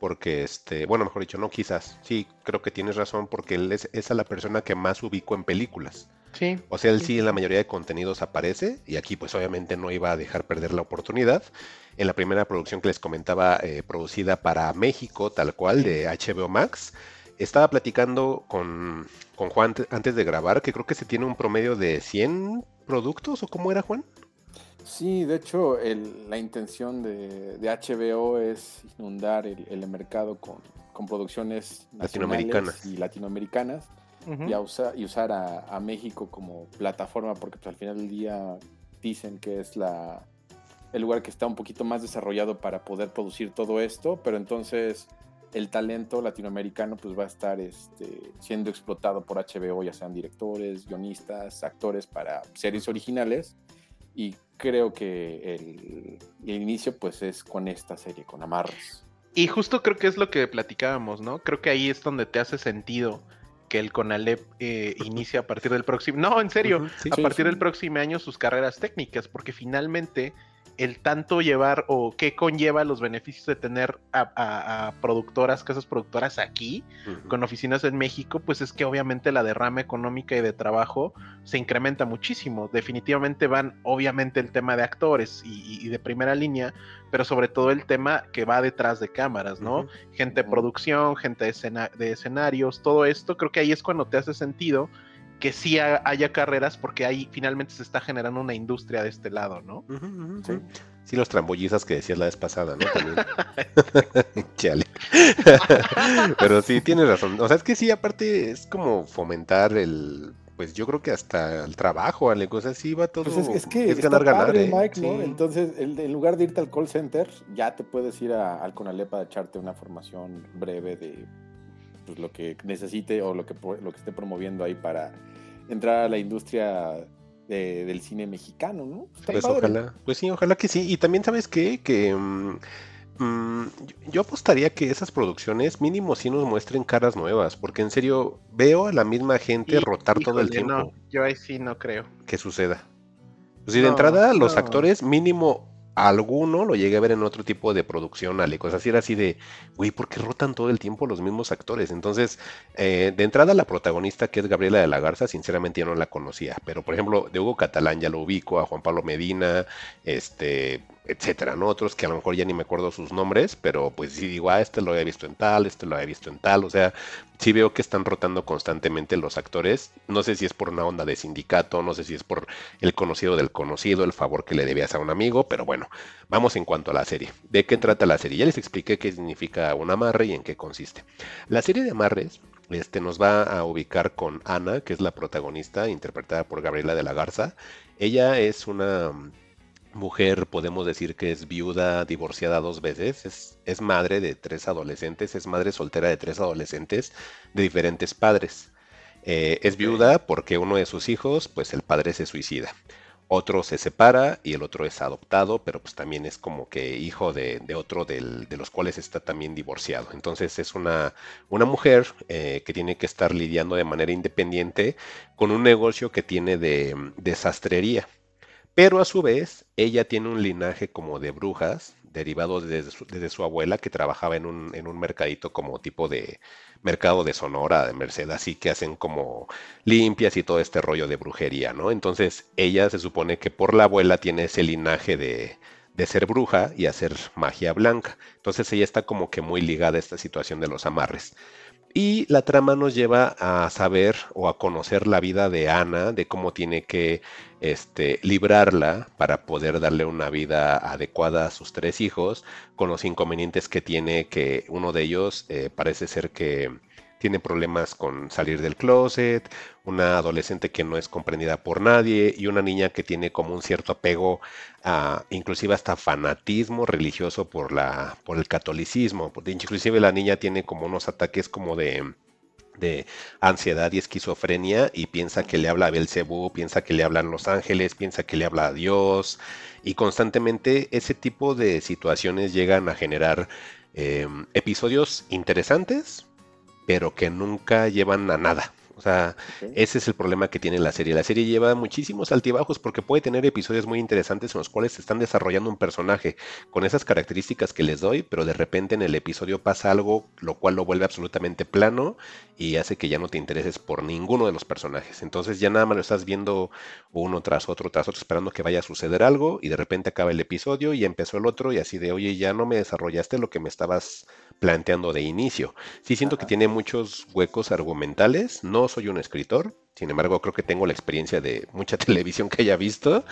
A: porque este, bueno, mejor dicho, no quizás, sí, creo que tienes razón, porque él es, es a la persona que más ubico en películas.
G: Sí,
A: O sea, él
G: Sí.
A: en la mayoría de contenidos aparece, y aquí pues obviamente no iba a dejar perder la oportunidad. En la primera producción que les comentaba, eh, producida para México, tal cual, de HBO Max, estaba platicando con, con Juan te- antes de grabar, que creo que se tiene un promedio de 100 productos, ¿o cómo era, Juan?
F: Sí, de hecho, el- la intención de, de HBO es inundar el, el mercado con, con producciones
A: Latinoamericanas.
F: y latinoamericanas y, a usa- y usar a, a México como plataforma, porque pues, al final del día dicen que es la, el lugar que está un poquito más desarrollado para poder producir todo esto, pero entonces el talento latinoamericano pues va a estar este, siendo explotado por HBO, ya sean directores, guionistas, actores para series originales y creo que el, el inicio pues es con esta serie, con Amarres.
G: Y justo creo que es lo que platicábamos, ¿no? Creo que ahí es donde te hace sentido que el CONALEP eh, inicie a partir del próximo... No, en serio,
A: sí.
G: a
F: Sí,
G: partir
F: sí.
G: del próximo año sus carreras técnicas, porque finalmente el tanto llevar o qué conlleva los beneficios de tener a, a- a productoras, casas productoras aquí, con oficinas en México, pues es que obviamente la derrama económica y de trabajo se incrementa muchísimo. Definitivamente van, obviamente, el tema de actores y, y de primera línea, pero sobre todo el tema que va detrás de cámaras, ¿no? Gente de producción, gente de, escena- de escenarios, todo esto, creo que ahí es cuando te hace sentido que sí ha- haya carreras porque ahí finalmente se está generando una industria de este lado, ¿no?
F: Sí.
A: los trambollizas que decías la vez pasada, ¿no? También. Chale. Pero sí, tienes razón. O sea, es que sí, aparte es como fomentar el, pues yo creo que hasta el trabajo, Ale, o sea, sí va todo.
F: Pues es, es que está
A: ganar, ganar,
F: padre,
A: ¿eh?
F: Mike, ¿no?
A: Sí.
F: Entonces, el- en lugar de irte al call center, ya te puedes ir a- al Conalepa a echarte una formación breve de pues, lo que necesite o lo que, lo que esté promoviendo ahí para entrar a la industria de- del cine mexicano, ¿no? Está
A: Pues
F: padre.
A: ojalá, pues sí, ojalá que sí. Y también sabes qué, que mm, Mm, yo apostaría que esas producciones mínimo sí nos muestren caras nuevas, porque en serio veo a la misma gente rotar todo el tiempo.
G: yo ahí sí no creo.
A: Que suceda. Pues si de entrada los actores mínimo alguno lo llegué a ver en otro tipo de producción, Ale. Cosas así era así de, güey, ¿por qué rotan todo el tiempo los mismos actores? Entonces, eh, de entrada, la protagonista, que es Gabriela de la Garza, sinceramente yo no la conocía. Pero, por ejemplo, de Hugo Catalán ya lo ubico, a Juan Pablo Medina, este, etcétera, ¿no? Otros que a lo mejor ya ni me acuerdo sus nombres, pero pues sí digo, ah, este lo había visto en tal, este lo había visto en tal, o sea, sí veo que están rotando constantemente los actores, no sé si es por una onda de sindicato, no sé si es por el conocido del conocido, el favor que le debías a un amigo, pero bueno, vamos en cuanto a la serie. ¿De qué trata la serie? Ya les expliqué qué significa un amarre y en qué consiste. La serie de amarres este, nos va a ubicar con Ana, que es la protagonista, interpretada por Gabriela de la Garza. Ella es una mujer, podemos decir que es viuda, divorciada dos veces, es, madre de tres adolescentes, es madre soltera de tres adolescentes de diferentes padres. Eh, es viuda porque uno de sus hijos, pues el padre se suicida. Otro se separa y el otro es adoptado, pero pues también es como que hijo de, otro de los cuales está también divorciado. Entonces es una, una mujer eh, que tiene que estar lidiando de manera independiente con un negocio que tiene de, de sastrería. Pero a su vez, ella tiene un linaje como de brujas, derivado desde su, abuela, que trabajaba en un, en un, mercadito como tipo de mercado de Sonora, de Merced, así que hacen como limpias y todo este rollo de brujería, ¿no? Entonces, ella se supone que por la abuela tiene ese linaje de, de ser bruja y hacer magia blanca. Entonces, ella está como que muy ligada a esta situación de los amarres. Y la trama nos lleva a saber o a conocer la vida de Ana, de cómo tiene que este, librarla para poder darle una vida adecuada a sus tres hijos, con los inconvenientes que tiene, que uno de ellos eh, parece ser que tiene problemas con salir del closet, una adolescente que no es comprendida por nadie y una niña que tiene como un cierto apego a inclusive hasta fanatismo religioso por la por el catolicismo, inclusive la niña tiene como unos ataques como de de ansiedad y esquizofrenia y piensa que le habla a Belcebú, piensa que le hablan los ángeles, piensa que le habla a Dios y constantemente ese tipo de situaciones llegan a generar em, episodios interesantes, pero que nunca llevan a nada. O sea, ese es el problema que tiene la serie. La serie lleva muchísimos altibajos porque puede tener episodios muy interesantes en los cuales se están desarrollando un personaje con esas características que les doy, pero de repente en el episodio pasa algo lo cual lo vuelve absolutamente plano y hace que ya no te intereses por ninguno de los personajes. Entonces ya nada más lo estás viendo uno tras otro, tras otro, esperando que vaya a suceder algo y de repente acaba el episodio y empezó el otro y así de, oye, ya no me desarrollaste lo que me estabas planteando de inicio. Sí siento que tiene muchos huecos argumentales, no soy un escritor, sin embargo creo que tengo la experiencia de mucha televisión que haya visto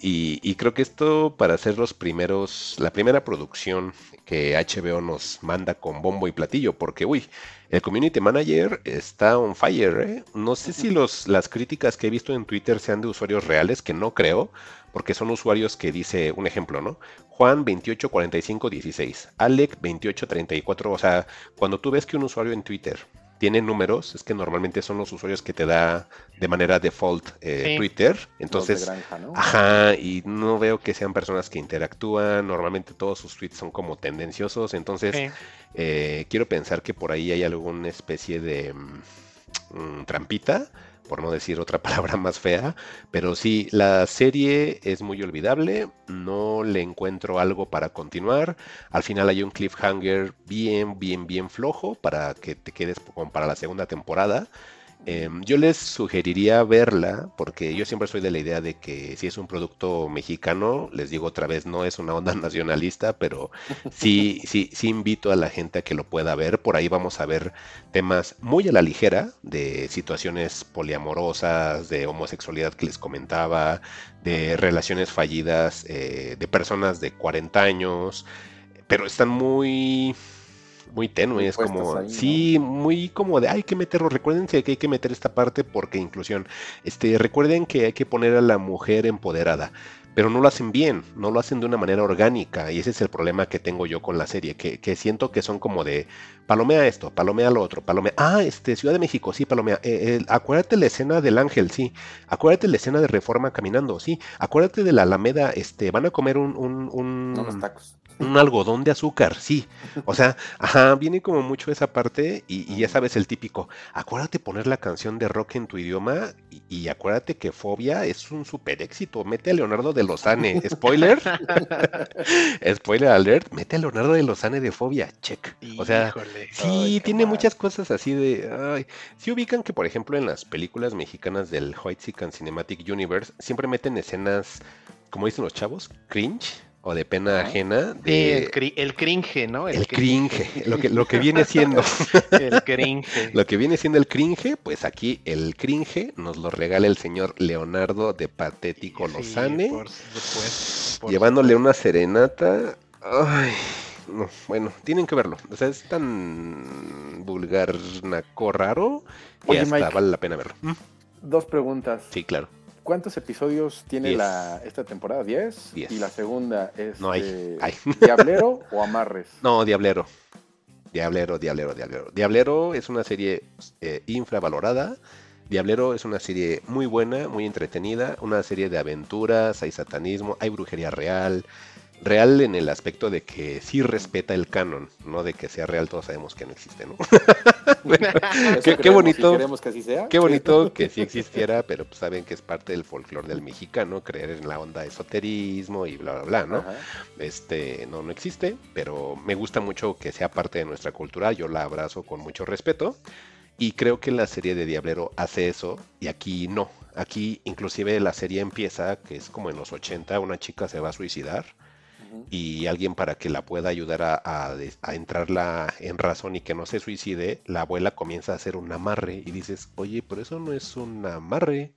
A: y, creo que esto para hacer los primeros, la primera producción que HBO nos manda con bombo y platillo, porque uy, el community manager está on fire, ¿eh? No sé si los, las críticas que he visto en Twitter sean de usuarios reales, que no creo, porque son usuarios que dice un ejemplo, ¿no? Juan 284516, Alec 2834, o sea, cuando tú ves que un usuario en Twitter tiene números, es que normalmente son los usuarios que te da de manera default eh, Twitter. Entonces, ajá, y no veo que sean personas que interactúan. Normalmente todos sus tweets son como tendenciosos. Entonces, eh, quiero pensar que por ahí hay alguna especie de mm, trampita por no decir otra palabra más fea, pero sí, la serie es muy olvidable, no le encuentro algo para continuar, al final hay un cliffhanger bien, bien, bien flojo para que te quedes para la segunda temporada. Em, yo les sugeriría verla porque yo siempre soy de la idea de que si es un producto mexicano, les digo otra vez, no es una onda nacionalista, pero sí, sí, sí invito a la gente a que lo pueda ver. Por ahí vamos a ver temas muy a la ligera de situaciones poliamorosas, de homosexualidad que les comentaba, de relaciones fallidas eh, de personas de 40 años, pero están muy muy tenue, es como, sí, muy como de, hay que meterlo, recuerden que hay que meter esta parte porque inclusión, este, recuerden que hay que poner a la mujer empoderada, pero no lo hacen bien, no lo hacen de una manera orgánica y ese es el problema que tengo yo con la serie, que, que siento que son como de palomea esto, palomea lo otro, palomea, ah, este, Ciudad de México, sí, palomea, eh, eh, acuérdate la escena del ángel, sí, acuérdate la escena de Reforma caminando, sí, acuérdate de la Alameda, este, van a comer un, un, un,
F: No, los tacos.
A: Un algodón de azúcar, sí. O sea, ajá, viene como mucho esa parte y, y ya sabes el típico, acuérdate poner la canción de rock en tu idioma y, y acuérdate que Fobia es un super éxito, mete a Leonardo de Lozane, spoiler, spoiler alert, mete a Leonardo de Lozane de Fobia, check. O sea,
G: Híjole.
A: Sí, tiene
F: mal.
A: muchas cosas así de. Ay. Sí ubican que, por ejemplo, en las películas mexicanas del White Cinematic Universe siempre meten escenas, como dicen los chavos, cringe o de pena
F: Ajá.
A: ajena, de
G: el, cri- el cringe, ¿no?
A: el cringe, lo que, lo que viene siendo,
G: El cringe.
A: lo que viene siendo el cringe, pues aquí el cringe nos lo regala el señor Leonardo de Patético
G: Sí,
A: Lozane,
G: por supuesto, por
A: llevándole una serenata. Ay, no, bueno, tienen que verlo. O sea, es tan vulgar, naco, raro, que
F: Oye,
A: hasta
F: Mike.
A: vale la pena verlo.
F: Dos preguntas.
A: Sí, claro.
F: ¿Cuántos episodios tiene
A: Diez.
F: la, esta temporada? ¿10?
A: Diez.
F: Y la segunda es
A: No hay.
F: de
A: Hay.
F: Diablero o Amarres.
A: No, Diablero. Diablero, Diablero, Diablero. Diablero es una serie eh, infravalorada. Diablero es una serie muy buena, muy entretenida, una serie de aventuras, hay satanismo, hay brujería real. Real en el aspecto de que sí respeta el canon, no de que sea real, todos sabemos que no existe, ¿no?
F: Eso
A: qué
F: queremos,
A: bonito.
F: que así sea.
A: Qué bonito que sí existiera, pero pues saben que es parte del folclore del mexicano, creer en la onda de esoterismo y bla, bla, bla, ¿no?
F: Ajá.
A: Este no, no existe, pero me gusta mucho que sea parte de nuestra cultura, yo la abrazo con mucho respeto y creo que la serie de Diablero hace eso y aquí no. Aquí inclusive la serie empieza, que es como en los 80, una chica se va a suicidar Y alguien para que la pueda ayudar a, a entrarla en razón y que no se suicide, la abuela comienza a hacer un amarre y dices, oye, pero eso no es un amarre.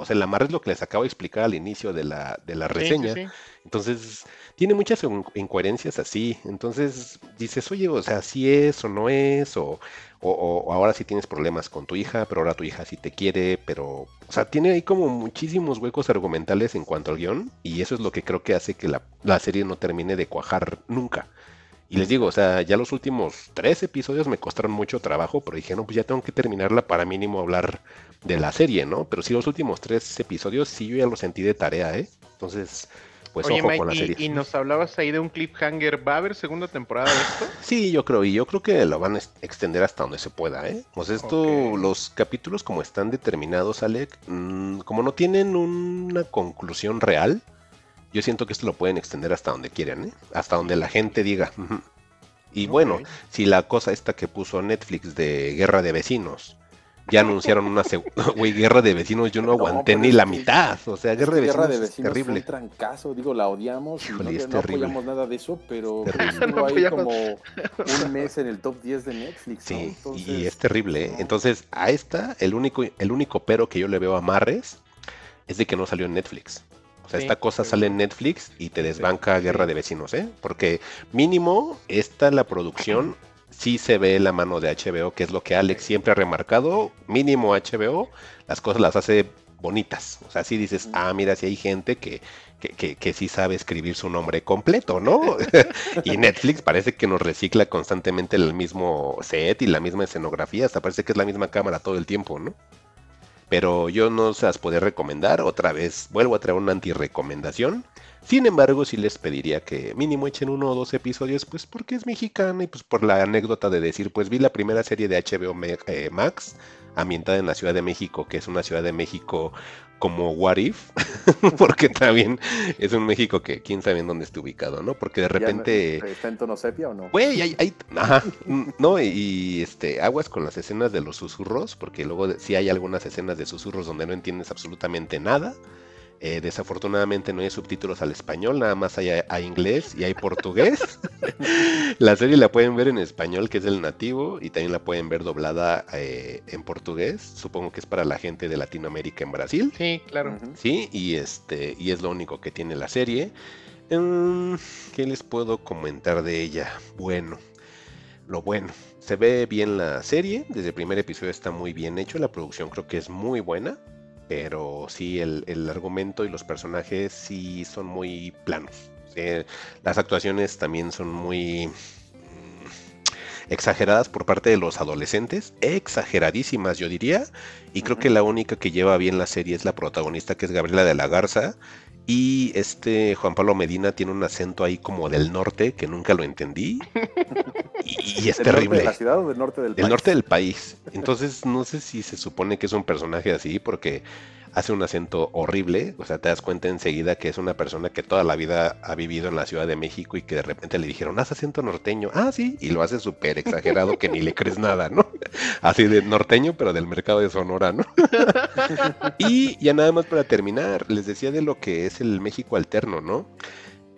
A: O sea, el amarre es lo que les acabo de explicar al inicio de la, de la
G: Sí, sí,
A: reseña.
G: sí.
A: Entonces, tiene muchas in- incoherencias así. Entonces, dices, oye, o sea, si es o no es, o, o, o- o ahora sí tienes problemas con tu hija, pero ahora tu hija sí te quiere, pero, o sea, tiene ahí como muchísimos huecos argumentales en cuanto al guion, y eso es lo que creo que hace que la, la serie no termine de cuajar nunca. Y les digo, o sea, ya los últimos tres episodios me costaron mucho trabajo, pero dije, no, pues ya tengo que terminarla para mínimo hablar de la serie, ¿no? Pero sí, los últimos tres episodios sí yo ya los sentí de tarea, ¿eh? Entonces, pues
G: Oye,
A: ojo
G: Mike,
A: con la
G: y-
A: serie.
G: y, nos hablabas ahí de un cliffhanger. ¿Va a haber segunda temporada de esto?
A: Sí, yo creo, y yo creo que lo van a ex- extender hasta donde se pueda, ¿eh? Sea, esto, los capítulos como están determinados, Alec, mm, como no tienen una conclusión real, yo siento que esto lo pueden extender hasta donde quieran, ¿eh? Hasta donde la gente diga. Y bueno, si la cosa esta que puso Netflix de Guerra de Vecinos, ya anunciaron una segunda, güey, Guerra de Vecinos, yo no aguanté ni la
F: que-
A: mitad, o sea, Guerra de Vecinos,
F: Guerra de
A: es
F: Vecinos fue
A: terrible.
F: un trancazo, digo, la odiamos y
A: Híjole,
F: no, no apoyamos nada de eso, pero
G: No
F: ahí
G: apoyamos.
F: como un mes en el top 10 de Netflix, ¿no?
A: Sí, y es terrible. ¿eh? Entonces, a esta, el único, el único pero que yo le veo a Marres es de que no salió en Netflix. O sea,
G: Sí,
A: esta cosa
G: sí.
A: sale en Netflix y te desbanca
G: sí.
A: Guerra de Vecinos, ¿eh? Porque mínimo, esta, la producción, sí se ve la mano de HBO, que es lo que Alex siempre ha remarcado. Mínimo HBO, las cosas las hace bonitas. O sea, sí dices, ah, mira, si hay gente que, que, que, que sí sabe escribir su nombre completo, ¿no? y Netflix parece que nos recicla constantemente el mismo set y la misma escenografía, hasta parece que es la misma cámara todo el tiempo, ¿no? Pero yo no se las podría recomendar, otra vez vuelvo a traer una anti-recomendación. Sin embargo, sí les pediría que mínimo echen uno o dos episodios, pues porque es mexicana y pues por la anécdota de decir, pues vi la primera serie de HBO eh, Max ambientada en la Ciudad de México, que es una Ciudad de México como What If, porque también es un México que quién sabe en dónde está ubicado, ¿no? Porque de
F: ¿ya no-
A: repente...
F: ¿Está en tono sepia o no?
A: Güey, hay, hay- ajá, no, y, y, este, aguas con las escenas de los susurros, porque luego de- sí hay algunas escenas de susurros donde no entiendes absolutamente nada. Eh, desafortunadamente no hay subtítulos al español, nada más hay a, a inglés y hay portugués. la serie la pueden ver en español, que es el nativo, y también la pueden ver doblada eh, en portugués. Supongo que es para la gente de Latinoamérica en Brasil.
G: Sí, claro.
A: Sí, y este, y es lo único que tiene la serie. Mm, ¿Qué les puedo comentar de ella? Bueno, lo bueno. Se ve bien la serie, desde el primer episodio está muy bien hecho, la producción creo que es muy buena. Pero sí el, el argumento y los personajes sí son muy planos. Eh, las actuaciones también son muy mm, exageradas por parte de los adolescentes, exageradísimas yo diría, y creo que la única que lleva bien la serie es la protagonista que es Gabriela de la Garza, y este Juan Pablo Medina tiene un acento ahí como del norte que nunca lo entendí. Y, es terrible.
F: ¿De la ciudad o del norte del,
A: del norte del país. Entonces no sé si se supone que es un personaje así porque hace un acento horrible, o sea, te das cuenta enseguida que es una persona que toda la vida ha vivido en la Ciudad de México y que de repente le dijeron, haz acento norteño, ah, sí, y lo hace súper exagerado que ni le crees nada, ¿no? Así de norteño, pero del mercado de Sonora, ¿no? y ya nada más para terminar, les decía de lo que es el México alterno, ¿no?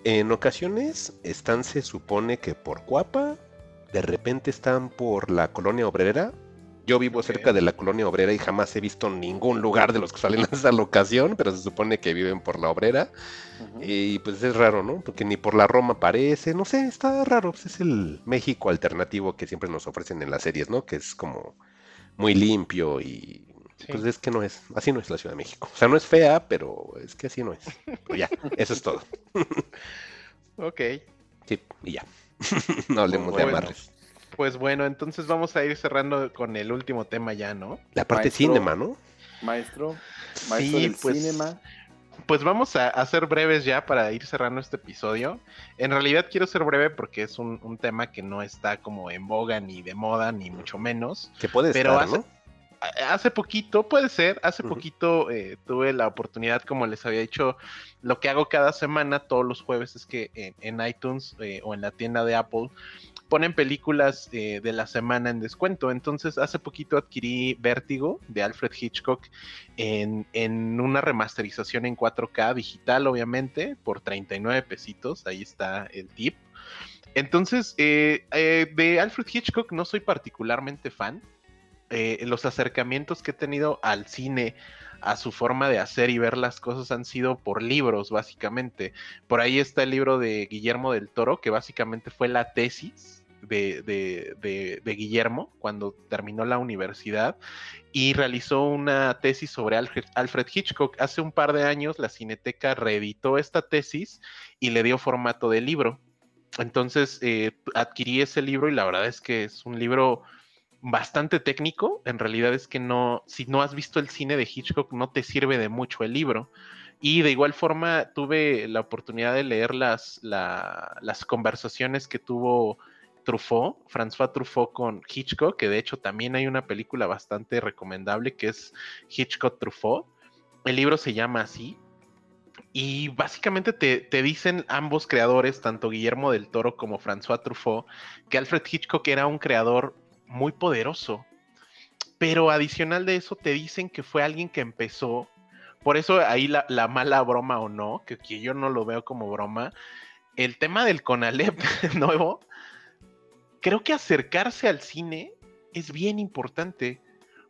A: En ocasiones están, se supone que por Cuapa, de repente están por la colonia obrera, yo vivo cerca de la colonia obrera y jamás he visto ningún lugar de los que salen a esa locación, pero se supone que viven por la obrera. Y pues es raro, ¿no? Porque ni por la Roma aparece, no sé, está raro. Pues es el México alternativo que siempre nos ofrecen en las series, ¿no? Que es como muy limpio y pues es que no es, así no es la Ciudad de México. O sea, no es fea, pero es que así no es. Pero ya, eso es todo.
G: ok.
A: Sí, y ya. no hablemos de amarres.
G: Pues bueno, entonces vamos a ir cerrando con el último tema ya, ¿no?
A: La parte cinema, ¿no?
F: Maestro, maestro del
G: pues,
F: cinema.
G: Pues vamos a, hacer breves ya para ir cerrando este episodio. En realidad quiero ser breve porque es un, tema que no está como en boga ni de moda, ni mucho menos.
A: Que puede pero estar, ¿no?
G: hace poquito, puede ser, hace poquito eh, tuve la oportunidad, como les había dicho, lo que hago cada semana, todos los jueves, es que en, iTunes eh, o en la tienda de Apple ponen películas eh, de la semana en descuento. Entonces, hace poquito adquirí Vértigo de Alfred Hitchcock en, una remasterización en 4K digital, obviamente, por 39 pesitos. Ahí está el tip. Entonces, eh, eh, de Alfred Hitchcock no soy particularmente fan. los acercamientos que he tenido al cine, a su forma de hacer y ver las cosas han sido por libros, básicamente. Por ahí está el libro de Guillermo del Toro, que básicamente fue la tesis de, Guillermo cuando terminó la universidad y realizó una tesis sobre Alfred, Hitchcock. Hace un par de años la Cineteca reeditó esta tesis y le dio formato de libro. Entonces eh, adquirí ese libro y la verdad es que es un libro bastante técnico. En realidad es que no, si no has visto el cine de Hitchcock, no te sirve de mucho el libro. Y de igual forma tuve la oportunidad de leer las, las conversaciones que tuvo Truffaut, François Truffaut con Hitchcock, que de hecho también hay una película bastante recomendable que es Hitchcock Truffaut. El libro se llama así. Y básicamente te, dicen ambos creadores, tanto Guillermo del Toro como François Truffaut, que Alfred Hitchcock era un creador muy poderoso. Pero adicional de eso te dicen que fue alguien que empezó, por eso ahí la, mala broma o no, que, que yo no lo veo como broma, el tema del Conalep nuevo creo que acercarse al cine es bien importante,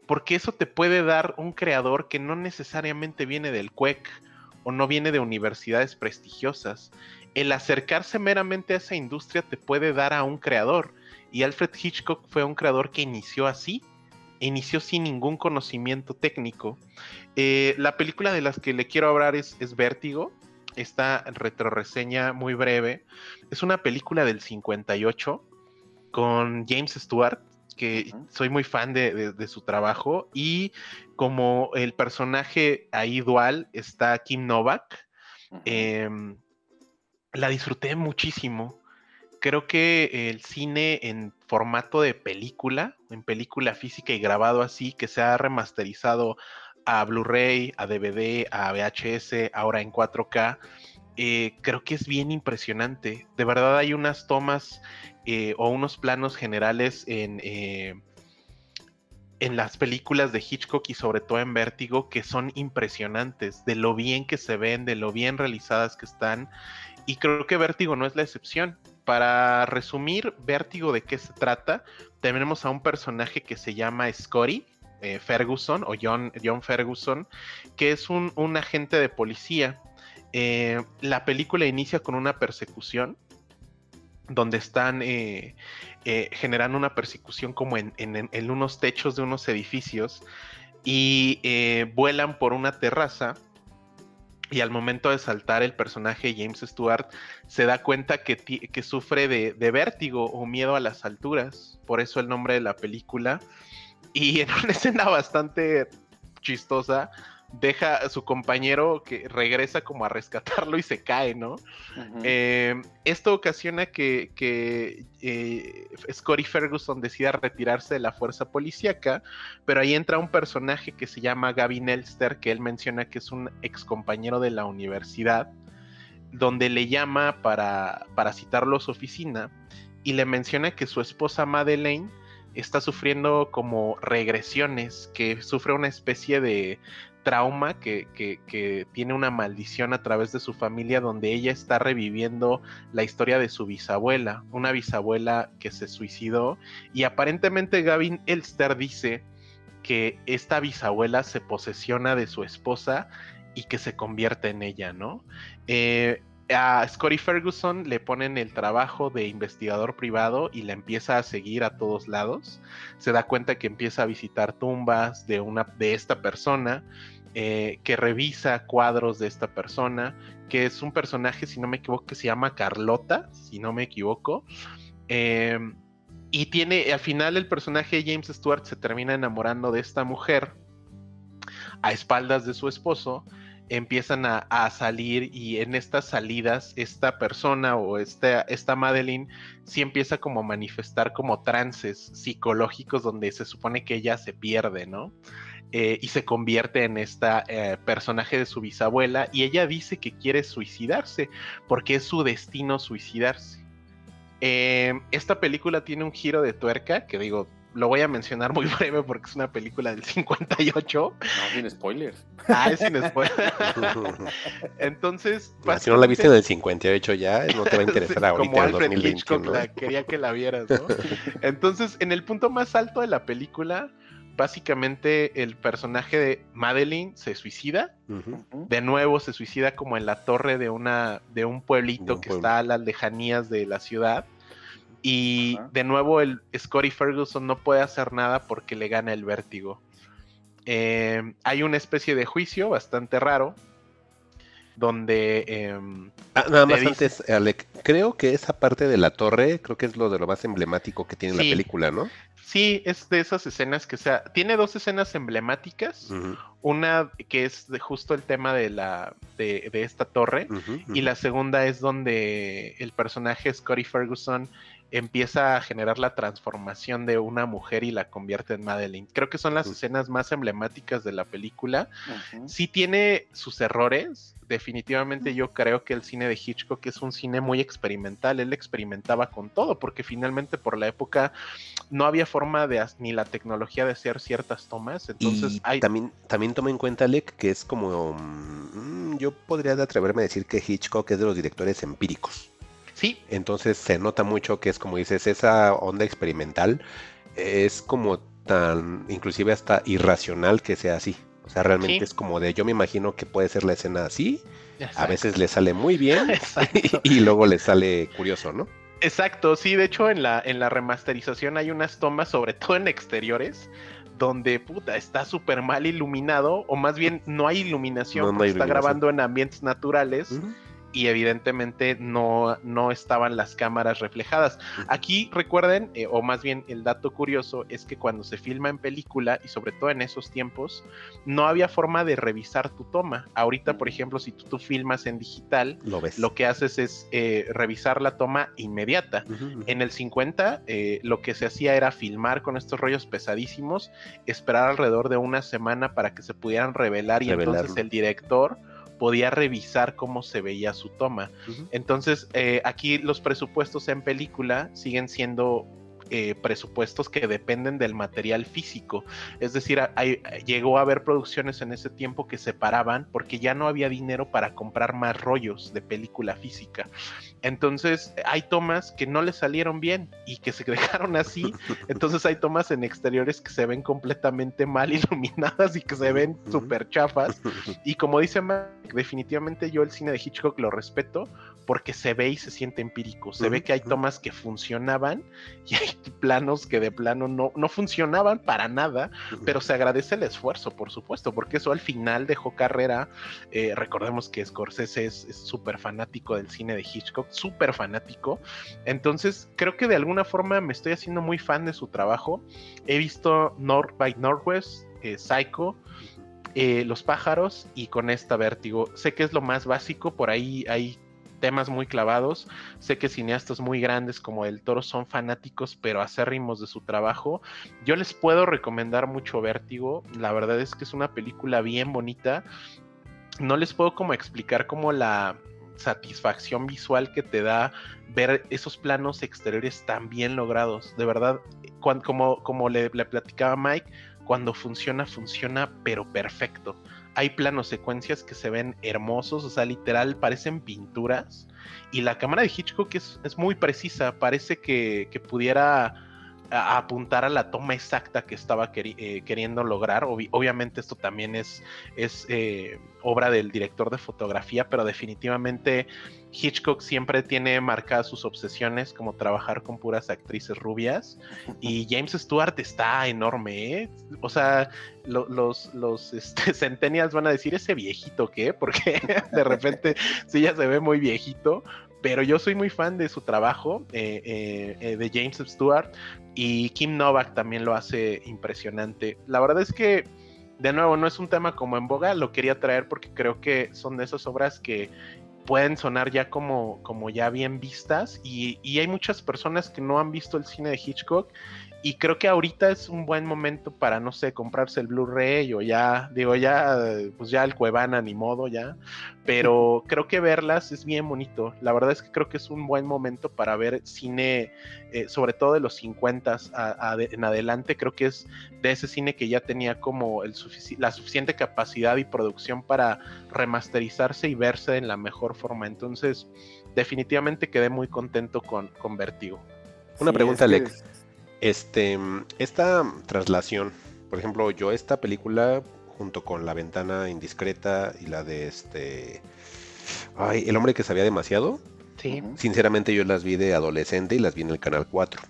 G: porque eso te puede dar un creador que no necesariamente viene del CUEC o no viene de universidades prestigiosas. El acercarse meramente a esa industria te puede dar a un creador, y Alfred Hitchcock fue un creador que inició así, inició sin ningún conocimiento técnico. Eh, la película de las que le quiero hablar es, es Vértigo, esta retroreseña muy breve. Es una película del 58 con James Stewart, que soy muy fan de, su trabajo, y como el personaje ahí dual está Kim Novak, em, la disfruté muchísimo. Creo que el cine en formato de película, en película física y grabado así, que se ha remasterizado a Blu-ray, a DVD, a VHS, ahora en 4K, eh, creo que es bien impresionante. De verdad hay unas tomas eh, o unos planos generales en, eh, en las películas de Hitchcock y sobre todo en Vértigo que son impresionantes, de lo bien que se ven, de lo bien realizadas que están. Y creo que Vértigo no es la excepción. Para resumir, Vértigo de qué se trata, tenemos a un personaje que se llama Scotty, Ferguson o John, John, Ferguson, que es un, un agente de policía eh, la película inicia con una persecución donde están eh, eh, generando una persecución como en, unos techos de unos edificios. y vuelan por una terraza y al momento de saltar el personaje James Stewart se da cuenta que, que sufre de, de, vértigo o miedo a las alturas, por eso el nombre de la película. Y en una escena bastante chistosa, deja a su compañero que regresa como a rescatarlo y se cae, ¿no? Eh, esto ocasiona que, que eh, Scotty Ferguson decida retirarse de la fuerza policíaca, pero ahí entra un personaje que se llama Gavin Elster, que él menciona que es un ex compañero de la universidad, donde le llama para, para citarlo a su oficina y le menciona que su esposa Madeleine está sufriendo como regresiones, que sufre una especie de, trauma que, tiene una maldición a través de su familia donde ella está reviviendo la historia de su bisabuela, una bisabuela que se suicidó y aparentemente Gavin Elster dice que esta bisabuela se posesiona de su esposa y que se convierte en ella, ¿no? Eh, a Scotty Ferguson le ponen el trabajo de investigador privado y la empieza a seguir a todos lados. Se da cuenta que empieza a visitar tumbas de una de esta persona, eh, que revisa cuadros de esta persona, que es un personaje, si no me equivoco, que se llama Carlota, si no me equivoco. Em, y tiene, al final el personaje James Stewart se termina enamorando de esta mujer a espaldas de su esposo empiezan a, salir y en estas salidas esta persona o esta, esta Madeline sí empieza como a manifestar como trances psicológicos donde se supone que ella se pierde, ¿no? Eh, y se convierte en esta eh, personaje de su bisabuela y ella dice que quiere suicidarse porque es su destino suicidarse. Eh, esta película tiene un giro de tuerca que digo, lo voy a mencionar muy breve porque es una película del 58.
F: No, sin spoilers.
G: Ah, es sin spoilers. Entonces,
A: si no la viste en el 58 ya, no te va a interesar ahorita.
G: Como Alfred Hitchcock quería que la vieras, ¿no? Entonces, en el punto más alto de la película, básicamente el personaje de Madeline se suicida. De nuevo se suicida como en la torre de una de un pueblito que está a las lejanías de la ciudad. Y de nuevo el Scotty Ferguson no puede hacer nada porque le gana el vértigo. Eh, hay una especie de juicio bastante raro donde... Em,
A: ah, nada más antes, Alec, creo que esa parte de la torre, creo que es lo de lo más emblemático que tiene la película, ¿no?
G: Sí, es de esas escenas que sea, tiene dos escenas emblemáticas, una que es de justo el tema de la de, esta torre y la segunda es donde el personaje Scotty Ferguson empieza a generar la transformación de una mujer y la convierte en Madeline. Creo que son las escenas más emblemáticas de la película. Sí tiene sus errores. Definitivamente yo creo que el cine de Hitchcock es un cine muy experimental. Él experimentaba con todo porque finalmente por la época no había forma de ni la tecnología de hacer ciertas tomas. Entonces
A: hay... también, también toma en cuenta, Alec, que es como... Mm, yo podría atreverme a decir que Hitchcock es de los directores empíricos.
G: Sí.
A: Entonces se nota mucho que es como dices, esa onda experimental es como tan, inclusive hasta irracional que sea así. O sea, realmente es como de, yo me imagino que puede ser la escena así, a veces le sale muy bien y, luego le sale curioso, ¿no?
G: Exacto, sí, de hecho en la, en la remasterización hay unas tomas, sobre todo en exteriores, donde puta está súper mal iluminado, o más bien no hay iluminación, porque está grabando en ambientes naturales y evidentemente no, no estaban las cámaras reflejadas. Aquí recuerden, eh, o más bien el dato curioso es que cuando se filma en película y sobre todo en esos tiempos, no había forma de revisar tu toma. Ahorita, por ejemplo, si tú, filmas en digital,
A: lo, ves.
G: lo que haces es eh, revisar la toma inmediata. En el 50, eh, lo que se hacía era filmar con estos rollos pesadísimos, esperar alrededor de una semana para que se pudieran revelar y entonces el director podía revisar cómo se veía su toma. Entonces, eh, aquí los presupuestos en película siguen siendo eh, presupuestos que dependen del material físico. Es decir, llegó a haber producciones en ese tiempo que se paraban porque ya no había dinero para comprar más rollos de película física. Entonces hay tomas que no le salieron bien y que se dejaron así. Entonces hay tomas en exteriores que se ven completamente mal iluminadas y que se ven súper chafas. Y como dice Mac, definitivamente yo el cine de Hitchcock lo respeto porque se ve y se siente empírico. Se ve que hay tomas que funcionaban y hay planos que de plano no, no funcionaban para nada, pero se agradece el esfuerzo, por supuesto, porque eso al final dejó carrera. Eh, recordemos que Scorsese es súper fanático del cine de Hitchcock, súper fanático. Entonces, creo que de alguna forma me estoy haciendo muy fan de su trabajo. He visto North by Northwest, eh, Psycho. Eh, los pájaros y con esta vértigo. Sé que es lo más básico, por ahí hay temas muy clavados. Sé que cineastas muy grandes como El Toro son fanáticos, pero acérrimos de su trabajo. Yo les puedo recomendar mucho Vértigo. La verdad es que es una película bien bonita. No les puedo como explicar como la satisfacción visual que te da ver esos planos exteriores tan bien logrados. De verdad, como, como le, le platicaba Mike, cuando funciona, funciona, pero perfecto hay planos secuencias que se ven hermosos, o sea, literal parecen pinturas. Y la cámara de Hitchcock es, es muy precisa, parece que, que pudiera apuntar a la toma exacta que estaba eh, queriendo lograr. obviamente esto también es, es eh, obra del director de fotografía, pero definitivamente Hitchcock siempre tiene marcadas sus obsesiones, como trabajar con puras actrices rubias. Y James Stewart está enorme, ¿eh? O sea, los, los este, centennials van a decir ese viejito ¿qué? porque de repente sí ya se ve muy viejito. Pero yo soy muy fan de su trabajo, de James Stewart. Y Kim Novak también lo hace impresionante. La verdad es que, de nuevo, no es un tema como en boga, lo quería traer porque creo que son de esas obras que pueden sonar ya como, como ya bien vistas y, y hay muchas personas que no han visto el cine de Hitchcock y creo que ahorita es un buen momento para, no sé, comprarse el Blu-ray o ya, digo, ya, pues ya el Cuevana ni modo ya, pero creo que verlas es bien bonito. La verdad es que creo que es un buen momento para ver cine, eh, sobre todo de los 50 en adelante. Creo que es de ese cine que ya tenía como el la suficiente capacidad y producción para remasterizarse y verse en la mejor forma. Entonces, definitivamente quedé muy contento con, con Vertigo.
A: Una pregunta, Alex. Este, esta traslación, por ejemplo, yo esta película junto con La ventana indiscreta y la de este Ay, El hombre que sabía demasiado.
G: Sí.
A: Sinceramente yo las vi de adolescente y las vi en el canal 4.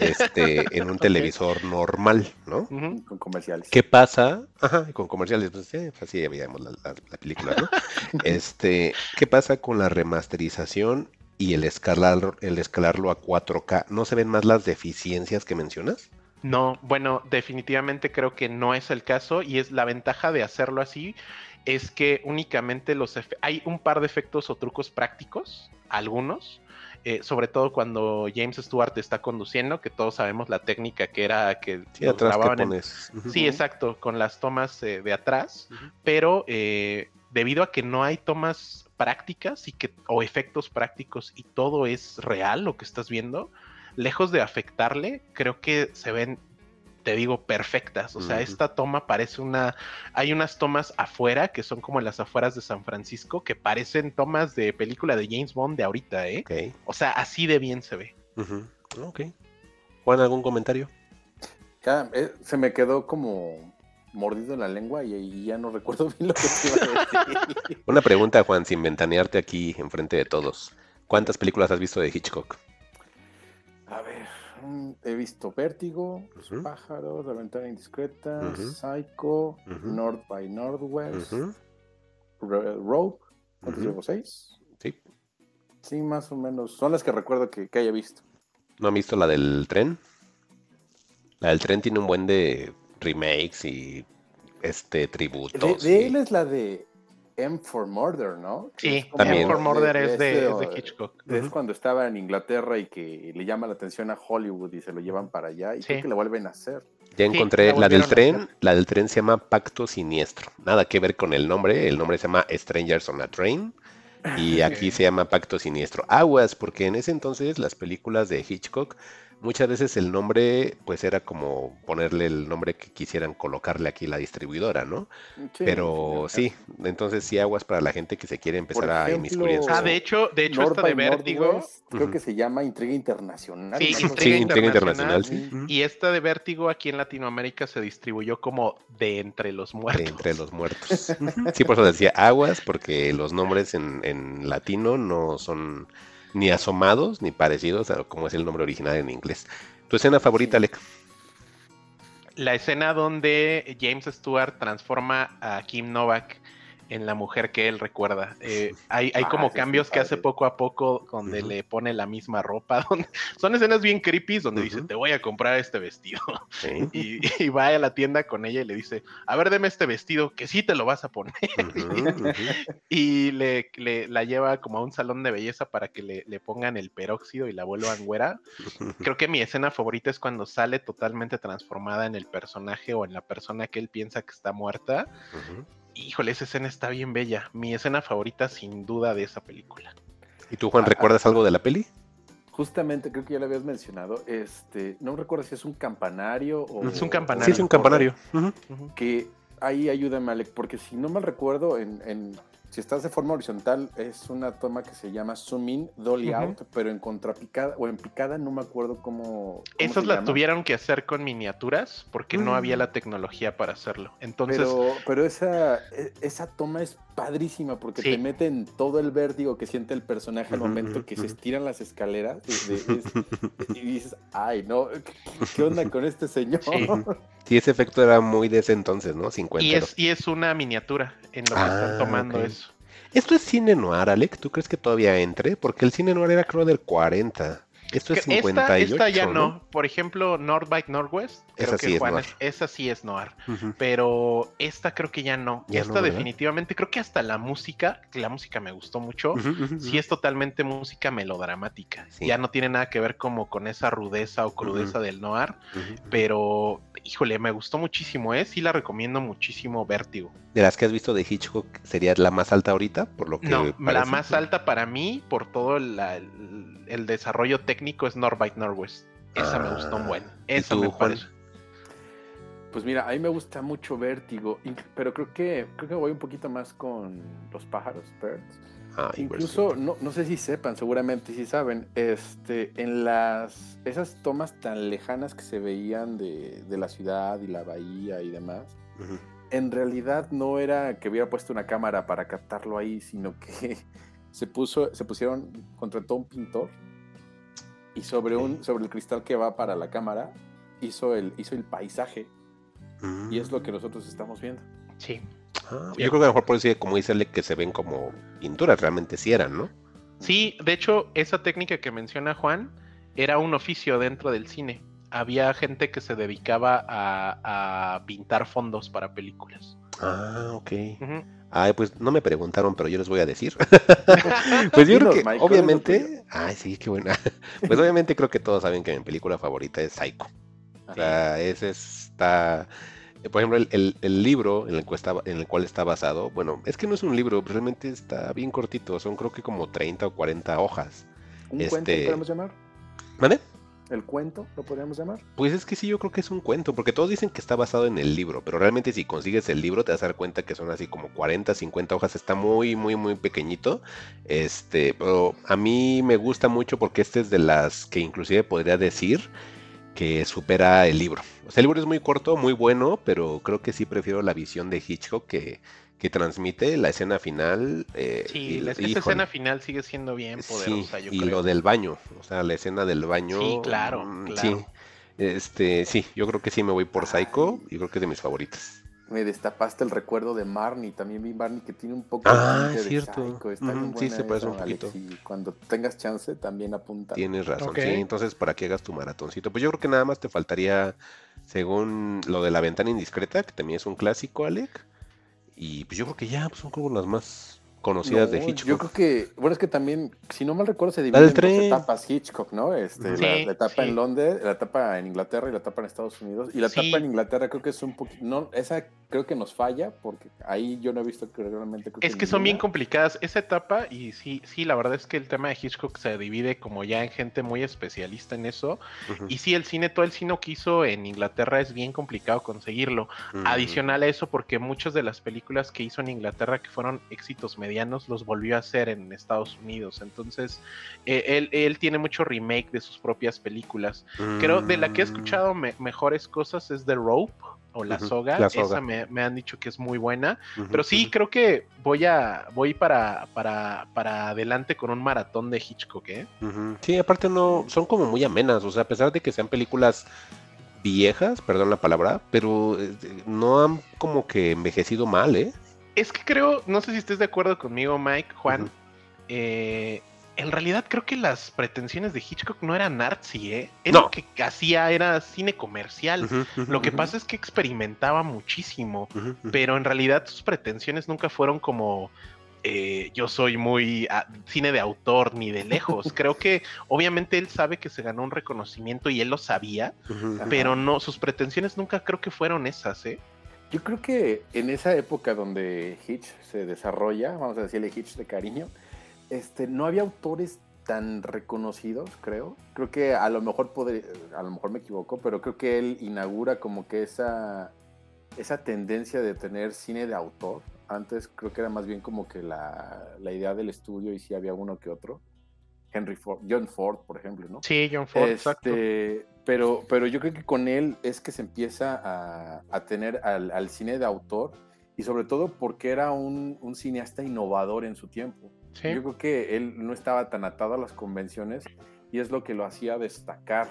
A: Este, en un televisor normal, ¿no?
F: Con comerciales.
A: ¿Qué pasa? Ajá, con comerciales, pues sí, así veíamos la, la película, ¿no? este, ¿qué pasa con la remasterización y el, escalar, el escalarlo a 4K, ¿no se ven más las deficiencias que mencionas?
G: No, bueno, definitivamente creo que no es el caso y es la ventaja de hacerlo así es que únicamente los hay un par de efectos o trucos prácticos, algunos, eh, sobre todo cuando James Stewart está conduciendo, que todos sabemos la técnica que era que
A: sí, grababan
G: Sí, exacto, con las tomas eh, de atrás, pero eh, debido a que no hay tomas prácticas y que, o efectos prácticos y todo es real lo que estás viendo, lejos de afectarle, creo que se ven, te digo, perfectas. O sea, esta toma parece una. Hay unas tomas afuera que son como las afueras de San Francisco que parecen tomas de película de James Bond de ahorita, ¿eh? O sea, así de bien se ve.
A: Ok. Juan, ¿algún comentario?
F: Ya, eh, se me quedó como mordido en la lengua y, ya no recuerdo bien lo que iba a decir.
A: Una pregunta, Juan, sin ventanearte aquí enfrente de todos. ¿Cuántas películas has visto de Hitchcock?
F: A ver, he visto Vértigo, Los pájaros, La ventana indiscreta, Psycho, North by Northwest, Rogue, ¿cuántos llevo? ¿Seis?
A: Sí.
F: Sí, más o menos. Son las que recuerdo que, que haya visto.
A: ¿No han visto la del tren? La del tren tiene un buen de remakes y este tributos.
F: De, él es la de M for Murder, ¿no?
G: Sí, M for Murder es, de, Hitchcock.
F: Es cuando estaba en Inglaterra y que le llama la atención a Hollywood y se lo llevan para allá y creo que le vuelven a hacer.
A: Ya encontré la del tren, la del tren se llama Pacto Siniestro. Nada que ver con el nombre, el nombre se llama Strangers on a Train y aquí se llama Pacto Siniestro. Aguas, porque en ese entonces las películas de Hitchcock muchas veces el nombre pues era como ponerle el nombre que quisieran colocarle aquí la distribuidora, ¿no?
F: Sí,
A: Pero
F: sí,
A: sí, entonces sí aguas para la gente que se quiere empezar a inmiscuir en
G: Ah,
A: su-
G: de hecho, de hecho,
F: North
G: esta de Vértigo.
F: Northwest, Creo que se llama Intriga Internacional.
G: Sí, Intriga
A: Sí, Intriga
G: Internacional,
A: Internacional, sí. Ujú.
G: Y esta de Vértigo aquí en Latinoamérica se distribuyó como de entre los
A: de
G: muertos.
A: entre los muertos. Sí, por eso decía aguas, porque los nombres en, en latino no son ni asomados ni parecidos a como es el nombre original en inglés. ¿Tu escena favorita, Alec?
G: La escena donde James Stewart transforma a Kim Novak en la mujer que él recuerda. Eh, hay hay
F: Ah,
G: como
F: sí, sí,
G: cambios que hace poco a poco donde le pone la misma ropa. Donde... Son escenas bien creepy donde dice, te voy a comprar este vestido.
A: Sí.
G: Y, y va a la tienda con ella y le dice, a ver, deme este vestido, que sí te lo vas a poner. Y le, le- la lleva como a un salón de belleza para que le, le pongan el peróxido y la vuelvan güera. Creo que mi escena favorita es cuando sale totalmente transformada en el personaje o en la persona que él piensa que está muerta. Híjole, esa escena está bien bella. Mi escena favorita sin duda de esa película.
A: ¿Y tú, Juan, recuerdas algo de la peli?
F: Justamente, creo que ya lo habías mencionado. Este, no recuerdo si es un campanario o.
G: Es un campanario.
A: Sí, es un campanario.
F: Que ahí ayúdame, Alec, porque si no mal recuerdo, en, en- si estás de forma horizontal, es una toma que se llama zoom in, dolly out, pero en contrapicada o en picada, no me acuerdo cómo. cómo
G: Esas las
F: llama.
G: tuvieron que hacer con miniaturas porque no
A: Mm.
G: había la tecnología para hacerlo. Entonces,
F: Pero, pero esa, e- esa toma es padrísima porque
G: Sí.
F: te mete en todo el vértigo que siente el personaje al momento que se estiran las escaleras de- de- es- y dices, ay, no, ¿qué, qué onda con este señor?
G: Sí.
A: Sí, ese efecto era muy de ese entonces, ¿no? 50.
G: y es, y es una miniatura en lo que
A: Ah,
G: están tomando eso.
A: Esto es cine noir, Alec. ¿Tú crees que todavía entre? Porque el cine noir era creo del 40. Esto es
G: Que
A: 58,
G: esta, esta ya
A: ¿no?
G: no. Por ejemplo, North by Northwest. Creo
A: Esa
G: que
A: sí es
G: Juan
A: noir.
G: es- esa sí es noir. Pero esta creo que ya no.
A: Ya
G: esta definitivamente, creo que hasta la música, que la música me gustó mucho.
A: Ujú,
G: Sí es totalmente música melodramática.
A: Sí.
G: Ya no tiene nada que ver como con esa rudeza o crudeza del noir. Pero, híjole, me gustó muchísimo, ¿eh? Sí la recomiendo muchísimo, Vértigo.
A: De las que has visto de Hitchcock, ¿sería la más alta ahorita? Por lo que
G: No, la más alta para mí, por todo la- el, el desarrollo técnico, es North by Northwest. Esa me gustó un buen.
A: Ah, ¿y
G: Esa
A: tú,
G: me
A: Juan?
G: parece.
F: Pues mira, a mí me gusta mucho Vértigo, pero creo que creo que voy un poquito más con los pájaros, birds.
A: Ay,
F: Incluso, no, no sé si sepan, seguramente sí saben, este, en las esas tomas tan lejanas que se veían de, de la ciudad y la bahía y demás, en realidad no era que hubiera puesto una cámara para captarlo ahí, sino que se puso, se pusieron, contrató un pintor y sobre un, sobre el cristal que va para la cámara hizo el, hizo el paisaje y es lo que nosotros estamos viendo.
G: Sí.
A: Ah, yo creo que a lo mejor por eso, como dice que se ven como pinturas, realmente sí eran, ¿no?
G: Sí, de hecho, esa técnica que menciona Juan era un oficio dentro del cine. Había gente que se dedicaba a, a pintar fondos para películas.
A: Ah, ok.
G: Ujú.
A: Ay, pues no me preguntaron, pero yo les voy a decir. pues yo creo que,
F: Mike, ¿cuál es lo
A: obviamente, ay, sí, qué buena. Pues obviamente creo que todos saben que mi película favorita es Psycho. O sea, ese está, eh, por ejemplo, el, el- el libro en el, cual está, en el cual está basado, bueno, es que no es un libro, realmente está bien cortito, son creo que como 30 o 40 hojas.
F: ¿Un
A: Este-
F: cuento lo podemos llamar?
A: ¿Vale?
F: ¿El cuento lo podríamos llamar?
A: Pues es que sí, yo creo que es un cuento, porque todos dicen que está basado en el libro, pero realmente si consigues el libro te vas a dar cuenta que son así como 40, 50 hojas, está muy, muy, muy pequeñito. Este, pero a mí me gusta mucho porque este es de las que inclusive podría decir que supera el libro. O sea, el libro es muy corto, muy bueno, pero creo que sí prefiero la visión de Hitchcock que, que transmite la escena final. eh,
G: Sí,
A: y-
G: la- esa
A: híjole.
G: escena final sigue siendo bien
A: Sí,
G: poderosa, yo
A: y
G: creo.
A: lo del baño, o sea, la escena del baño.
G: Sí, claro,
A: mm,
G: claro.
A: Sí, este, sí, yo creo que sí me voy por Psycho y creo que es de mis favoritas.
F: Me destapaste el recuerdo de Marnie. También vi Marnie que tiene un poco
A: Ah,
F: de
A: cierto.
F: Psycho, Está bien
A: sí, se parece un poquito.
F: Alex, y cuando tengas chance, también apunta.
A: Tienes razón, sí, entonces para que hagas tu maratoncito. Pues yo creo que nada más te faltaría, según lo de la ventana indiscreta, que también es un clásico, Alec. Y pues yo creo que ya pues, son como las más conocidas de Hitchcock.
F: Yo creo que, bueno, es que también, si no mal recuerdo, se
A: del
F: divide en dos
A: tren.
F: etapas Hitchcock, ¿no? Este,
G: Sí,
F: la, la etapa
G: sí.
F: en Londres, la etapa en Inglaterra y la etapa en Estados Unidos. Y la
G: Sí.
F: etapa en Inglaterra creo que es un poquito, no, esa creo que nos falla, porque ahí yo no he visto que realmente... creo
G: Es que son bien complicadas esa etapa y sí, sí, la verdad es que el tema de Hitchcock se divide como ya en gente muy especialista en eso. Y sí, el cine, todo el cine que hizo en Inglaterra es bien complicado conseguirlo. Adicional a eso, porque muchas de las películas que hizo en Inglaterra que fueron éxitos medianos, los volvió a hacer en Estados Unidos. Entonces, eh, él, él tiene mucho remake de sus propias películas. Creo de la que he
A: Mm.
G: escuchado me- mejores cosas es The Rope o La Soga.
A: La Soga.
G: Esa me, me han dicho que es muy buena. Pero sí, creo que voy a voy para, para, para adelante con un maratón de Hitchcock, ¿eh?
A: Sí, aparte no, son como muy amenas, o sea, a pesar de que sean películas viejas, perdón la palabra, pero eh, no han como que envejecido mal, ¿eh?
G: Es que creo, no sé si estés de acuerdo conmigo, Mike, Juan. Eh, en realidad creo que las pretensiones de Hitchcock no eran artsy, ¿eh? Él
A: No.
G: Lo que hacía era cine comercial. Lo que pasa es que experimentaba muchísimo, pero en realidad sus pretensiones nunca fueron como eh, yo soy muy ah, cine de autor ni de lejos. Creo que obviamente él sabe que se ganó un reconocimiento y él lo sabía, pero no, sus pretensiones nunca creo que fueron esas, ¿eh?
F: Yo creo que en esa época donde Hitch se desarrolla, vamos a decirle Hitch de cariño, este, no había autores tan reconocidos, creo. Creo que a lo mejor podría, a lo mejor me equivoco, pero creo que él inaugura como que esa, esa tendencia de tener cine de autor. Antes creo que era más bien como que la, la idea del estudio y sí había uno que otro. Henry Ford, John Ford, por ejemplo, ¿no?
G: Sí, John Ford, exacto.
F: Este, pero, pero yo creo que con él es que se empieza a, a tener al, al cine de autor y sobre todo porque era un, un cineasta innovador en su tiempo.
G: Sí.
F: Yo creo que él no estaba tan atado a las convenciones y es lo que lo hacía destacar.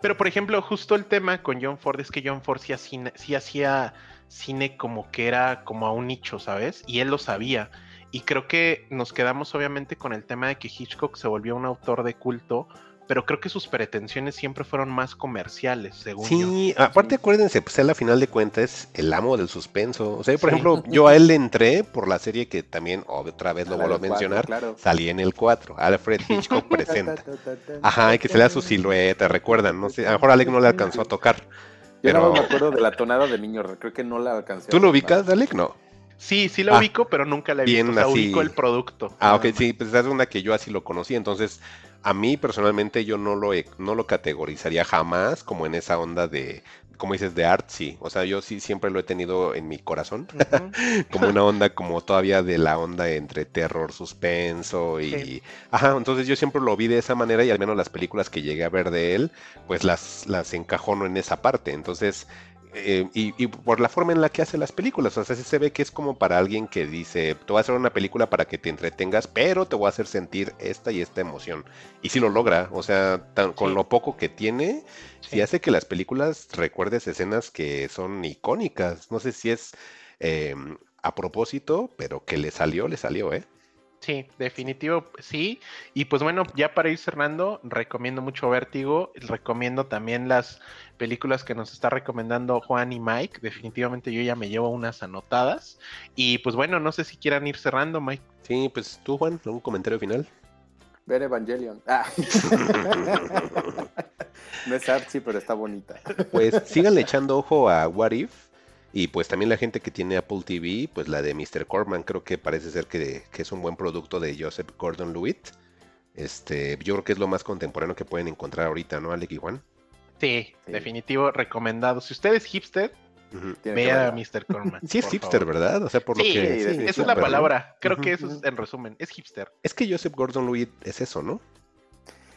G: Pero por ejemplo, justo el tema con John Ford es que John Ford sí, hacía- sí hacía cine como que era como a un nicho, ¿sabes? Y él lo sabía. Y creo que nos quedamos obviamente con el tema de que Hitchcock se volvió un autor de culto, pero creo que sus pretensiones siempre fueron más comerciales, según yo.
A: Sí, aparte acuérdense, pues él a final de cuentas es el amo del suspenso. O sea, por
G: Sí.
A: ejemplo, yo a él le entré por la serie que también otra vez lo
F: La
A: vuelvo a mencionar.
F: claro.
A: Salí en el 4, Alfred Hitchcock presenta.
F: Ta, ta, ta, ta,
A: Ajá, y que se lea su
F: ta.
A: silueta, recuerdan, no sé, a lo mejor Alec no le alcanzó a tocar.
F: Yo
A: Pero,
F: no me acuerdo de la tonada de niño, creo que no la alcancé.
A: ¿tú lo ubicas, Alec? No.
G: Sí, sí lo
A: Ah,
G: ubico, pero nunca la he
A: bien
G: visto. O sea,
A: así.
G: ubico el producto.
A: Ah, ok, sí, pues es una que yo así lo conocí, entonces a mí personalmente yo no lo, he- no lo categorizaría jamás como en esa onda de, como dices, de artsy, o sea, yo sí siempre lo he tenido en mi corazón, como una onda como todavía de la onda entre terror, suspenso y...
G: Sí.
A: Ajá, entonces yo siempre lo vi de esa manera y al menos las películas que llegué a ver de él, pues las, las encajono en esa parte, entonces... eh, y, y por la forma en la que hace las películas, o sea, sí se ve que es como para alguien que dice, te voy a hacer una película para que te entretengas, pero te voy a hacer sentir esta y esta emoción. Y sí lo logra, o sea, tan- con
G: Sí.
A: lo poco que tiene, sí.
G: Sí.
A: hace que las películas recuerdes escenas que son icónicas. No sé si es eh, a propósito, pero que le salió, le salió, ¿eh?
G: Sí, definitivo, sí. Y pues bueno, ya para ir cerrando, recomiendo mucho Vértigo, recomiendo también las películas que nos está recomendando Juan y Mike. Definitivamente yo ya me llevo unas anotadas. Y pues bueno, no sé si quieran ir cerrando, Mike.
A: Sí, pues tú, Juan, ¿algún comentario final?
F: Ver Evangelion. Ah. no es artsy, pero está bonita.
A: Pues síganle echando ojo a What If. Y pues también la gente que tiene Apple TV, pues la de Mr. Corman, creo que parece ser que, que es un buen producto de Joseph Gordon Lewitt. Este, yo creo que es lo más contemporáneo que pueden encontrar ahorita, ¿no, Alec y Juan?
G: Sí,
F: Sí.
G: definitivo, recomendado. Si usted es hipster, vea a. Mr. Corman.
A: Sí es hipster,
G: favor.
A: ¿verdad? O sea, por lo
G: Sí,
A: que...
F: sí,
G: esa es la palabra. Creo que eso es en resumen, es hipster.
A: Es que Joseph Gordon-Levitt es eso, ¿no?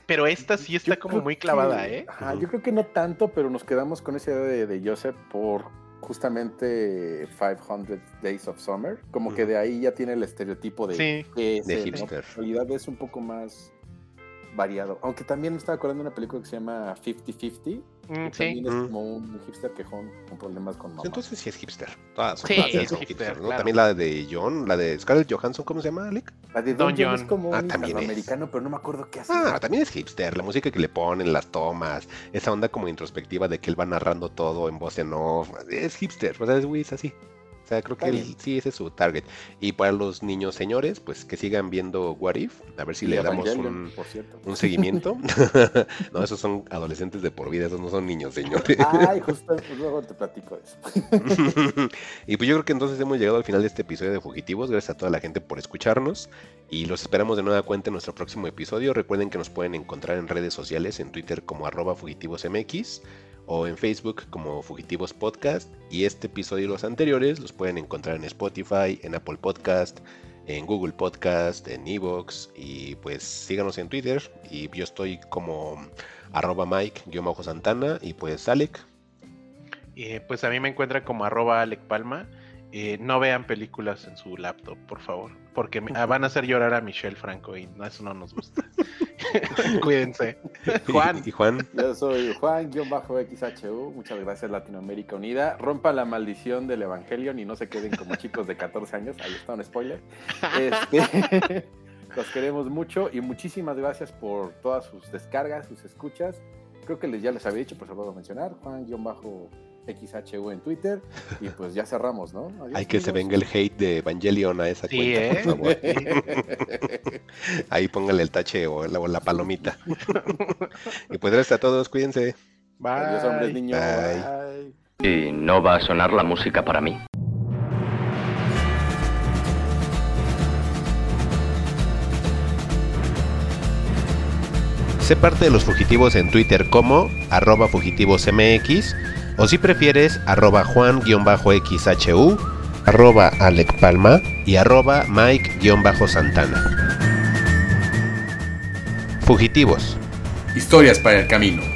G: Pero esta sí está
F: Yo
G: como muy clavada,
F: que-
G: ¿eh?
F: ajá. Yo creo que no tanto, pero nos quedamos con esa idea de, de Joseph por justamente 500 Days of Summer. Como que de ahí ya tiene el estereotipo de,
G: Sí.
F: que es
A: De hipster.
F: En realidad es un poco más variado. Aunque también me estaba acordando de una película que se llama 50-50.
G: Mm, sí.
F: También es
A: Ujú.
F: como un hipster quejón con problemas con mamá.
A: Entonces sí es hipster. Todas son,
G: Sí, es
A: son
G: hipster,
A: hipsters, ¿no?
G: claro.
A: También la de John, la de Scarlett Johansson, ¿cómo se llama, Alec?
F: la de
G: Don
F: Don John es como
A: Ah,
F: un
A: también es.
F: americano, pero no me acuerdo qué hace.
A: Ah, también es hipster, la música que le ponen, las tomas, esa onda como introspectiva de que él va narrando todo en voz en off, es hipster, o sea, es güey, es así. O sea, creo que sí, ese es su target. Y para los niños señores, pues que sigan viendo What If, a ver si le damos un, un seguimiento. no, esos son adolescentes de por vida, esos no son niños señores.
F: Ay, justo pues, luego te platico eso.
A: y pues yo creo que entonces hemos llegado al final de este episodio de Fugitivos. Gracias a toda la gente por escucharnos. Y los esperamos de nueva cuenta en nuestro próximo episodio. Recuerden que nos pueden encontrar en redes sociales, en Twitter como arroba fugitivosmx o en Facebook como Fugitivos Podcast. Y este episodio y los anteriores los pueden encontrar en Spotify, en Apple Podcast, en Google Podcast, en Evox. Y pues síganos en Twitter. Y yo estoy como arroba Mike-Santana. Y pues Alec.
G: Eh, pues a mí me encuentran como arroba Alec Palma. Eh, no vean películas en su laptop, por favor, porque van a hacer llorar a Michelle Franco y eso no nos gusta. Cuídense.
A: Juan. ¿Y, Juan?
F: Yo soy Juan-XHU. Muchas gracias, Latinoamérica Unida. Rompa la maldición del Evangelio y no se queden como chicos de 14 años. Ahí está un spoiler. Este, los queremos mucho y muchísimas gracias por todas sus descargas, sus escuchas. Creo que les, ya les había dicho, pero se lo puedo mencionar. Juan-XHU XHU en Twitter. Y pues ya cerramos, ¿no?
A: Hay que se venga el hate de Evangelion a esa cuenta,
G: ¿eh?
A: por favor. Ahí póngale el tache o la, palomita. y pues gracias a todos, cuídense.
F: Bye. Adiós, hombres, niños.
C: ¿Y no va a sonar la música para mí?
A: Sé parte de los fugitivos en Twitter como arroba fugitivosmx o si prefieres arroba juan-xhu, arroba Alec Palma y arroba Mike-Santana. Fugitivos.
D: Historias para el camino.